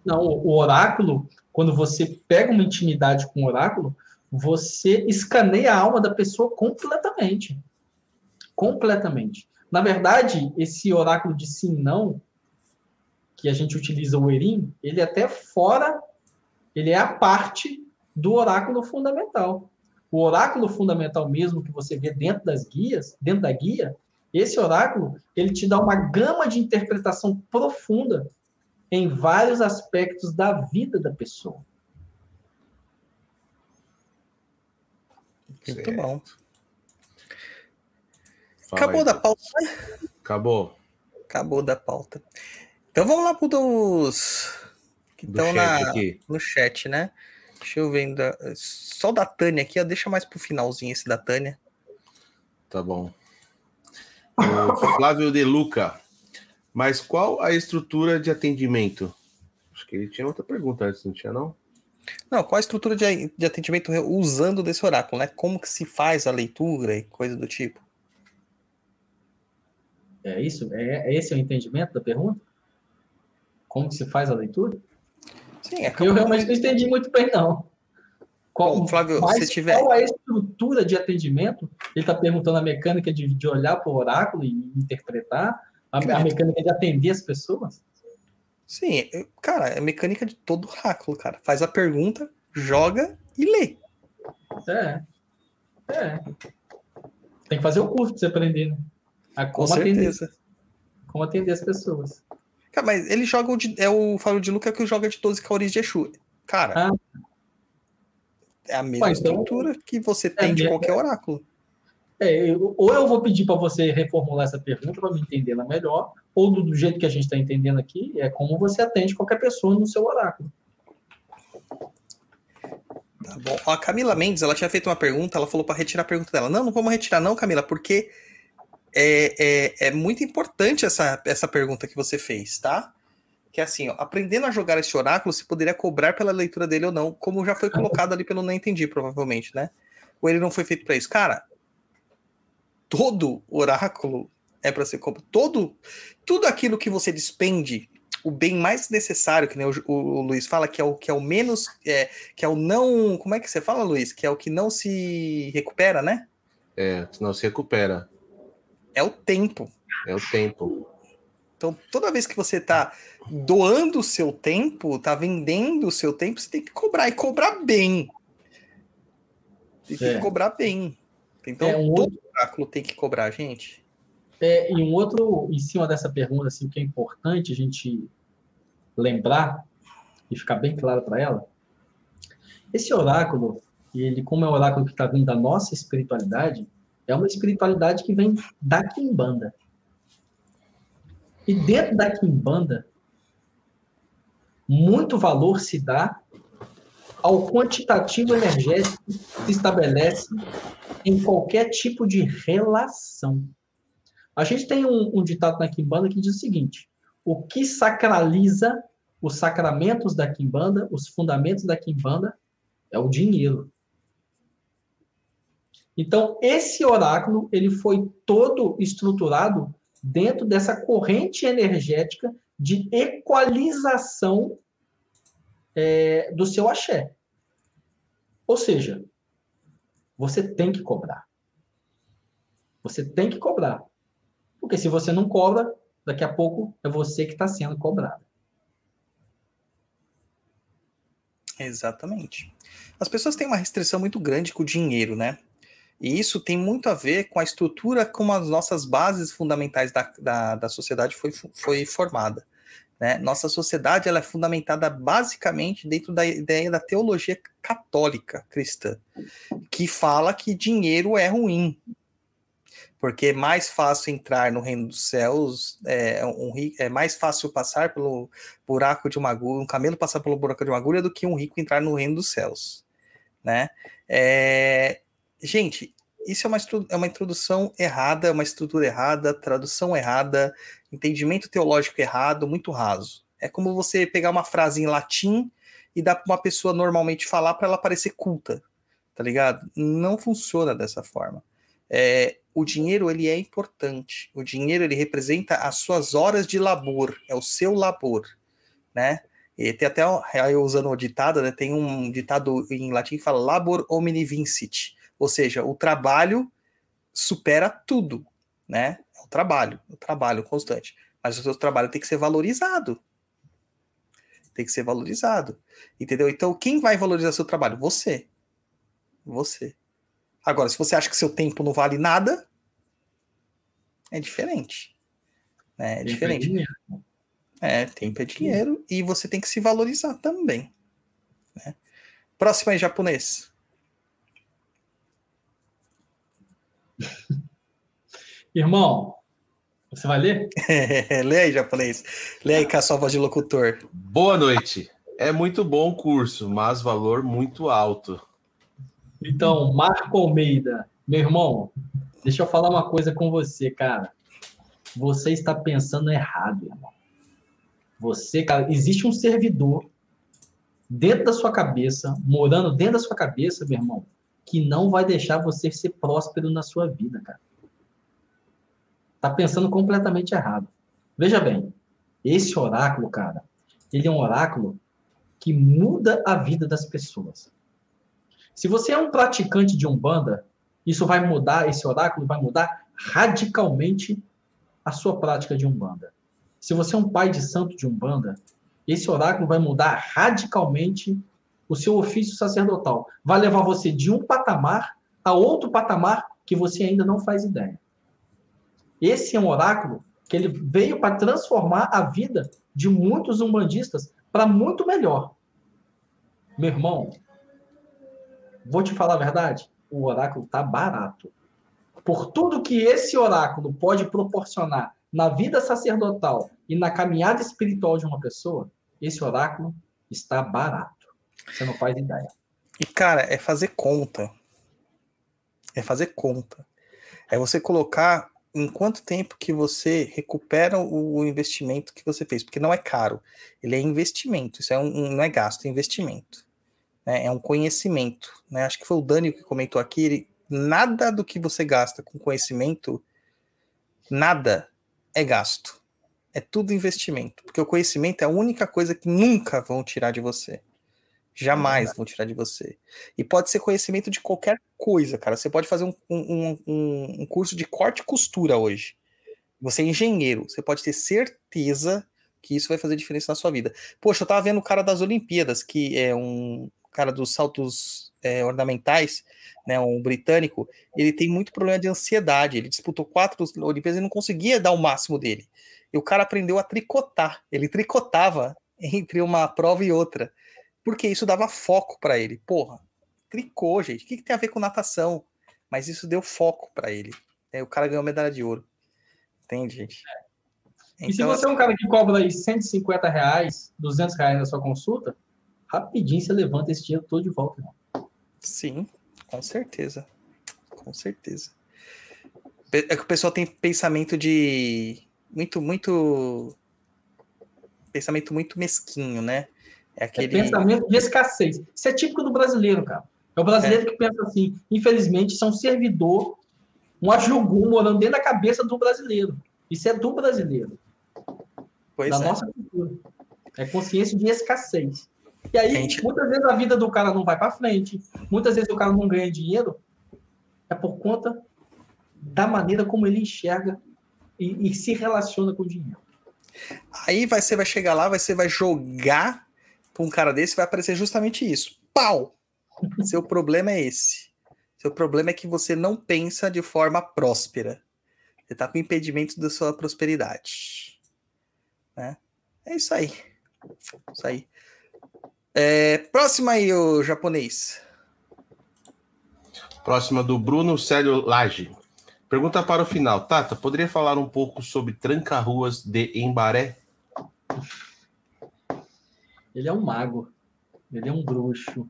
Não, o oráculo, quando você pega uma intimidade com o oráculo, você escaneia a alma da pessoa completamente. Completamente. Na verdade, esse oráculo de sim não, que a gente utiliza o Erim, ele é até fora, ele é a parte do oráculo fundamental. O oráculo fundamental mesmo que você vê dentro das guias, dentro da guia, esse oráculo, ele te dá uma gama de interpretação profunda em vários aspectos da vida da pessoa. Muito Certo. bom. Fala Acabou aí. da pauta. Acabou. Acabou da pauta. Então vamos lá para dos que Do estão chat na, aqui. no chat, né? Deixa eu ver ainda. Só o da Tânia aqui, ó. Deixa mais pro finalzinho esse da Tânia. Tá bom. O [LAUGHS] Flávio De Luca. Mas qual a estrutura de atendimento? Acho que ele tinha outra pergunta antes, não tinha, não? Não, qual a estrutura de, de atendimento usando desse oráculo, né? Como que se faz a leitura e coisa do tipo? É isso? É, é esse o entendimento da pergunta? Como que se faz a leitura? Sim, é Eu realmente não entendi muito bem, não. Qual, Bom, Flávio, mas tiver- qual a estrutura de atendimento? Ele está perguntando a mecânica de, de olhar para o oráculo e interpretar, a, a mecânica de atender as pessoas? Sim, eu- cara, é mecânica de todo oráculo, cara. Faz a pergunta, joga e lê. É. É. Tem que fazer o curso para você aprender, né? A Com como atender, certeza. como atender as pessoas. Cara, mas ele joga o de, é o Fábio de Luca que joga de 12 cauris de Exu. Cara, Ah. é a mesma Ué, então- estrutura que você tem de é- qualquer oráculo. É, eu- ou eu vou pedir para você reformular essa pergunta para me entendê-la melhor, ou do, do jeito que a gente está entendendo aqui, é como você atende qualquer pessoa no seu oráculo. Tá bom. A Camila Mendes, ela tinha feito uma pergunta, ela falou para retirar a pergunta dela. Não, não vamos retirar, não, Camila, porque é, é, é muito importante essa, essa pergunta que você fez, tá? Que é assim, ó, aprendendo a jogar esse oráculo, se poderia cobrar pela leitura dele ou não, como já foi colocado ali pelo Não Entendi, provavelmente, né? Ou ele não foi feito para isso. Cara, todo oráculo é para ser cobrado. Todo, tudo aquilo que você despende, o bem mais necessário, que nem o, o- o Luiz fala, que é o que é o menos, é, que é o não. Como é que você fala, Luiz? Que é o que não se recupera, né? É, senão se recupera. É o tempo. É o tempo. Então, toda vez que você tá doando o seu tempo, tá vendendo o seu tempo, você tem que cobrar e cobrar bem. Tem que É. cobrar bem. Então, É, um todo oráculo tem que cobrar, gente. É, e um outro, em cima dessa pergunta, assim, que é importante a gente lembrar e ficar bem claro para ela, esse oráculo, ele, como é um oráculo que está vindo da nossa espiritualidade, é uma espiritualidade que vem da Kimbanda. E dentro da Kimbanda, muito valor se dá ao quantitativo energético que se estabelece em qualquer tipo de relação. A gente tem um, um ditado na Kimbanda que diz o seguinte: o que sacraliza os sacramentos da Kimbanda, os fundamentos da Kimbanda, é o dinheiro. Então, esse oráculo ele foi todo estruturado dentro dessa corrente energética de equalização é, do seu axé. Ou seja, você tem que cobrar. Você tem que cobrar. Porque se você não cobra, daqui a pouco é você que está sendo cobrado. Exatamente. As pessoas têm uma restrição muito grande com o dinheiro, né? E isso tem muito a ver com a estrutura como as nossas bases fundamentais da, da, da sociedade foi, foi formada. Né? Nossa sociedade ela é fundamentada basicamente dentro da ideia da teologia católica cristã, que fala que dinheiro é ruim, porque é mais fácil entrar no reino dos céus, é, um, é mais fácil passar pelo buraco de uma agulha, um camelo passar pelo buraco de uma agulha do que um rico entrar no reino dos céus, né? É, Gente, isso é uma, é uma introdução errada, é uma estrutura errada, tradução errada, entendimento teológico errado, muito raso. É como você pegar uma frase em latim e dar para uma pessoa normalmente falar para ela parecer culta, tá ligado? Não funciona dessa forma. É, o dinheiro ele é importante. O dinheiro ele representa as suas horas de labor, é o seu labor, né? E tem até aí usando o ditado, né? Tem um ditado em latim que fala labor omni vincit ou seja, o trabalho supera tudo, né? É o trabalho, o trabalho constante. Mas o seu trabalho tem que ser valorizado. Tem que ser valorizado. Entendeu? Então, quem vai valorizar seu trabalho? Você. Você. Agora, se você acha que seu tempo não vale nada, é diferente. Né? É tempo diferente. É, é, tempo é dinheiro e você tem que se valorizar também. Né? Próximo aí, japonês. [LAUGHS] Irmão, você vai ler? Lê aí, japonês. Lê aí com a sua voz de locutor. Boa noite. É muito bom o curso, mas valor muito alto. Então, Marco Almeida, meu irmão, deixa eu falar uma coisa com você, cara. Você está pensando errado, irmão. Você, cara, existe um servidor dentro da sua cabeça, morando dentro da sua cabeça, meu irmão, que não vai deixar você ser próspero na sua vida, cara. Tá pensando completamente errado. Veja bem, esse oráculo, cara, ele é um oráculo que muda a vida das pessoas. Se você é um praticante de Umbanda, isso vai mudar, esse oráculo vai mudar radicalmente a sua prática de Umbanda. Se você é um pai de santo de Umbanda, esse oráculo vai mudar radicalmente o seu ofício sacerdotal. Vai levar você de um patamar a outro patamar que você ainda não faz ideia. Esse é um oráculo que ele veio para transformar a vida de muitos umbandistas para muito melhor. Meu irmão, vou te falar a verdade, o oráculo tá barato. Por tudo que esse oráculo pode proporcionar na vida sacerdotal e na caminhada espiritual de uma pessoa, esse oráculo está barato. Você não faz ideia. E, cara, é fazer conta. É fazer conta. É você colocar em quanto tempo que você recupera o investimento que você fez, porque não é caro, ele é investimento, isso é um, não é gasto, é investimento, né? é um conhecimento, né? Acho que foi o Dani que comentou aqui, ele, nada do que você gasta com conhecimento, nada é gasto, é tudo investimento, porque o conhecimento é a única coisa que nunca vão tirar de você. Jamais é vão tirar de você. E pode ser conhecimento de qualquer coisa, cara. Você pode fazer um, um, um, um curso de corte e costura hoje. Você é engenheiro. Você pode ter certeza que isso vai fazer diferença na sua vida. Poxa, eu tava vendo o cara das Olimpíadas, que é um cara dos saltos é, ornamentais, né, um britânico, ele tem muito problema de ansiedade. Ele disputou quatro Olimpíadas e não conseguia dar o máximo dele. E o cara aprendeu a tricotar. Ele tricotava [LAUGHS] entre uma prova e outra porque isso dava foco para ele. Porra, tricô, gente. O que, que, tem a ver com natação? Mas isso deu foco para ele. Aí o cara ganhou medalha de ouro. Entende, gente? Então, e se então, você é um cara que cobra aí 150 reais, 200 reais na sua consulta, rapidinho você levanta esse dinheiro todo de volta. Sim, com certeza. Com certeza. É que o pessoal tem pensamento de. Muito, muito. Pensamento muito mesquinho, né? É É aquele. pensamento de escassez. Isso é típico do brasileiro, cara. É o brasileiro que pensa assim, infelizmente, isso é um servidor, um ajugum morando dentro da cabeça do brasileiro. Isso é do brasileiro, Pois da é. nossa cultura. É consciência de escassez. E aí, Gente- muitas vezes a vida do cara não vai para frente, muitas vezes o cara não ganha dinheiro, é por conta da maneira como ele enxerga e, e se relaciona com o dinheiro. Aí vai, você vai chegar lá, você vai jogar pra um cara desse, vai aparecer justamente isso. Pau! Seu problema é esse. Seu problema é que você não pensa de forma próspera. Você tá com impedimento da sua prosperidade. Né? É isso aí. Isso aí. É, próxima aí, o japonês. Próxima do Bruno Célio Lage. Pergunta para o final. Tata, poderia falar um pouco sobre tranca-ruas de Embaré? Ele é um mago, ele é um bruxo,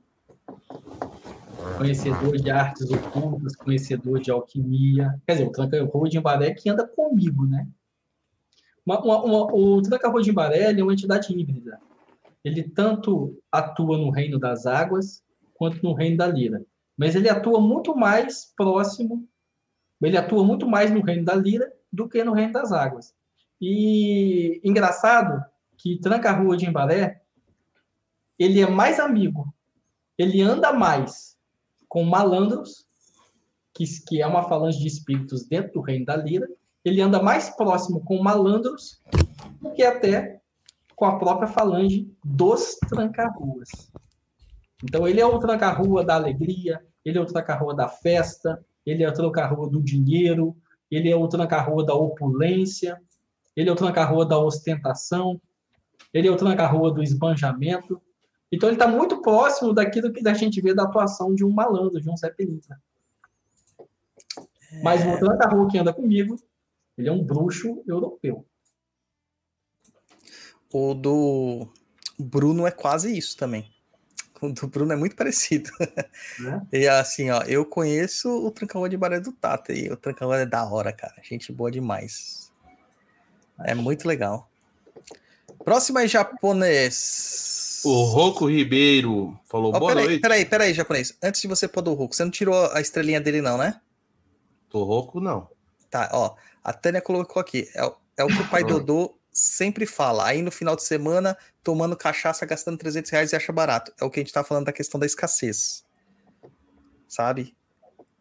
conhecedor de artes ocultas, conhecedor de alquimia. Quer dizer, o Tranca-Rua de Embaré que anda comigo, né? Uma- uma- uma- o Tranca-Rua de Embaré ele é uma entidade híbrida. Ele tanto atua no reino das águas quanto no reino da lira. Mas ele atua muito mais próximo, ele atua muito mais no reino da lira do que no reino das águas. E engraçado que Tranca-Rua de Embaré ele é mais amigo, ele anda mais com malandros, que, que é uma falange de espíritos dentro do reino da lira, ele anda mais próximo com malandros do que até com a própria falange dos tranca-ruas. Então, ele é o tranca-rua da alegria, ele é o tranca-rua da festa, ele é o tranca-rua do dinheiro, ele é o tranca-rua da opulência, ele é o tranca-rua da ostentação, ele é o tranca-rua do esbanjamento. Então, ele está muito próximo daquilo que a gente vê da atuação de um malandro, de um Zé Pelintra. Mas o tranca-rua que anda comigo, ele é um bruxo europeu. O do Bruno é quase isso também. O do Bruno é muito parecido. Né? [LAUGHS] E assim, ó, eu conheço o Tranca-Rua de Baré do Tata e o Tranca-Rua é da hora, cara. Gente boa demais. É muito legal. Próximo aí, japonês. O Roco Ribeiro falou Ó, boa peraí, noite. peraí, peraí, japonês. Antes de você pôr do Roku, você não tirou a estrelinha dele, não, né? Tô rouco, não. Tá, ó. A Tânia colocou aqui. É, o- é o que o pai Dodô sempre fala. Aí no final de semana, tomando cachaça, gastando 300 reais e acha barato. É o que a gente tá falando da questão da escassez. Sabe?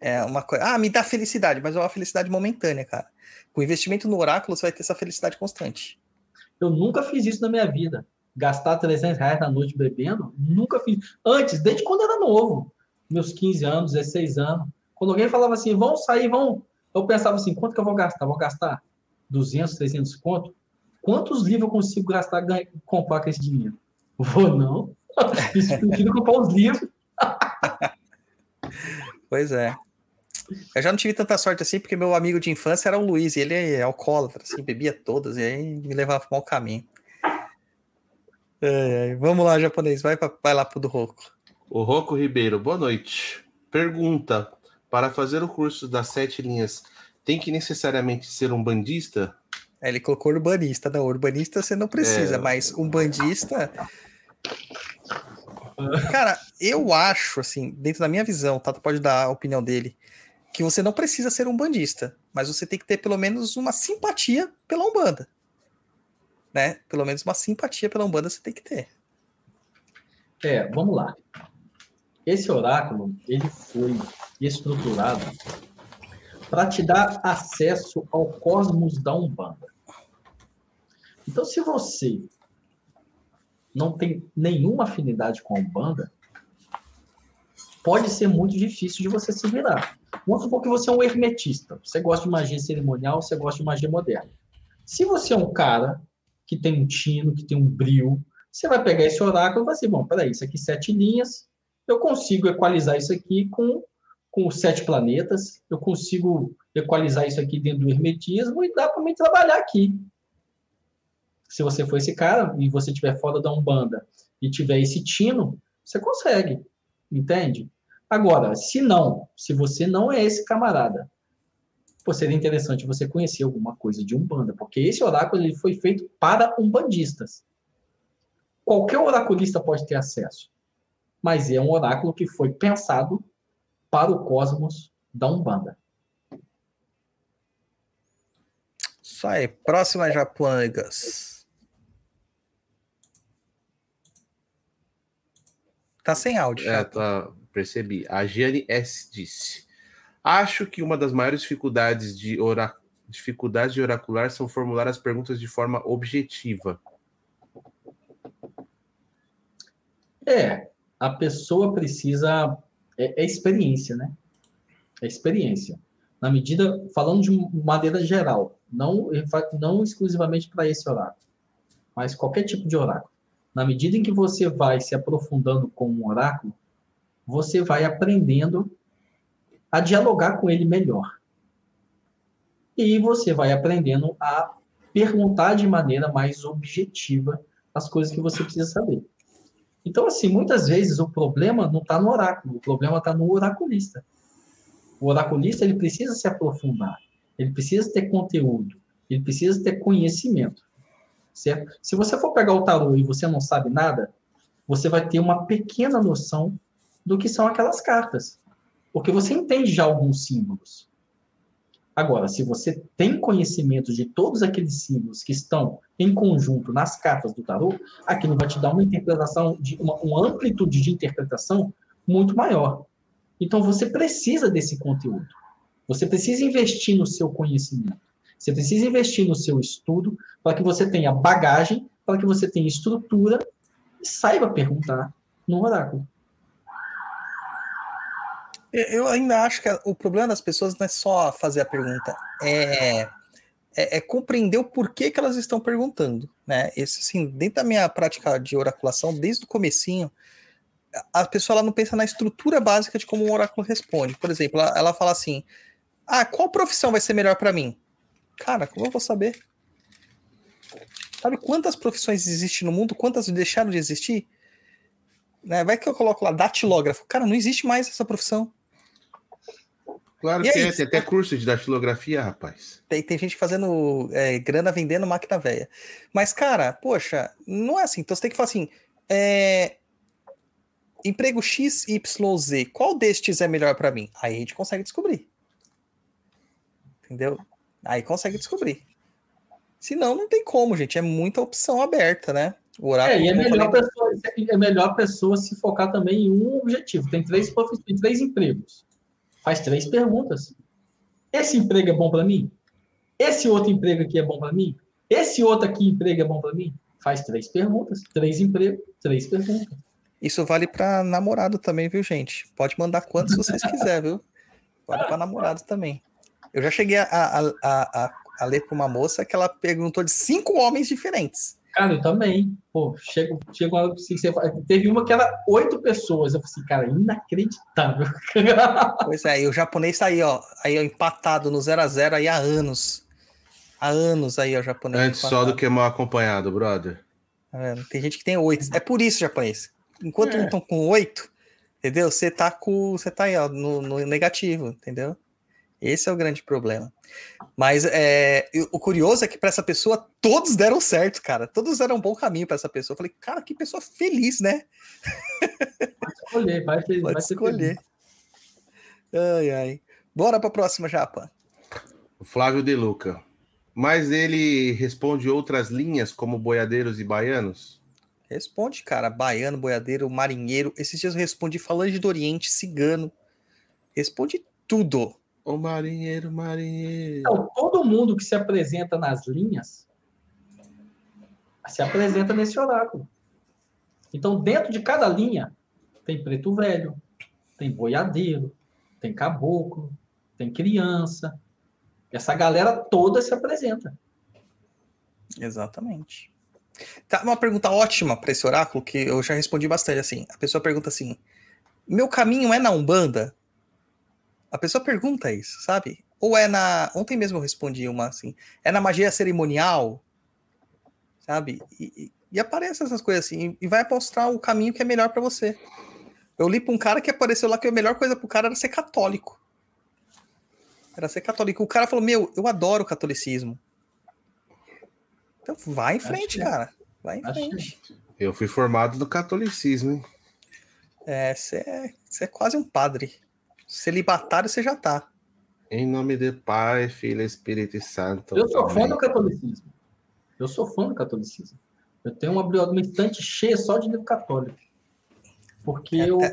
É uma coisa. Ah, me dá felicidade, mas é uma felicidade momentânea, cara. Com investimento no oráculo, você vai ter essa felicidade constante. Eu nunca fiz isso na minha vida. Gastar 300 reais na noite bebendo, nunca fiz. Antes, desde quando era novo, meus 15 anos, 16 anos. Quando alguém falava assim, vamos sair, vamos. Eu pensava assim, quanto que eu vou gastar? Vou gastar 200, 300 conto? Quantos livros eu consigo gastar, ganhar, comprar com esse dinheiro? Vou não. [LAUGHS] Isso comprar os livros. [LAUGHS] Pois é. Eu já não tive tanta sorte assim, porque meu amigo de infância era o Luiz, e ele é alcoólatra, assim, bebia todas, e aí me levava para mau caminho. Ai. Vamos lá, japonês, vai, pra- vai lá pro do Roco. O Roco Ribeiro, boa noite. Pergunta: para fazer o curso das sete linhas, tem que necessariamente ser um bandista? Aí Ele colocou urbanista, não, urbanista você não precisa, É. mas um bandista. Cara, eu acho, assim, dentro da minha visão, o Tato pode dar a opinião dele, que você não precisa ser um bandista, mas você tem que ter pelo menos uma simpatia pela Umbanda. Né? Pelo menos uma simpatia pela Umbanda você tem que ter. É, vamos lá. Esse oráculo, ele foi estruturado para te dar acesso ao cosmos da Umbanda. Então, se você não tem nenhuma afinidade com a Umbanda, pode ser muito difícil de você se virar. Vamos supor que você é um hermetista. Você gosta de magia cerimonial, você gosta de magia moderna. Se você é um cara que tem um tino, que tem um brilho, você vai pegar esse oráculo e vai assim, bom, peraí, isso aqui sete linhas, eu consigo equalizar isso aqui com, com os sete planetas, eu consigo equalizar isso aqui dentro do hermetismo e dá para mim trabalhar aqui. Se você for esse cara e você estiver fora da Umbanda e tiver esse tino, você consegue, entende? Agora, se não, se você não é esse camarada, pô, seria interessante você conhecer alguma coisa de Umbanda, porque esse oráculo ele foi feito para umbandistas. Qualquer oraculista pode ter acesso, mas é um oráculo que foi pensado para o cosmos da Umbanda. Isso aí, próxima Japonegas. Tá sem áudio. É, tá, percebi. A Giane S disse: Acho que uma das maiores dificuldades de, ora... dificuldades de oracular são formular as perguntas de forma objetiva. É, a pessoa precisa. É, é experiência, né? É experiência. Na medida. Falando de maneira geral, não, não exclusivamente para esse oráculo, mas qualquer tipo de oráculo. Na medida em que você vai se aprofundando com um oráculo, você vai aprendendo a dialogar com ele melhor. E você vai aprendendo a perguntar de maneira mais objetiva as coisas que você precisa saber. Então, assim, muitas vezes o problema não está no oráculo, o problema está no oraculista. O oraculista ele precisa se aprofundar, ele precisa ter conteúdo, ele precisa ter conhecimento. Certo? Se você for pegar o tarô e você não sabe nada, você vai ter uma pequena noção do que são aquelas cartas. Porque você entende já alguns símbolos. Agora, se você tem conhecimento de todos aqueles símbolos que estão em conjunto nas cartas do tarô, aquilo vai te dar uma interpretação, de uma, uma amplitude de interpretação muito maior. Então, você precisa desse conteúdo. Você precisa investir no seu conhecimento. Você precisa investir no seu estudo para que você tenha bagagem, para que você tenha estrutura e saiba perguntar no oráculo. Eu ainda acho que o problema das pessoas não é só fazer a pergunta, é, é, é, compreender o porquê que elas estão perguntando, né? Esse, assim, dentro da minha prática de oraculação, desde o comecinho, a pessoa ela não pensa na estrutura básica de como um oráculo responde. Por exemplo, ela, ela fala assim, ah, qual profissão vai ser melhor para mim? Cara, como eu vou saber? Sabe quantas profissões existem no mundo? Quantas deixaram de existir? Né? Vai que eu coloco lá datilógrafo. Cara, não existe mais essa profissão. Claro E que é é, isso. tem até curso de datilografia, rapaz. Tem, tem gente fazendo é, grana vendendo máquina velha. Mas, cara, poxa, não é assim. Então você tem que falar assim: é, emprego X, Y, Z, qual destes é melhor para mim? Aí a gente consegue descobrir. Entendeu? Aí consegue descobrir. Senão, não tem como, gente. É muita opção aberta, né? O oráculo, É, e é melhor, falei, pessoa, é melhor a pessoa se focar também em um objetivo. Tem três, profi- tem três empregos. Faz três perguntas. Esse emprego é bom para mim? Esse outro emprego aqui é bom para mim? Esse outro aqui emprego é bom para mim? Faz três perguntas. Três empregos, três perguntas. Isso vale para namorado também, viu, gente? Pode mandar quantos vocês quiser, viu? Vale para namorado também. Eu já cheguei a, a, a, a, a ler para uma moça que ela perguntou de cinco homens diferentes. Cara, eu também. Pô, chego, chego uma hora que você fala- Teve uma que era oito pessoas. Eu falei assim, cara, inacreditável. [LAUGHS] Pois é, e o japonês tá aí, ó, aí ó, empatado no 0 a 0 aí há anos. Há anos aí, ó, o japonês. Antes só empatado. do que mal acompanhado, brother. Vendo? Tem gente que tem oito. É por isso, japonês. Enquanto É. não estão com oito, entendeu? Você tá com. Você tá aí, ó, no, no negativo, entendeu? Esse é o grande problema. Mas é, o curioso é que para essa pessoa todos deram certo, cara. Todos deram um bom caminho para essa pessoa. Eu falei, cara, que pessoa feliz, né? escolher, vai ter, Pode vai escolher. Ai, ai. Bora pra próxima, Japa. O Flávio De Luca. Mas ele responde outras linhas, como boiadeiros e baianos? Responde, cara. Baiano, boiadeiro, marinheiro. Esses dias eu respondi falange do Oriente, cigano. Responde tudo. Ô marinheiro, marinheiro. Então, todo mundo que se apresenta nas linhas se apresenta nesse oráculo. Então, dentro de cada linha, tem preto velho, tem boiadeiro, tem caboclo, tem criança. Essa galera toda se apresenta. Exatamente. Tá, uma pergunta ótima para esse oráculo, que eu já respondi bastante assim. A pessoa pergunta assim: Meu caminho é na Umbanda? A pessoa pergunta isso, sabe? Ou é na. Ontem mesmo eu respondi uma assim: É na magia cerimonial? sabe? E, e, e aparece essas coisas assim, e vai mostrar o caminho que é melhor para você. Eu li pra um cara que apareceu lá que a melhor coisa pro cara era ser católico. Era ser católico. O cara falou: Meu, eu adoro o catolicismo. Então vai em frente, Achei. cara. Vai em Achei. frente. Eu fui formado no catolicismo, hein? É, você é, você é quase um padre. Celibatário você já tá. Em nome do Pai, Filho e Espírito Santo. Eu sou fã do catolicismo. Eu sou fã do catolicismo. Eu tenho uma, uma estante cheia só de livro católico. Porque É, o, é.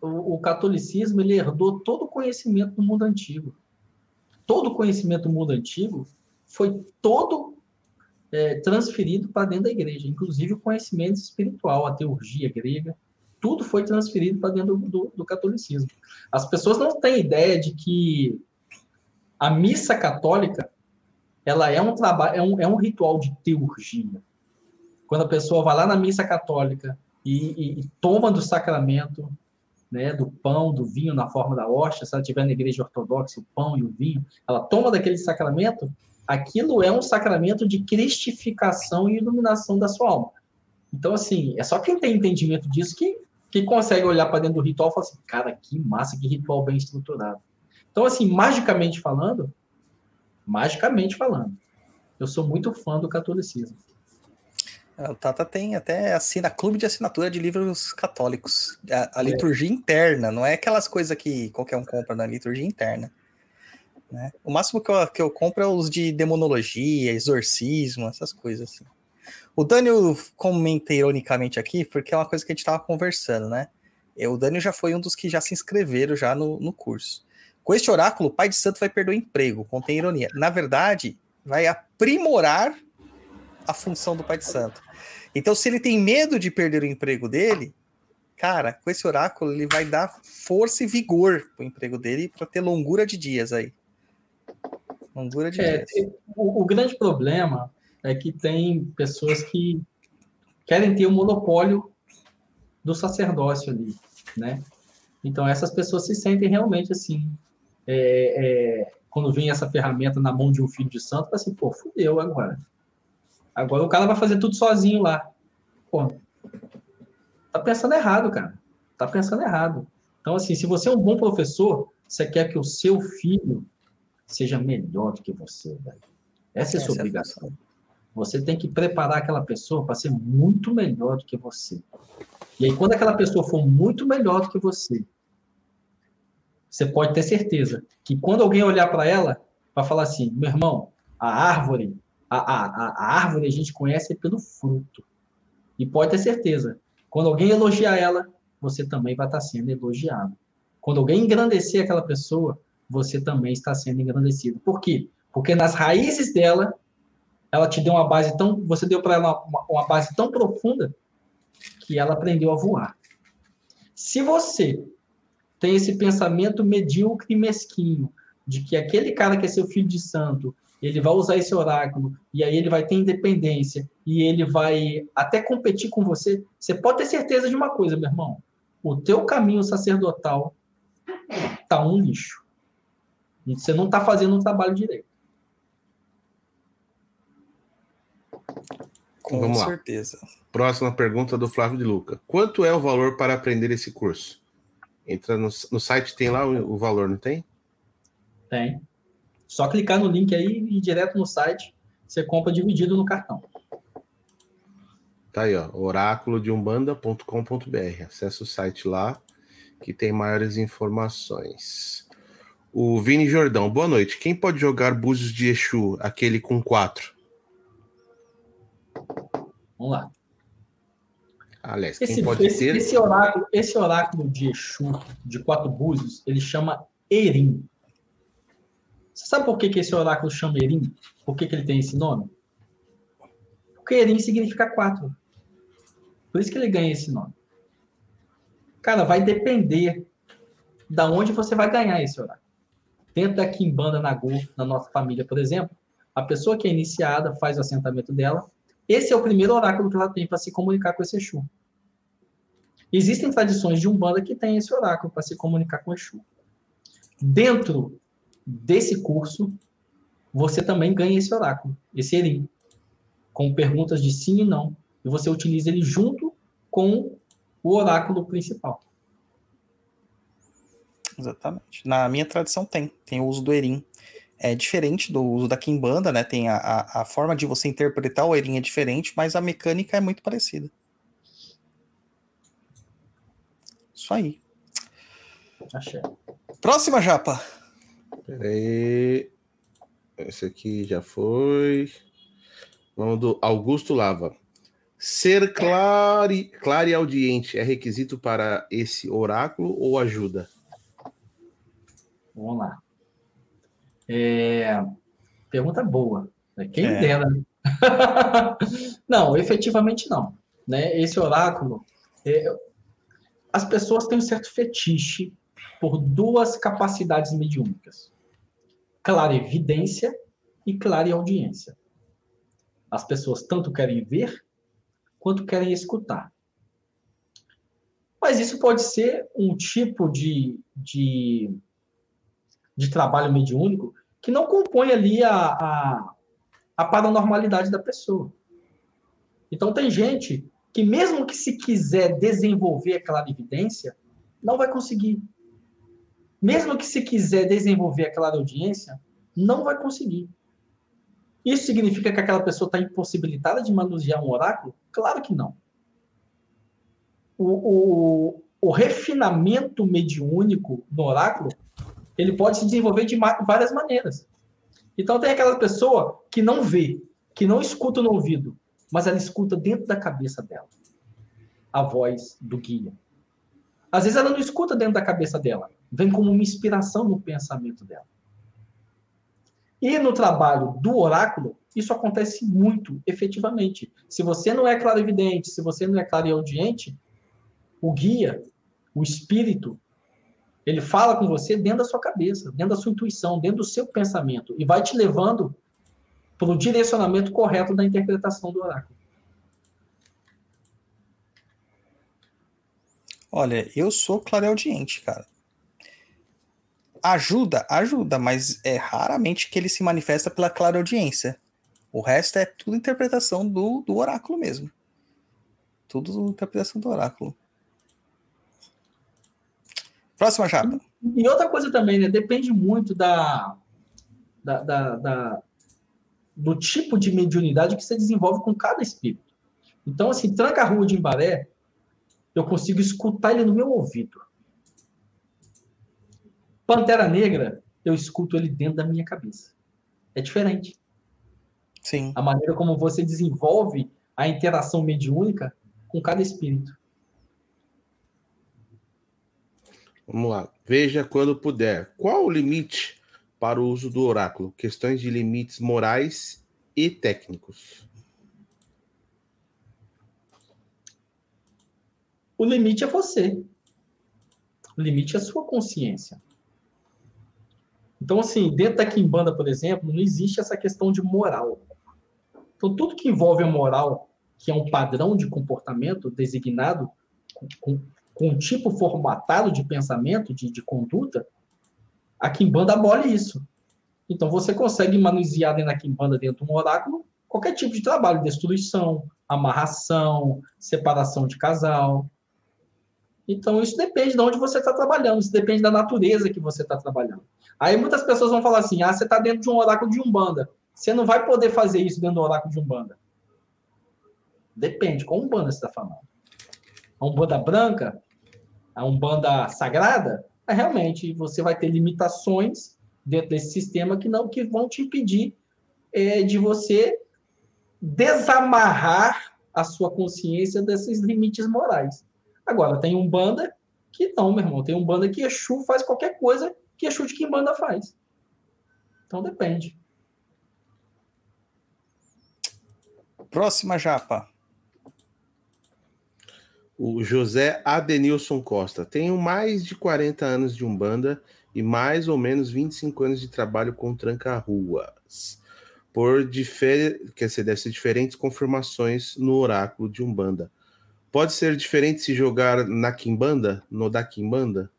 o- o catolicismo ele herdou todo o conhecimento do mundo antigo. Todo o conhecimento do mundo antigo foi todo é, transferido para dentro da igreja, inclusive o conhecimento espiritual, a teurgia grega, tudo foi transferido para dentro do, do- do catolicismo. As pessoas não têm ideia de que a missa católica ela é um trabalho, é um, é um ritual de teurgia. Quando a pessoa vai lá na missa católica e, e- e toma do sacramento, né, do pão, do vinho na forma da hóstia, se ela estiver na igreja ortodoxa, o pão e o vinho, ela toma daquele sacramento, aquilo é um sacramento de cristificação e iluminação da sua alma. Então, assim, é só quem tem entendimento disso que, que consegue olhar para dentro do ritual e falar assim, cara, que massa, que ritual bem estruturado. Então, assim, magicamente falando, magicamente falando, eu sou muito fã do catolicismo. O Tata tem até assina clube de assinatura de livros católicos. A, a liturgia interna, não é aquelas coisas que qualquer um compra na liturgia interna. né? O máximo que eu, que eu compro é os de demonologia, exorcismo, essas coisas assim. O Daniel comenta ironicamente aqui, porque é uma coisa que a gente estava conversando, né? E O Daniel já foi um dos que já se inscreveram já no, no curso. Com este oráculo, o pai de santo vai perder o emprego, contém ironia. Na verdade, vai aprimorar a função do pai de santo. Então, se ele tem medo de perder o emprego dele, cara, com esse oráculo ele vai dar força e vigor pro emprego dele para ter longura de dias aí. Longura de É, dias. o, o grande problema é que tem pessoas que querem ter o monopólio do sacerdócio ali, né? Então essas pessoas se sentem realmente assim, é, é, quando vem essa ferramenta na mão de um filho de santo, fala assim, pô, fudeu agora. Agora o cara vai fazer tudo sozinho lá. Pô, tá pensando errado, cara. Tá pensando errado. Então, assim, se você é um bom professor, você quer que o seu filho seja melhor do que você, velho. Essa é a Essa sua é a obrigação. função. Você tem que preparar aquela pessoa para ser muito melhor do que você. E aí, quando aquela pessoa for muito melhor do que você, você pode ter certeza que quando alguém olhar para ela, vai falar assim: meu irmão, a árvore, a, a, a árvore a gente conhece pelo fruto. E pode ter certeza, quando alguém elogiar ela, você também vai estar sendo elogiado. Quando alguém engrandecer aquela pessoa, você também está sendo engrandecido. Por quê? Porque nas raízes dela, ela te deu uma base tão, você deu para ela uma, uma base tão profunda que ela aprendeu a voar. Se você tem esse pensamento medíocre e mesquinho de que aquele cara que é seu filho de santo, ele vai usar esse oráculo e aí ele vai ter independência e ele vai até competir com você, você pode ter certeza de uma coisa, meu irmão. O teu caminho sacerdotal tá um lixo. Você não está fazendo o trabalho direito. Com Vamos lá. certeza. Próxima pergunta do Flávio de Luca. Quanto é o valor para aprender esse curso? Entra no, no site, tem lá o, o valor, não tem? Tem. Só clicar no link aí e ir direto no site, você compra dividido no cartão. Tá aí, ó, oráculo de umbanda.com.br. Acesse o site lá que tem maiores informações. O Vini Jordão, boa noite. Quem pode jogar Búzios de Exu, aquele com quatro? Vamos lá. Aliás, quem Esse, pode esse, ter. esse oráculo, esse oráculo de Exu, de quatro búzios, ele chama Erim. Você sabe por que, que esse oráculo chama Erim? Por que, que ele tem esse nome? Porque Erim significa quatro. Por isso que ele ganha esse nome. Cara, vai depender da onde você vai ganhar esse oráculo. Dentro da Kimbanda Nagô, na nossa família, por exemplo, a pessoa que é iniciada faz o assentamento dela. Esse é o primeiro oráculo que ela tem para se comunicar com esse Exu. Existem tradições de Umbanda que tem esse oráculo para se comunicar com o Exu. Dentro desse curso, você também ganha esse oráculo, esse Erim. com perguntas de sim e não. E você utiliza ele junto com o oráculo principal. Exatamente. Na minha tradição tem, tem o uso do Erim. É diferente do uso da Kimbanda, né? Tem a, a, a forma de você interpretar o Erim é diferente, mas a mecânica é muito parecida. Isso aí. Achei. Próxima japa. Peraí. Esse aqui já foi. Vamos do Augusto Lava. Ser clare, clare audiente é requisito para esse oráculo ou ajuda? Vamos lá. É, Pergunta boa. né? Quem É. dera. [LAUGHS] não, efetivamente não. Né? Esse oráculo, é, as pessoas têm um certo fetiche por duas capacidades mediúnicas: clarevidência e clareaudiência. As pessoas tanto querem ver quanto querem escutar. Mas isso pode ser um tipo de, de, de trabalho mediúnico que não compõe ali a, a, a paranormalidade da pessoa. Então, tem gente que, mesmo que se quiser desenvolver a clarividência, não vai conseguir. Mesmo que se quiser desenvolver a clareaudiência, não vai conseguir. Isso significa que aquela pessoa está impossibilitada de manusear um oráculo? Claro que não. O, o, o refinamento mediúnico no oráculo ele pode se desenvolver de várias maneiras. Então tem aquela pessoa que não vê, que não escuta no ouvido, mas ela escuta dentro da cabeça dela a voz do guia. Às vezes ela não escuta dentro da cabeça dela, vem como uma inspiração no pensamento dela. E no trabalho do oráculo, isso acontece muito, efetivamente. Se você não é clarividente, se você não é clareaudiente, o guia, o espírito, ele fala com você dentro da sua cabeça, dentro da sua intuição, dentro do seu pensamento e vai te levando para o direcionamento correto da interpretação do oráculo. Olha, eu sou clareaudiente, cara. Ajuda, ajuda, mas é raramente que ele se manifesta pela clareaudiência. O resto é tudo interpretação do, do oráculo mesmo. Tudo interpretação do oráculo. Próxima japa. E outra coisa também, né? Depende muito da, da, da- da- do tipo de mediunidade que você desenvolve com cada espírito. Então, assim, tranca a rua de Embaré, eu consigo escutar ele no meu ouvido. Pantera Negra, eu escuto ele dentro da minha cabeça. É diferente. Sim. A maneira como você desenvolve a interação mediúnica com cada espírito. Vamos lá. Veja quando puder. Qual o limite para o uso do oráculo? Questões de limites morais e técnicos. O limite é você. O limite é a sua consciência. Então, assim, dentro da Kimbanda, por exemplo, não existe essa questão de moral. Então, tudo que envolve a moral, que é um padrão de comportamento designado com, um tipo formatado de pensamento, de, de conduta, a Kimbanda abole isso. Então, você consegue manusear dentro da Kimbanda, dentro de um oráculo, qualquer tipo de trabalho, destruição, amarração, separação de casal, então, isso depende de onde você está trabalhando, isso depende da natureza que você está trabalhando. Aí muitas pessoas vão falar assim: ah, você está dentro de um oráculo de Umbanda. Você não vai poder fazer isso dentro do oráculo de Umbanda. Depende, qual Umbanda você está falando? A Umbanda branca? A Umbanda sagrada? Realmente, você vai ter limitações dentro desse sistema que não que vão te impedir é, de você desamarrar a sua consciência desses limites morais. Agora, tem um banda que não, meu irmão. Tem um banda que Exu faz qualquer coisa que Exu de Kimbanda faz. Então depende. Próxima japa. O José Adenilson Costa. Tenho mais de 40 anos de Umbanda e mais ou menos 25 anos de trabalho com tranca-ruas. Por difer... quer dizer, deve ser diferentes confirmações no oráculo de Umbanda. Pode ser diferente se jogar na Kimbanda, no da Kimbanda?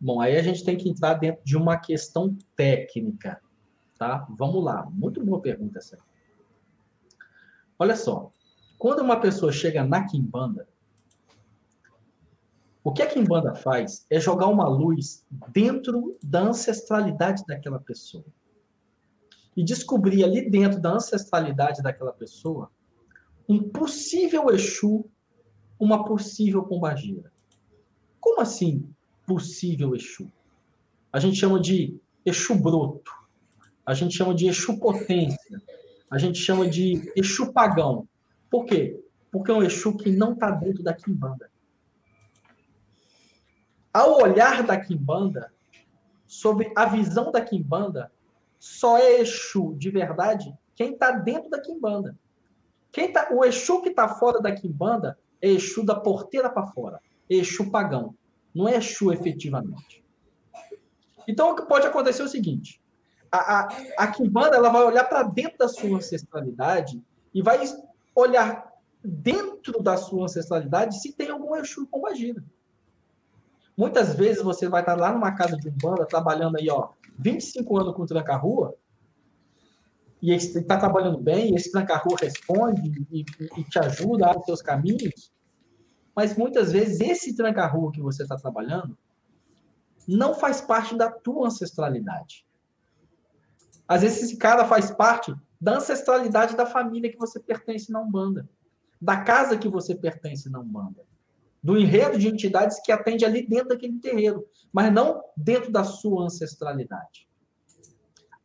Bom, aí a gente tem que entrar dentro de uma questão técnica, tá? Vamos lá. Muito boa pergunta essa. Olha só, quando uma pessoa chega na Kimbanda, o que a Kimbanda faz é jogar uma luz dentro da ancestralidade daquela pessoa. E descobrir ali dentro da ancestralidade daquela pessoa um possível Exu, uma possível pombagira. Como assim possível Exu? A gente chama de Exu broto. A gente chama de Exu potência. A gente chama de Exu pagão. Por quê? Porque é um Exu que não está dentro da Kimbanda. Ao olhar da Kimbanda, sobre a visão da Kimbanda, só é Exu de verdade quem está dentro da Kimbanda. Quem tá, o Exu que está fora da Kimbanda é Exu da porteira para fora. É Exu pagão. Não é Exu efetivamente. Então, o que pode acontecer é o seguinte: a, a, a Kimbanda ela vai olhar para dentro da sua ancestralidade e vai olhar dentro da sua ancestralidade se tem algum Exu combagido. Muitas vezes você vai estar lá numa casa de Umbanda, trabalhando aí, ó, 25 anos com tranca-rua, e está trabalhando bem, e esse tranca-rua responde e, e, te ajuda a seus caminhos, mas muitas vezes esse tranca-rua que você está trabalhando não faz parte da tua ancestralidade. Às vezes esse cara faz parte da ancestralidade da família que você pertence na Umbanda, da casa que você pertence na Umbanda do enredo de entidades que atende ali dentro daquele terreiro, mas não dentro da sua ancestralidade.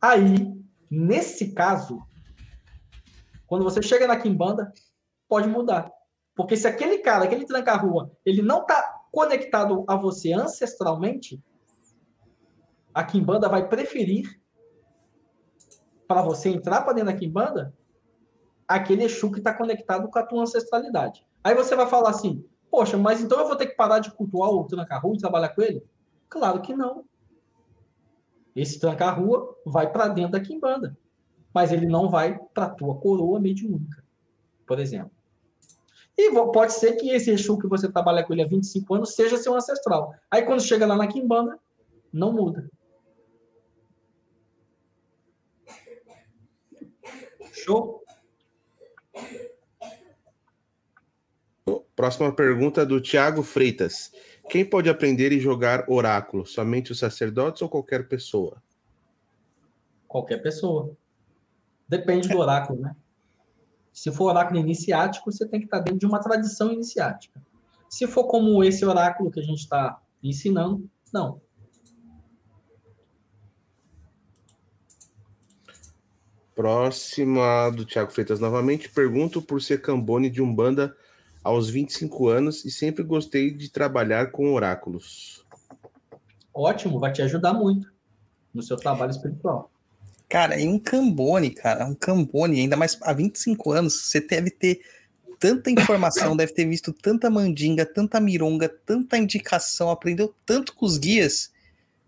Aí, nesse caso, quando você chega na Kimbanda, pode mudar. Porque se aquele cara, aquele tranca-rua, ele não está conectado a você ancestralmente, a Kimbanda vai preferir para você entrar para dentro da Kimbanda aquele Exu que está conectado com a tua ancestralidade. Aí você vai falar assim, Poxa, mas então eu vou ter que parar de cultuar o tranca-rua e trabalhar com ele? Claro que não. Esse tranca-rua vai para dentro da Kimbanda. Mas ele não vai para a tua coroa mediúnica, por exemplo. E pode ser que esse Exu que você trabalha com ele há 25 anos seja seu ancestral. Aí quando chega lá na Kimbanda, não muda. Show? Próxima pergunta é do Tiago Freitas. Quem pode aprender e jogar oráculo? Somente os sacerdotes ou qualquer pessoa? Qualquer pessoa. Depende do oráculo, né? Se for oráculo iniciático, você tem que estar dentro de uma tradição iniciática. Se for como esse oráculo que a gente está ensinando, não. Próxima do Tiago Freitas novamente. Pergunto por ser cambone de Umbanda aos 25 anos e sempre gostei de trabalhar com oráculos. Ótimo, vai te ajudar muito no seu trabalho espiritual. Cara, e um cambone, cara, um cambone, ainda mais há 25 anos, você deve ter tanta informação, deve ter visto tanta mandinga, tanta mironga, tanta indicação, aprendeu tanto com os guias.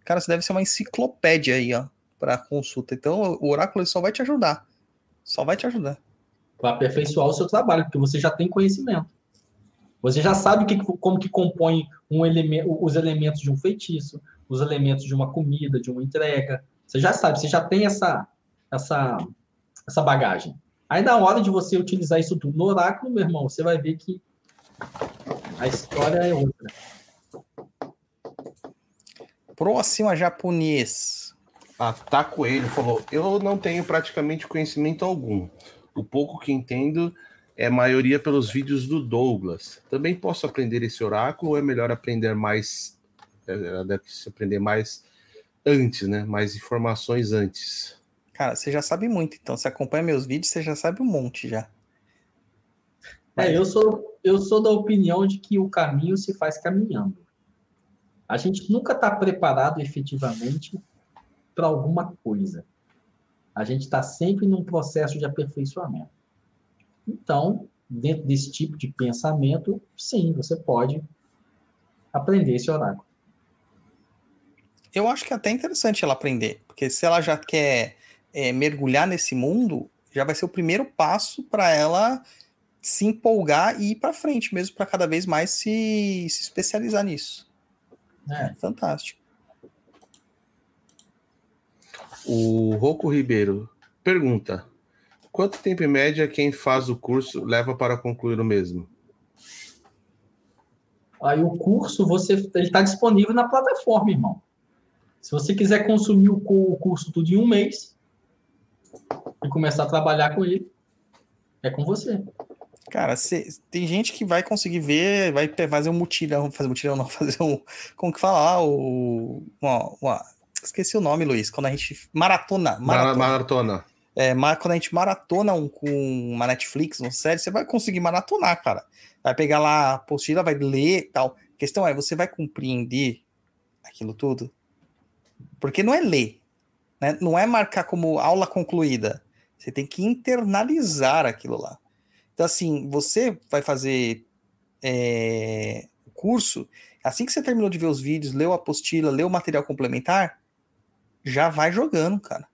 Cara, você deve ser uma enciclopédia aí, ó, para consulta. Então, o oráculo só vai te ajudar. Só vai te ajudar. Para aperfeiçoar o seu trabalho, porque você já tem conhecimento. Você já sabe que, como que compõe um elemento, os elementos de um feitiço, os elementos de uma comida, de uma entrega. Você já sabe, você já tem essa, essa, essa bagagem. Aí na hora de você utilizar isso tudo no oráculo, meu irmão, você vai ver que a história é outra. Próxima japonês. Ataco ele falou: Eu não tenho praticamente conhecimento algum. O pouco que entendo é maioria pelos vídeos do Douglas. Também posso aprender esse oráculo ou é melhor aprender mais? É, deve se aprender mais antes, né? Mais informações antes. Cara, você já sabe muito, então. Você acompanha meus vídeos, você já sabe um monte já. É, eu sou, eu sou da opinião de que o caminho se faz caminhando. A gente nunca está preparado efetivamente para alguma coisa. A gente está sempre num processo de aperfeiçoamento. Então, dentro desse tipo de pensamento, sim, você pode aprender esse oráculo. Eu acho que é até interessante ela aprender, porque se ela já quer é, mergulhar nesse mundo, já vai ser o primeiro passo para ela se empolgar e ir para frente mesmo, para cada vez mais se, se especializar nisso. É. Fantástico. O Rocco Ribeiro pergunta: Quanto tempo em média quem faz o curso leva para concluir o mesmo? Aí o curso, você ele está disponível na plataforma, irmão. Se você quiser consumir o o curso tudo em um mês e começar a trabalhar com ele, é com você. Cara, cê- tem gente que vai conseguir ver, vai fazer um mutirão, fazer mutirão não, [LAUGHS] fazer um, como que fala lá, o, uma- uma- esqueci o nome, Luiz, quando a gente, maratona, Mara- maratona, Maratona. é, quando a gente maratona um, com uma Netflix, uma série, você vai conseguir maratonar, cara, vai pegar lá a apostila, vai ler e tal, a questão é, você vai compreender aquilo tudo? Porque não é ler, né? não é marcar como aula concluída, você tem que internalizar aquilo lá. Então, assim, você vai fazer é, o curso, assim que você terminou de ver os vídeos, leu a apostila, leu o material complementar, já vai jogando, cara.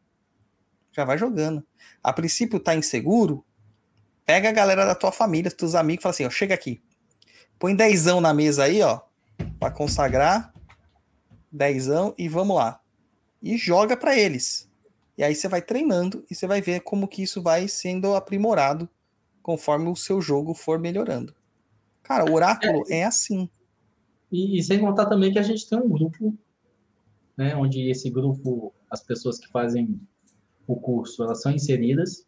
Já vai jogando. A princípio tá inseguro, pega a galera da tua família, dos teus amigos, e fala assim, ó, chega aqui. Põe dezão na mesa aí, ó, para consagrar dezão e vamos lá. E joga para eles. E aí você vai treinando e você vai ver como que isso vai sendo aprimorado conforme o seu jogo for melhorando. Cara, o oráculo é, assim. E, e sem contar também que a gente tem um grupo, né, onde esse grupo, as pessoas que fazem o curso, elas são inseridas.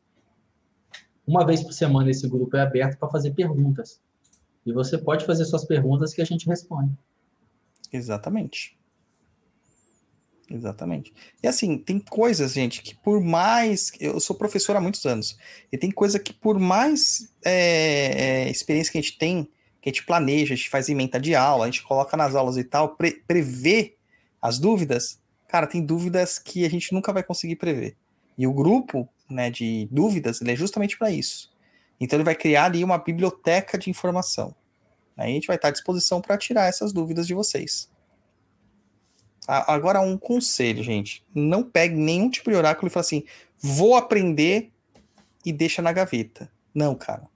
Uma vez por semana esse grupo é aberto para fazer perguntas. E você pode fazer suas perguntas que a gente responde. Exatamente. Exatamente. E assim, tem coisas, gente, que por mais. Eu sou professor há muitos anos. E tem coisa que, por mais é, é, experiência que a gente tem, que a gente planeja, a gente faz emenda de aula, a gente coloca nas aulas e tal, pre prevê as dúvidas. Cara, tem dúvidas que a gente nunca vai conseguir prever. E o grupo né, de dúvidas ele é justamente para isso. Então ele vai criar ali uma biblioteca de informação. Aí a gente vai estar à disposição para tirar essas dúvidas de vocês. Agora, um conselho, gente. Não pegue nenhum tipo de oráculo e fale assim, vou aprender e deixa na gaveta. Não, cara.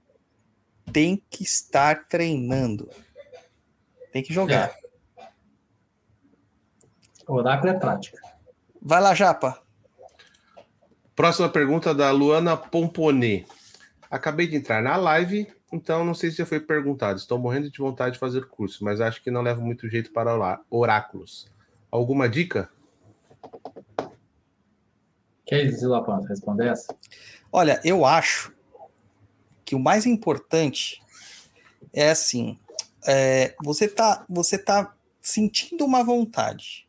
Tem que estar treinando. Tem que jogar. O oráculo é prática. Vai lá, Japa. Próxima pergunta da Luana Pomponê. Acabei de entrar na live, então não sei se já foi perguntado. Estou morrendo de vontade de fazer curso, mas acho que não levo muito jeito para orá- oráculos. Alguma dica? Quer Zilapan, responder essa? Olha, eu acho que o mais importante é assim: é, você tá, você tá sentindo uma vontade.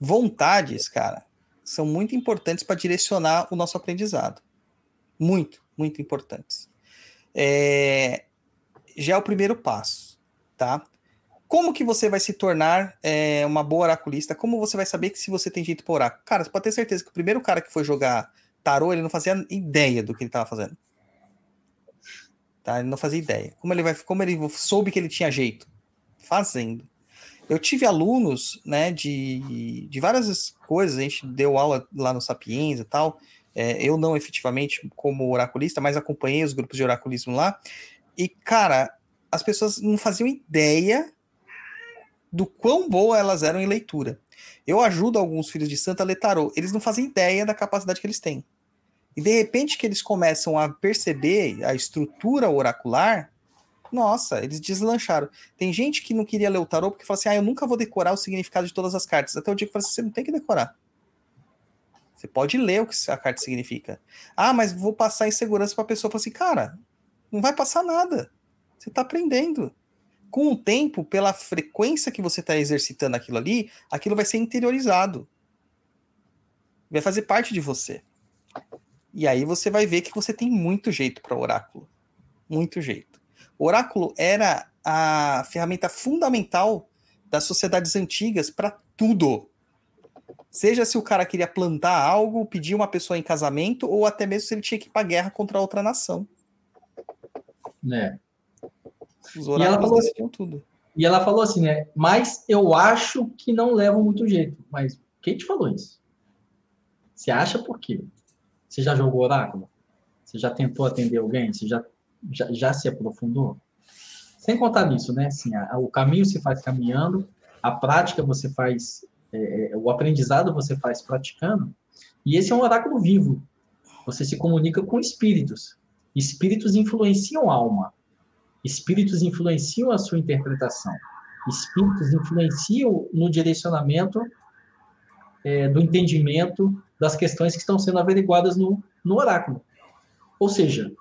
Vontades, cara, são muito importantes para direcionar o nosso aprendizado. Muito, muito importantes. É, já é o primeiro passo, tá? Como que você vai se tornar é, uma boa oraculista? Como você vai saber que se você tem jeito para oráculo? Cara, você pode ter certeza que o primeiro cara que foi jogar tarô, ele não fazia ideia do que ele estava fazendo. Tá? Ele não fazia ideia. Como ele vai, como ele soube que ele tinha jeito? Fazendo. Eu tive alunos, né, de, de várias coisas, a gente deu aula lá no Sapiens e tal. É, eu não efetivamente como oraculista, mas acompanhei os grupos de oraculismo lá. E, cara, as pessoas não faziam ideia do quão boa elas eram em leitura. Eu ajudo alguns filhos de santa a ler tarô. Eles não fazem ideia da capacidade que eles têm. E de repente que eles começam a perceber a estrutura oracular, nossa, eles deslancharam. Tem gente que não queria ler o tarô porque fala assim: ah, eu nunca vou decorar o significado de todas as cartas. Até o dia que fala assim: você não tem que decorar. Você pode ler o que a carta significa. Ah, mas vou passar insegurança para a pessoa. Fala assim, cara, não vai passar nada. Você está aprendendo. Com o tempo, pela frequência que você está exercitando aquilo ali, aquilo vai ser interiorizado. Vai fazer parte de você. E aí você vai ver que você tem muito jeito para oráculo. Muito jeito. O oráculo era a ferramenta fundamental das sociedades antigas para tudo. Seja se o cara queria plantar algo, pedir uma pessoa em casamento, ou até mesmo se ele tinha que ir para guerra contra outra nação. Né? Os E ela oráculos falou- decidiam tudo. E ela falou assim, né? Mas eu acho que não levam muito jeito. Mas quem te falou isso? Você acha por quê? Você já jogou oráculo? Você já tentou atender alguém? Você já, já, já se aprofundou? Sem contar nisso, né? Assim, a- o caminho se faz caminhando, a prática você faz, é, é, o aprendizado você faz praticando. E esse é um oráculo vivo. Você se comunica com espíritos. Espíritos influenciam a alma. Espíritos influenciam a sua interpretação. Espíritos influenciam no direcionamento é, do entendimento das questões que estão sendo averiguadas no, no oráculo. Ou seja,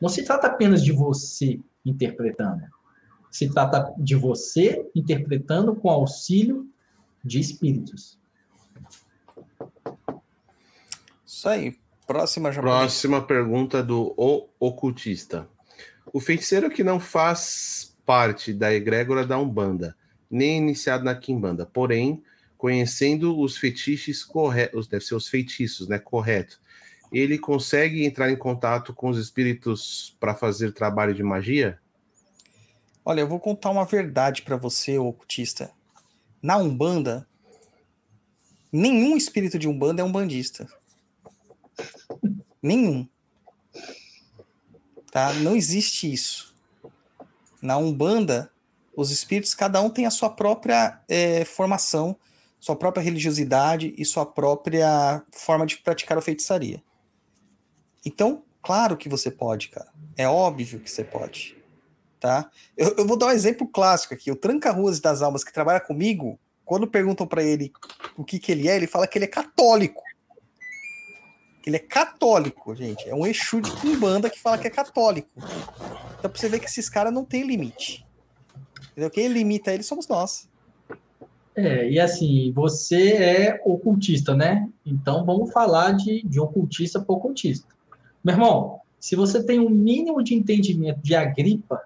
não se trata apenas de você interpretando. Se trata de você interpretando com auxílio de espíritos. Isso aí. Próxima. Próxima pergunta do o ocultista. O feiticeiro que não faz parte da egrégora da Umbanda, nem iniciado na Quimbanda, porém, conhecendo os fetiches corretos, deve ser os feitiços, né? Correto. Ele consegue entrar em contato com os espíritos para fazer trabalho de magia? Olha, eu vou contar uma verdade para você, ocultista. Na Umbanda, nenhum espírito de Umbanda é um bandista. Nenhum. Tá? Não existe isso. Na Umbanda, os espíritos, cada um tem a sua própria é, formação, sua própria religiosidade e sua própria forma de praticar a feitiçaria. Então, claro que você pode, cara. É óbvio que você pode. Tá? Eu, eu vou dar um exemplo clássico aqui. O Tranca-Ruas das Almas que trabalha comigo, quando perguntam para ele o que, que ele é, ele fala que ele é católico. Ele é católico, gente. É um Exu de Kimbanda que fala que é católico. Então, pra você ver que esses caras não têm limite. Entendeu? Quem limita eles somos nós. É, e assim, você é ocultista, né? Então vamos falar de, de ocultista para ocultista. Meu irmão, se você tem um mínimo de entendimento de Agripa,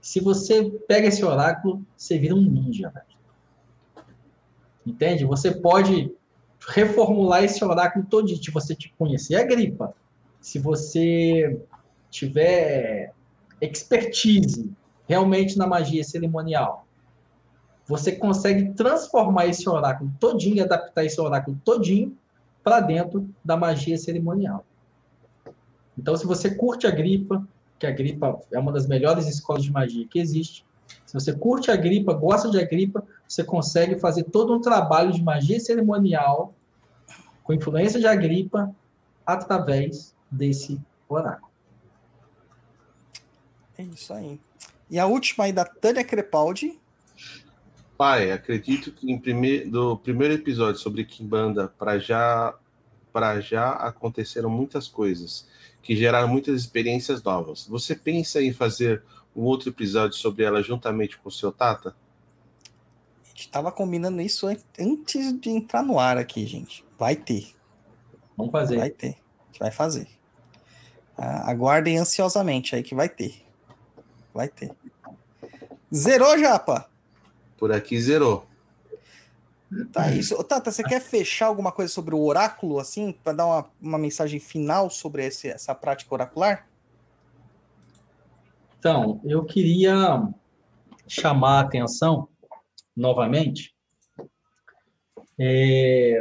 se você pega esse oráculo, você vira um ninja. Entende? Você pode reformular esse oráculo todo se você te conhecer a gripa, se você tiver expertise realmente na magia cerimonial, você consegue transformar esse oráculo todinho adaptar esse oráculo todinho para dentro da magia cerimonial. Então, se você curte a gripa, que a gripa é uma das melhores escolas de magia que existe, se você curte a gripa, gosta de a gripa, você consegue fazer todo um trabalho de magia cerimonial com influência de Agripa através desse oráculo. É isso aí. E a última aí da Tânia Crepaldi. Pai, acredito que em prime... do primeiro episódio sobre Kimbanda para já para já aconteceram muitas coisas que geraram muitas experiências novas. Você pensa em fazer um outro episódio sobre ela juntamente com o seu Tata? A gente estava combinando isso antes de entrar no ar aqui, gente. Vai ter. Vamos fazer. Vai ter. A gente vai fazer. Ah, aguardem ansiosamente aí que vai ter. Vai ter. Zerou, Japa? Por aqui zerou. Tá, isso. Tata, você quer fechar alguma coisa sobre o oráculo, assim, para dar uma, uma mensagem final sobre esse, essa prática oracular? Então, eu queria chamar a atenção novamente é,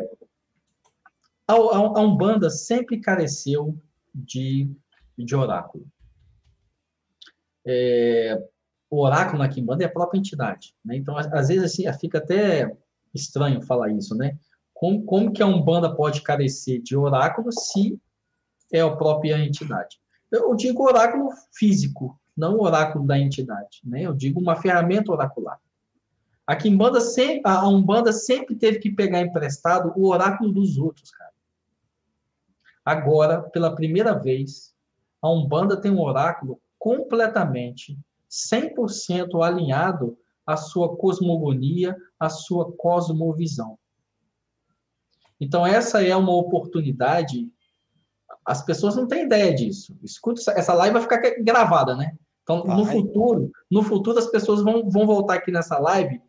a, a Umbanda sempre careceu de, de oráculo. É, o oráculo na Kimbanda é a própria entidade. Né? Então, às vezes, assim, fica até estranho falar isso, né? Como, como que a Umbanda pode carecer de oráculo se é a própria entidade? Eu digo oráculo físico, não oráculo da entidade, né? Eu digo uma ferramenta oracular. A Kimbanda sempre, a Umbanda sempre teve que pegar emprestado o oráculo dos outros, cara. Agora, pela primeira vez, a Umbanda tem um oráculo completamente, 100% alinhado à sua cosmogonia, à sua cosmovisão. Então, essa é uma oportunidade. As pessoas não têm ideia disso. Escuta, essa live vai ficar gravada, né? Então, no futuro, no futuro as pessoas vão, vão voltar aqui nessa live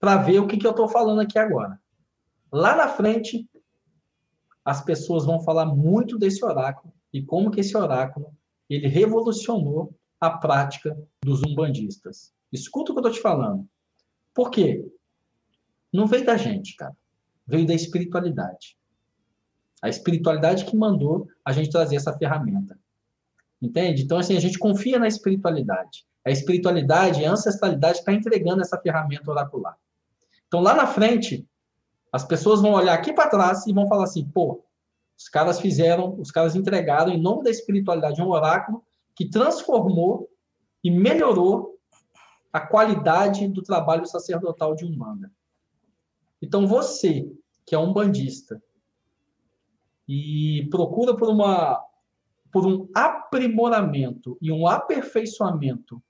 para ver o que, que eu estou falando aqui agora. Lá na frente, as pessoas vão falar muito desse oráculo e como que esse oráculo ele revolucionou a prática dos umbandistas. Escuta o que eu estou te falando. Por quê? Não veio da gente, cara. Veio da espiritualidade. A espiritualidade que mandou a gente trazer essa ferramenta. Entende? Então, assim, a gente confia na espiritualidade. A espiritualidade, a ancestralidade está entregando essa ferramenta oracular. Então, lá na frente, as pessoas vão olhar aqui para trás e vão falar assim: pô, Os caras fizeram, os caras entregaram em nome da espiritualidade um oráculo que transformou e melhorou a qualidade do trabalho sacerdotal de Umbanda. Então você, que é um bandista e procura por uma por um aprimoramento e um aperfeiçoamento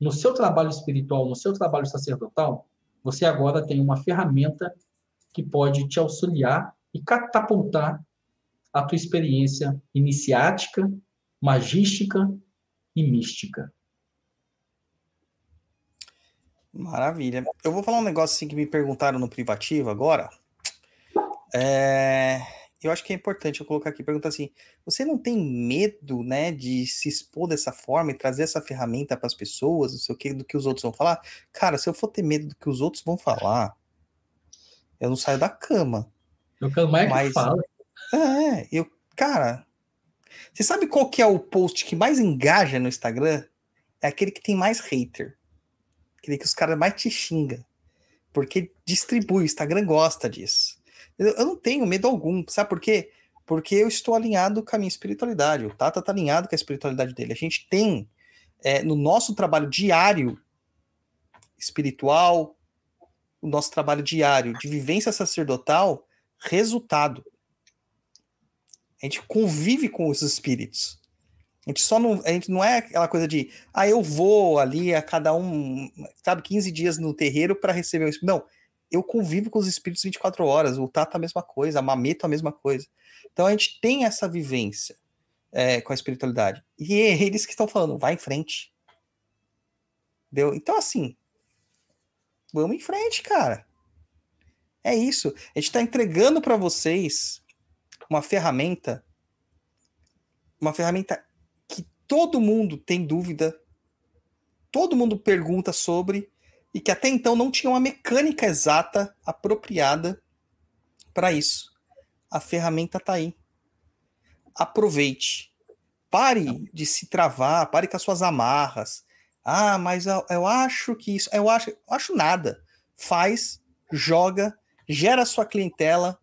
no seu trabalho espiritual, no seu trabalho sacerdotal, você agora tem uma ferramenta que pode te auxiliar e catapultar a tua experiência iniciática, magística e mística. Maravilha. Eu vou falar um negócio assim que me perguntaram no privativo agora. É, eu acho que é importante eu colocar aqui. Pergunta assim: você não tem medo, né, de se expor dessa forma e trazer essa ferramenta para as pessoas, não sei o que, do que os outros vão falar? Cara, se eu for ter medo do que os outros vão falar, eu não saio da cama. Eu quero mais Mas- que fala. É, eu, cara, você sabe qual que é o post que mais engaja no Instagram? É aquele que tem mais hater. Aquele que os caras mais te xingam. Porque distribui, o Instagram gosta disso. Eu, não tenho medo algum, sabe por quê? Porque eu estou alinhado com a minha espiritualidade. O Tata tá alinhado com a espiritualidade dele. A gente tem, é, no nosso trabalho diário espiritual, o nosso trabalho diário de vivência sacerdotal, resultado. A gente convive com os espíritos. A gente só não, a gente não é aquela coisa de, ah, eu vou ali a cada um, sabe, 15 dias no terreiro para receber o espírito. Não, eu convivo com os espíritos 24 horas, o Tata a mesma coisa, a Mameto a mesma coisa. Então a gente tem essa vivência é, com a espiritualidade. E é eles que estão falando, vai em frente. Entendeu? Então, assim, vamos em frente, cara. É isso. A gente está entregando para vocês uma ferramenta, uma ferramenta todo mundo tem dúvida, todo mundo pergunta sobre, e que até então não tinha uma mecânica exata, apropriada para isso. A ferramenta está aí. Aproveite. Pare de se travar, pare com as suas amarras. Ah, mas eu, eu acho que isso. Eu acho, eu acho nada. Faz, joga, gera sua clientela,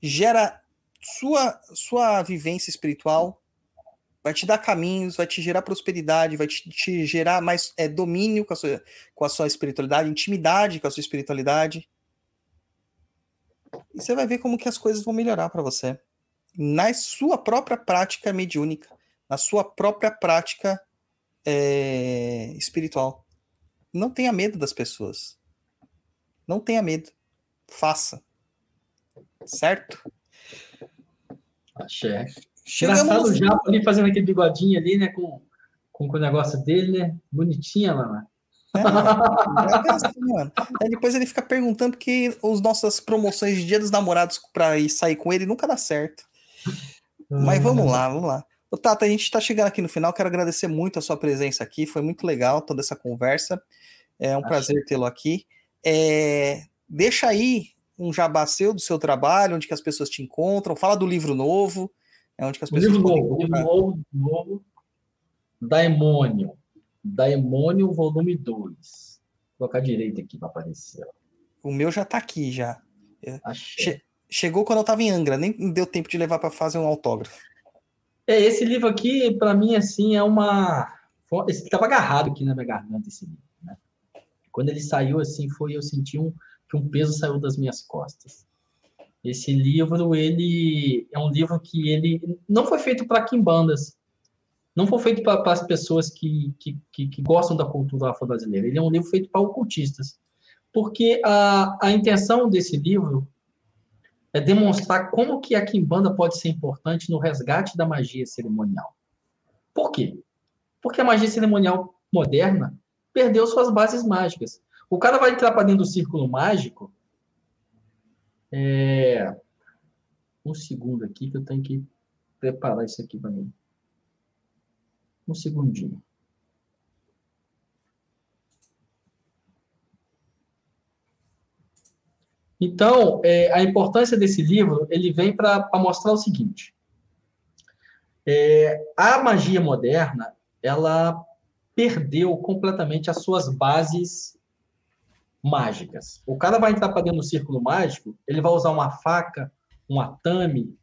gera sua, sua vivência espiritual, vai te dar caminhos, vai te gerar prosperidade, vai te, te gerar mais é, domínio com a, sua, com a sua espiritualidade, intimidade com a sua espiritualidade. E você vai ver como que as coisas vão melhorar para você. Na sua própria prática mediúnica, na sua própria prática é, espiritual. Não tenha medo das pessoas. Não tenha medo. Faça. Certo? Axé. Chegamos Engraçado no o Japa ali fazendo aquele bigodinho ali, né? Com, com, com o negócio dele, né? Bonitinha, lá. É, é assim, mano. Aí depois ele fica perguntando porque as nossas promoções de Dia dos Namorados pra ir sair com ele nunca dá certo. Mas vamos lá, vamos lá. Ô, Tata, a gente tá chegando aqui no final. Quero agradecer muito a sua presença aqui. Foi muito legal toda essa conversa. É um Acho. prazer tê-lo aqui. É, deixa aí um jabá seu do seu trabalho, onde que as pessoas te encontram. Fala do livro novo, é onde que as pessoas livro novo, livro novo, novo. Daemônio. Daemônio, volume 2. Vou colocar direito aqui para aparecer. O meu já tá aqui já. Achei. Che- Chegou quando eu tava em Angra, nem deu tempo de levar para fazer um autógrafo. É, esse livro aqui, para mim, assim, é uma. estava agarrado aqui na minha garganta, esse livro. Né? Quando ele saiu, assim, foi eu senti um, que um peso saiu das minhas costas. Esse livro, ele é um livro que ele não foi feito para quimbandas, não foi feito para as pessoas que, que, que, que gostam da cultura afro-brasileira. Ele é um livro feito para ocultistas, porque a, a intenção desse livro é demonstrar como que a quimbanda pode ser importante no resgate da magia cerimonial. Por quê? Porque a magia cerimonial moderna perdeu suas bases mágicas. O cara vai entrar para dentro do círculo mágico. É... Um segundo aqui que eu tenho que preparar isso aqui para mim. Um segundinho. Então, é, a importância desse livro, ele vem para mostrar o seguinte. É, a magia moderna, ela perdeu completamente as suas bases mágicas. O cara vai entrar para dentro do círculo mágico, ele vai usar uma faca, um atame,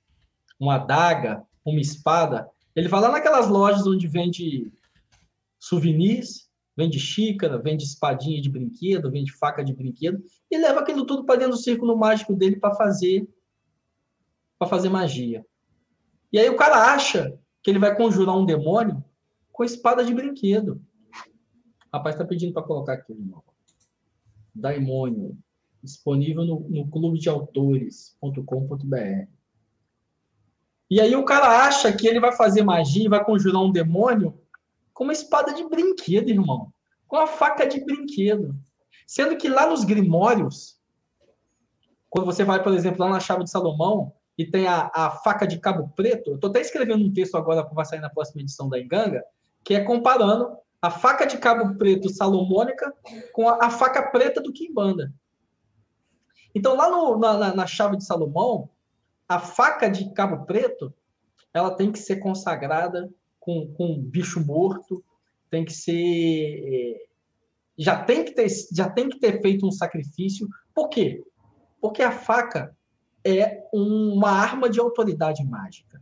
uma adaga, uma espada. Ele vai lá naquelas lojas onde vende souvenirs, vende xícara, vende espadinha de brinquedo, vende faca de brinquedo, e leva aquilo tudo para dentro do círculo mágico dele para fazer para fazer magia. E aí o cara acha que ele vai conjurar um demônio com espada de brinquedo. O rapaz está pedindo para colocar aqui, irmão. Daimônio, disponível no, no. E aí o cara acha que ele vai fazer magia e vai conjurar um demônio com uma espada de brinquedo, irmão. Com uma faca de brinquedo. Sendo que lá nos grimórios, quando você vai, por exemplo, lá na chave de Salomão, e tem a, a faca de cabo preto, eu estou até escrevendo um texto agora que vai sair na próxima edição da Enganga, que é comparando a faca de cabo preto salomônica com a, a faca preta do Kimbanda. Então, lá no, na, na, chave de Salomão, a faca de cabo preto, ela tem que ser consagrada com, com um bicho morto, tem que ser... É, já tem que, ter, já tem que ter feito um sacrifício. Por quê? Porque a faca é uma arma de autoridade mágica.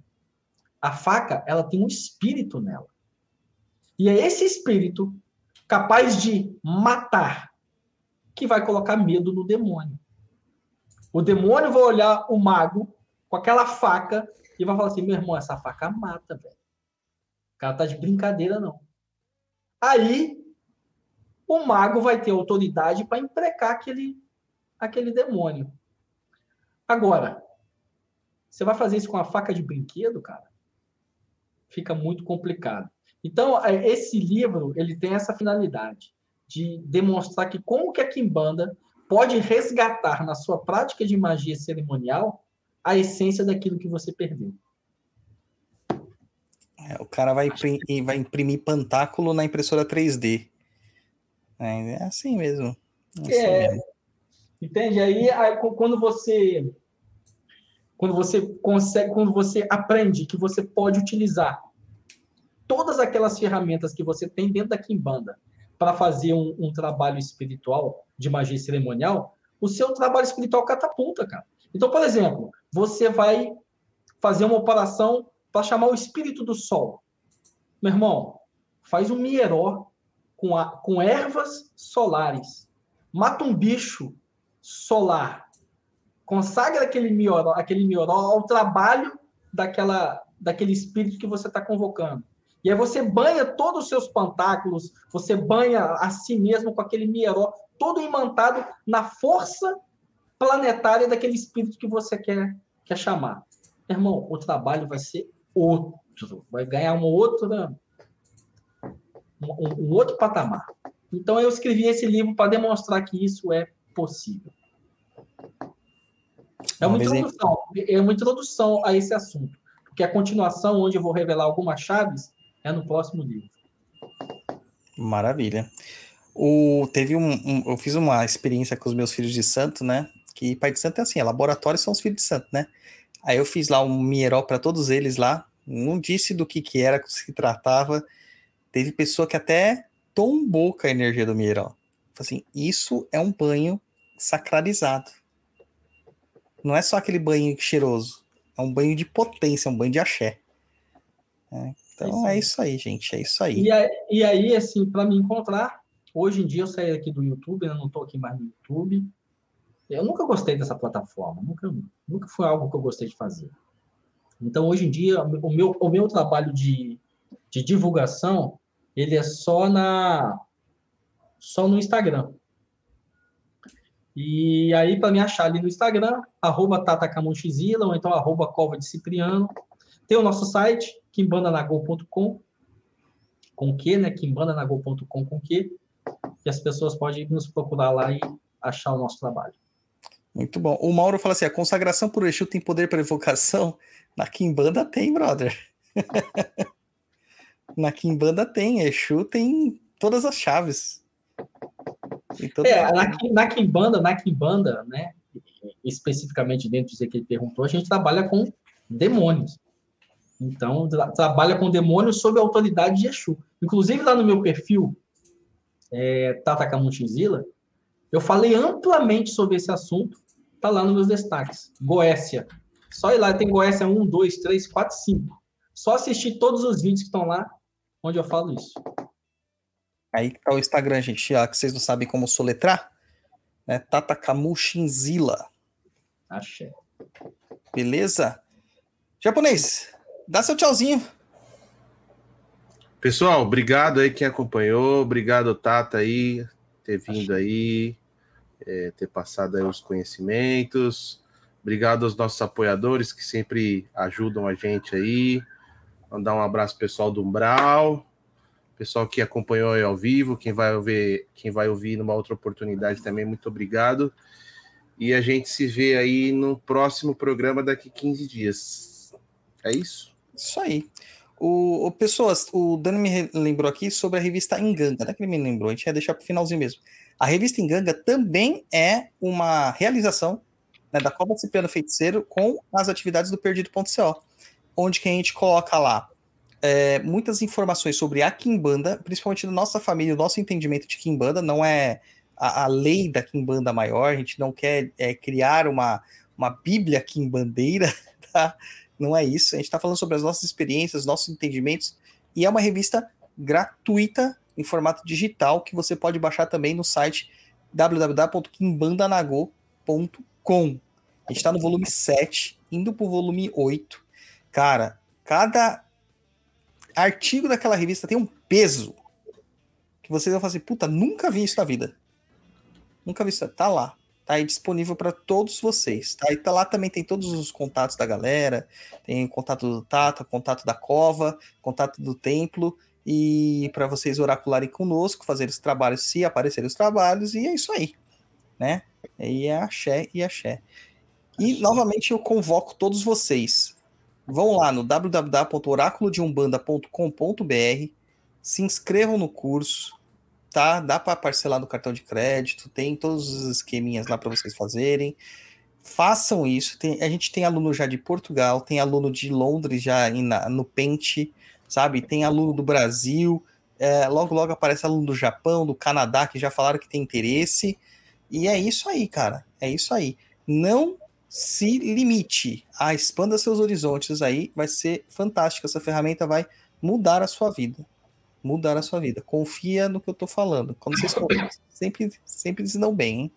A faca, ela tem um espírito nela. E é esse espírito capaz de matar que vai colocar medo no demônio. O demônio vai olhar o mago com aquela faca e vai falar assim: meu irmão, essa faca mata, velho. O cara tá de brincadeira, não. Aí, o mago vai ter autoridade para imprecar aquele, aquele demônio. Agora, você vai fazer isso com a faca de brinquedo, cara? Fica muito complicado. Então, é, esse livro, ele tem essa finalidade de demonstrar que como que a Kimbanda pode resgatar na sua prática de magia cerimonial a essência daquilo que você perdeu. É, o cara vai, imprimir, vai imprimir pantáculo na impressora 3D. É, é assim mesmo. É, assim é mesmo. Entende? Aí, aí, quando você quando você consegue, quando você aprende que você pode utilizar todas aquelas ferramentas que você tem dentro da Kimbanda para fazer um, um, trabalho espiritual de magia cerimonial, o seu trabalho espiritual catapulta, cara. Então, por exemplo, você vai fazer uma operação para chamar o espírito do sol. Meu irmão, faz um mieró com, a, com ervas solares. Mata um bicho solar. Consagra aquele mioró, aquele mioró ao trabalho daquela, daquele espírito que você está convocando. E aí você banha todos os seus pantáculos, você banha a si mesmo com aquele mieró, todo imantado na força planetária daquele espírito que você quer, quer chamar. Irmão, o trabalho vai ser outro, vai ganhar uma outra, um, um outro patamar. Então eu escrevi esse livro para demonstrar que isso é possível. É uma, introdução, é uma introdução a esse assunto, porque a continuação, onde eu vou revelar algumas chaves, é no próximo livro. Maravilha. O, teve um, um, eu fiz uma experiência com os meus filhos de santo, né? Que pai de santo é assim, é laboratório são os filhos de santo, né? Aí eu fiz lá um mierol para todos eles lá, não disse do que que era, que se tratava. Teve pessoa que até tombou com a energia do mierol. Assim, isso é um banho sacralizado. Não é só aquele banho cheiroso, é um banho de potência, um banho de axé. É, então é isso aí, gente. É isso aí. E, aí, e aí assim, para me encontrar, hoje em dia eu saí aqui do YouTube, eu não estou aqui mais no YouTube. Eu nunca gostei dessa plataforma, nunca, nunca foi algo que eu gostei de fazer. Então, hoje em dia, o meu, o meu trabalho de, de divulgação, ele é só na só no Instagram. E aí, para me achar ali no Instagram, arroba tatacamonchizila, ou então arroba cova de Cipriano. Tem o nosso site, kimbandanagol.com, com que, né? kimbandanagol.com com que, e as pessoas podem nos procurar lá e achar o nosso trabalho. Muito bom. O Mauro fala assim: a consagração por Exu tem poder para evocação? Na Kimbanda tem, brother. [LAUGHS] na Kimbanda tem. Exu tem todas as chaves. É, na, na Kimbanda, na Kimbanda, né? Especificamente dentro do que ele perguntou, a gente trabalha com demônios. Então, tra trabalha com demônios sob a autoridade de Exu. Inclusive, lá no meu perfil, é, Tata eu falei amplamente sobre esse assunto, tá lá nos meus destaques. Goécia, Só ir lá, tem Goiás 1, 2, 3, 4, 5. Só assistir todos os vídeos que estão lá, onde eu falo isso. Aí tá o Instagram, gente, ó, que vocês não sabem como soletrar, né? Tata Kamushinzila, Axé. beleza? Japonês, dá seu tchauzinho. Pessoal, obrigado aí quem acompanhou, obrigado Tata aí ter vindo aí, é, ter passado aí os conhecimentos. Obrigado aos nossos apoiadores que sempre ajudam a gente aí. Mandar um abraço pessoal do Umbral, pessoal que acompanhou aí ao vivo, quem vai ouvir, quem vai ouvir numa outra oportunidade também, muito obrigado. E a gente se vê aí no próximo programa daqui 15 dias. É isso? Isso aí. O, o- pessoas, o Dani me lembrou aqui sobre a revista Enganga, né? Que ele me lembrou, a gente ia deixar pro finalzinho mesmo. A revista Enganga também é uma realização né, da Copa Cipriano Feiticeiro com as atividades do Perdido.co, onde que a gente coloca lá é, muitas informações sobre a Kimbanda, principalmente da nossa família, o nosso entendimento de Kimbanda, não é a, a lei da Kimbanda maior, a gente não quer é, criar uma, uma bíblia quimbandeira, [LAUGHS] tá? Não é isso. A gente está falando sobre as nossas experiências, nossos entendimentos, e é uma revista gratuita em formato digital que você pode baixar também no site www.kimbandanago.com. A gente está no volume 7, indo para o volume 8. Cara, cada artigo daquela revista tem um peso que vocês vão falar assim, puta, nunca vi isso na vida. Nunca vi isso. Tá lá. Tá aí disponível para todos vocês. Tá? E tá lá também tem todos os contatos da galera. Tem contato do Tata, contato da Cova, contato do Templo. E para vocês oracularem conosco, fazer os trabalhos, se aparecerem os trabalhos. E é isso aí. Né? E é axé e axé. E novamente eu convoco todos vocês. Vão lá no www.oraculodeumbanda.com.br, se inscrevam no curso, tá? Dá para parcelar no cartão de crédito, tem todos os esqueminhas lá para vocês fazerem. Façam isso. Tem, a gente tem aluno já de Portugal, tem aluno de Londres já na, no Pente, sabe? Tem aluno do Brasil. é, logo, logo aparece aluno do Japão, do Canadá, que já falaram que tem interesse. E é isso aí, cara. É isso aí. Não se limite. A expanda seus horizontes aí. Vai ser fantástico. Essa ferramenta vai mudar a sua vida mudar a sua vida. Confia no que eu tô falando. Quando vocês confiam, [LAUGHS] sempre, sempre se dão bem, hein?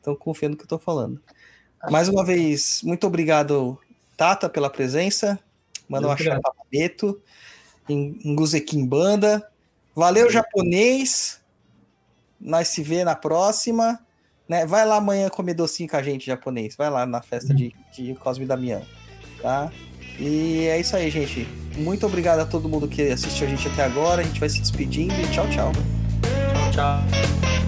Então confia no que eu tô falando. Mais uma vez, muito obrigado, Tata, pela presença. Manda um Muito axé papabeto. Nguzekin Banda. Valeu, japonês. Nós se vê na próxima. Né? Vai lá amanhã comer docinho com a gente, japonês. Vai lá na festa de, de Cosme e Damião. Tá? E é isso aí, gente. Muito obrigado a todo mundo que assistiu a gente até agora. A gente vai se despedindo e tchau, tchau. Tchau.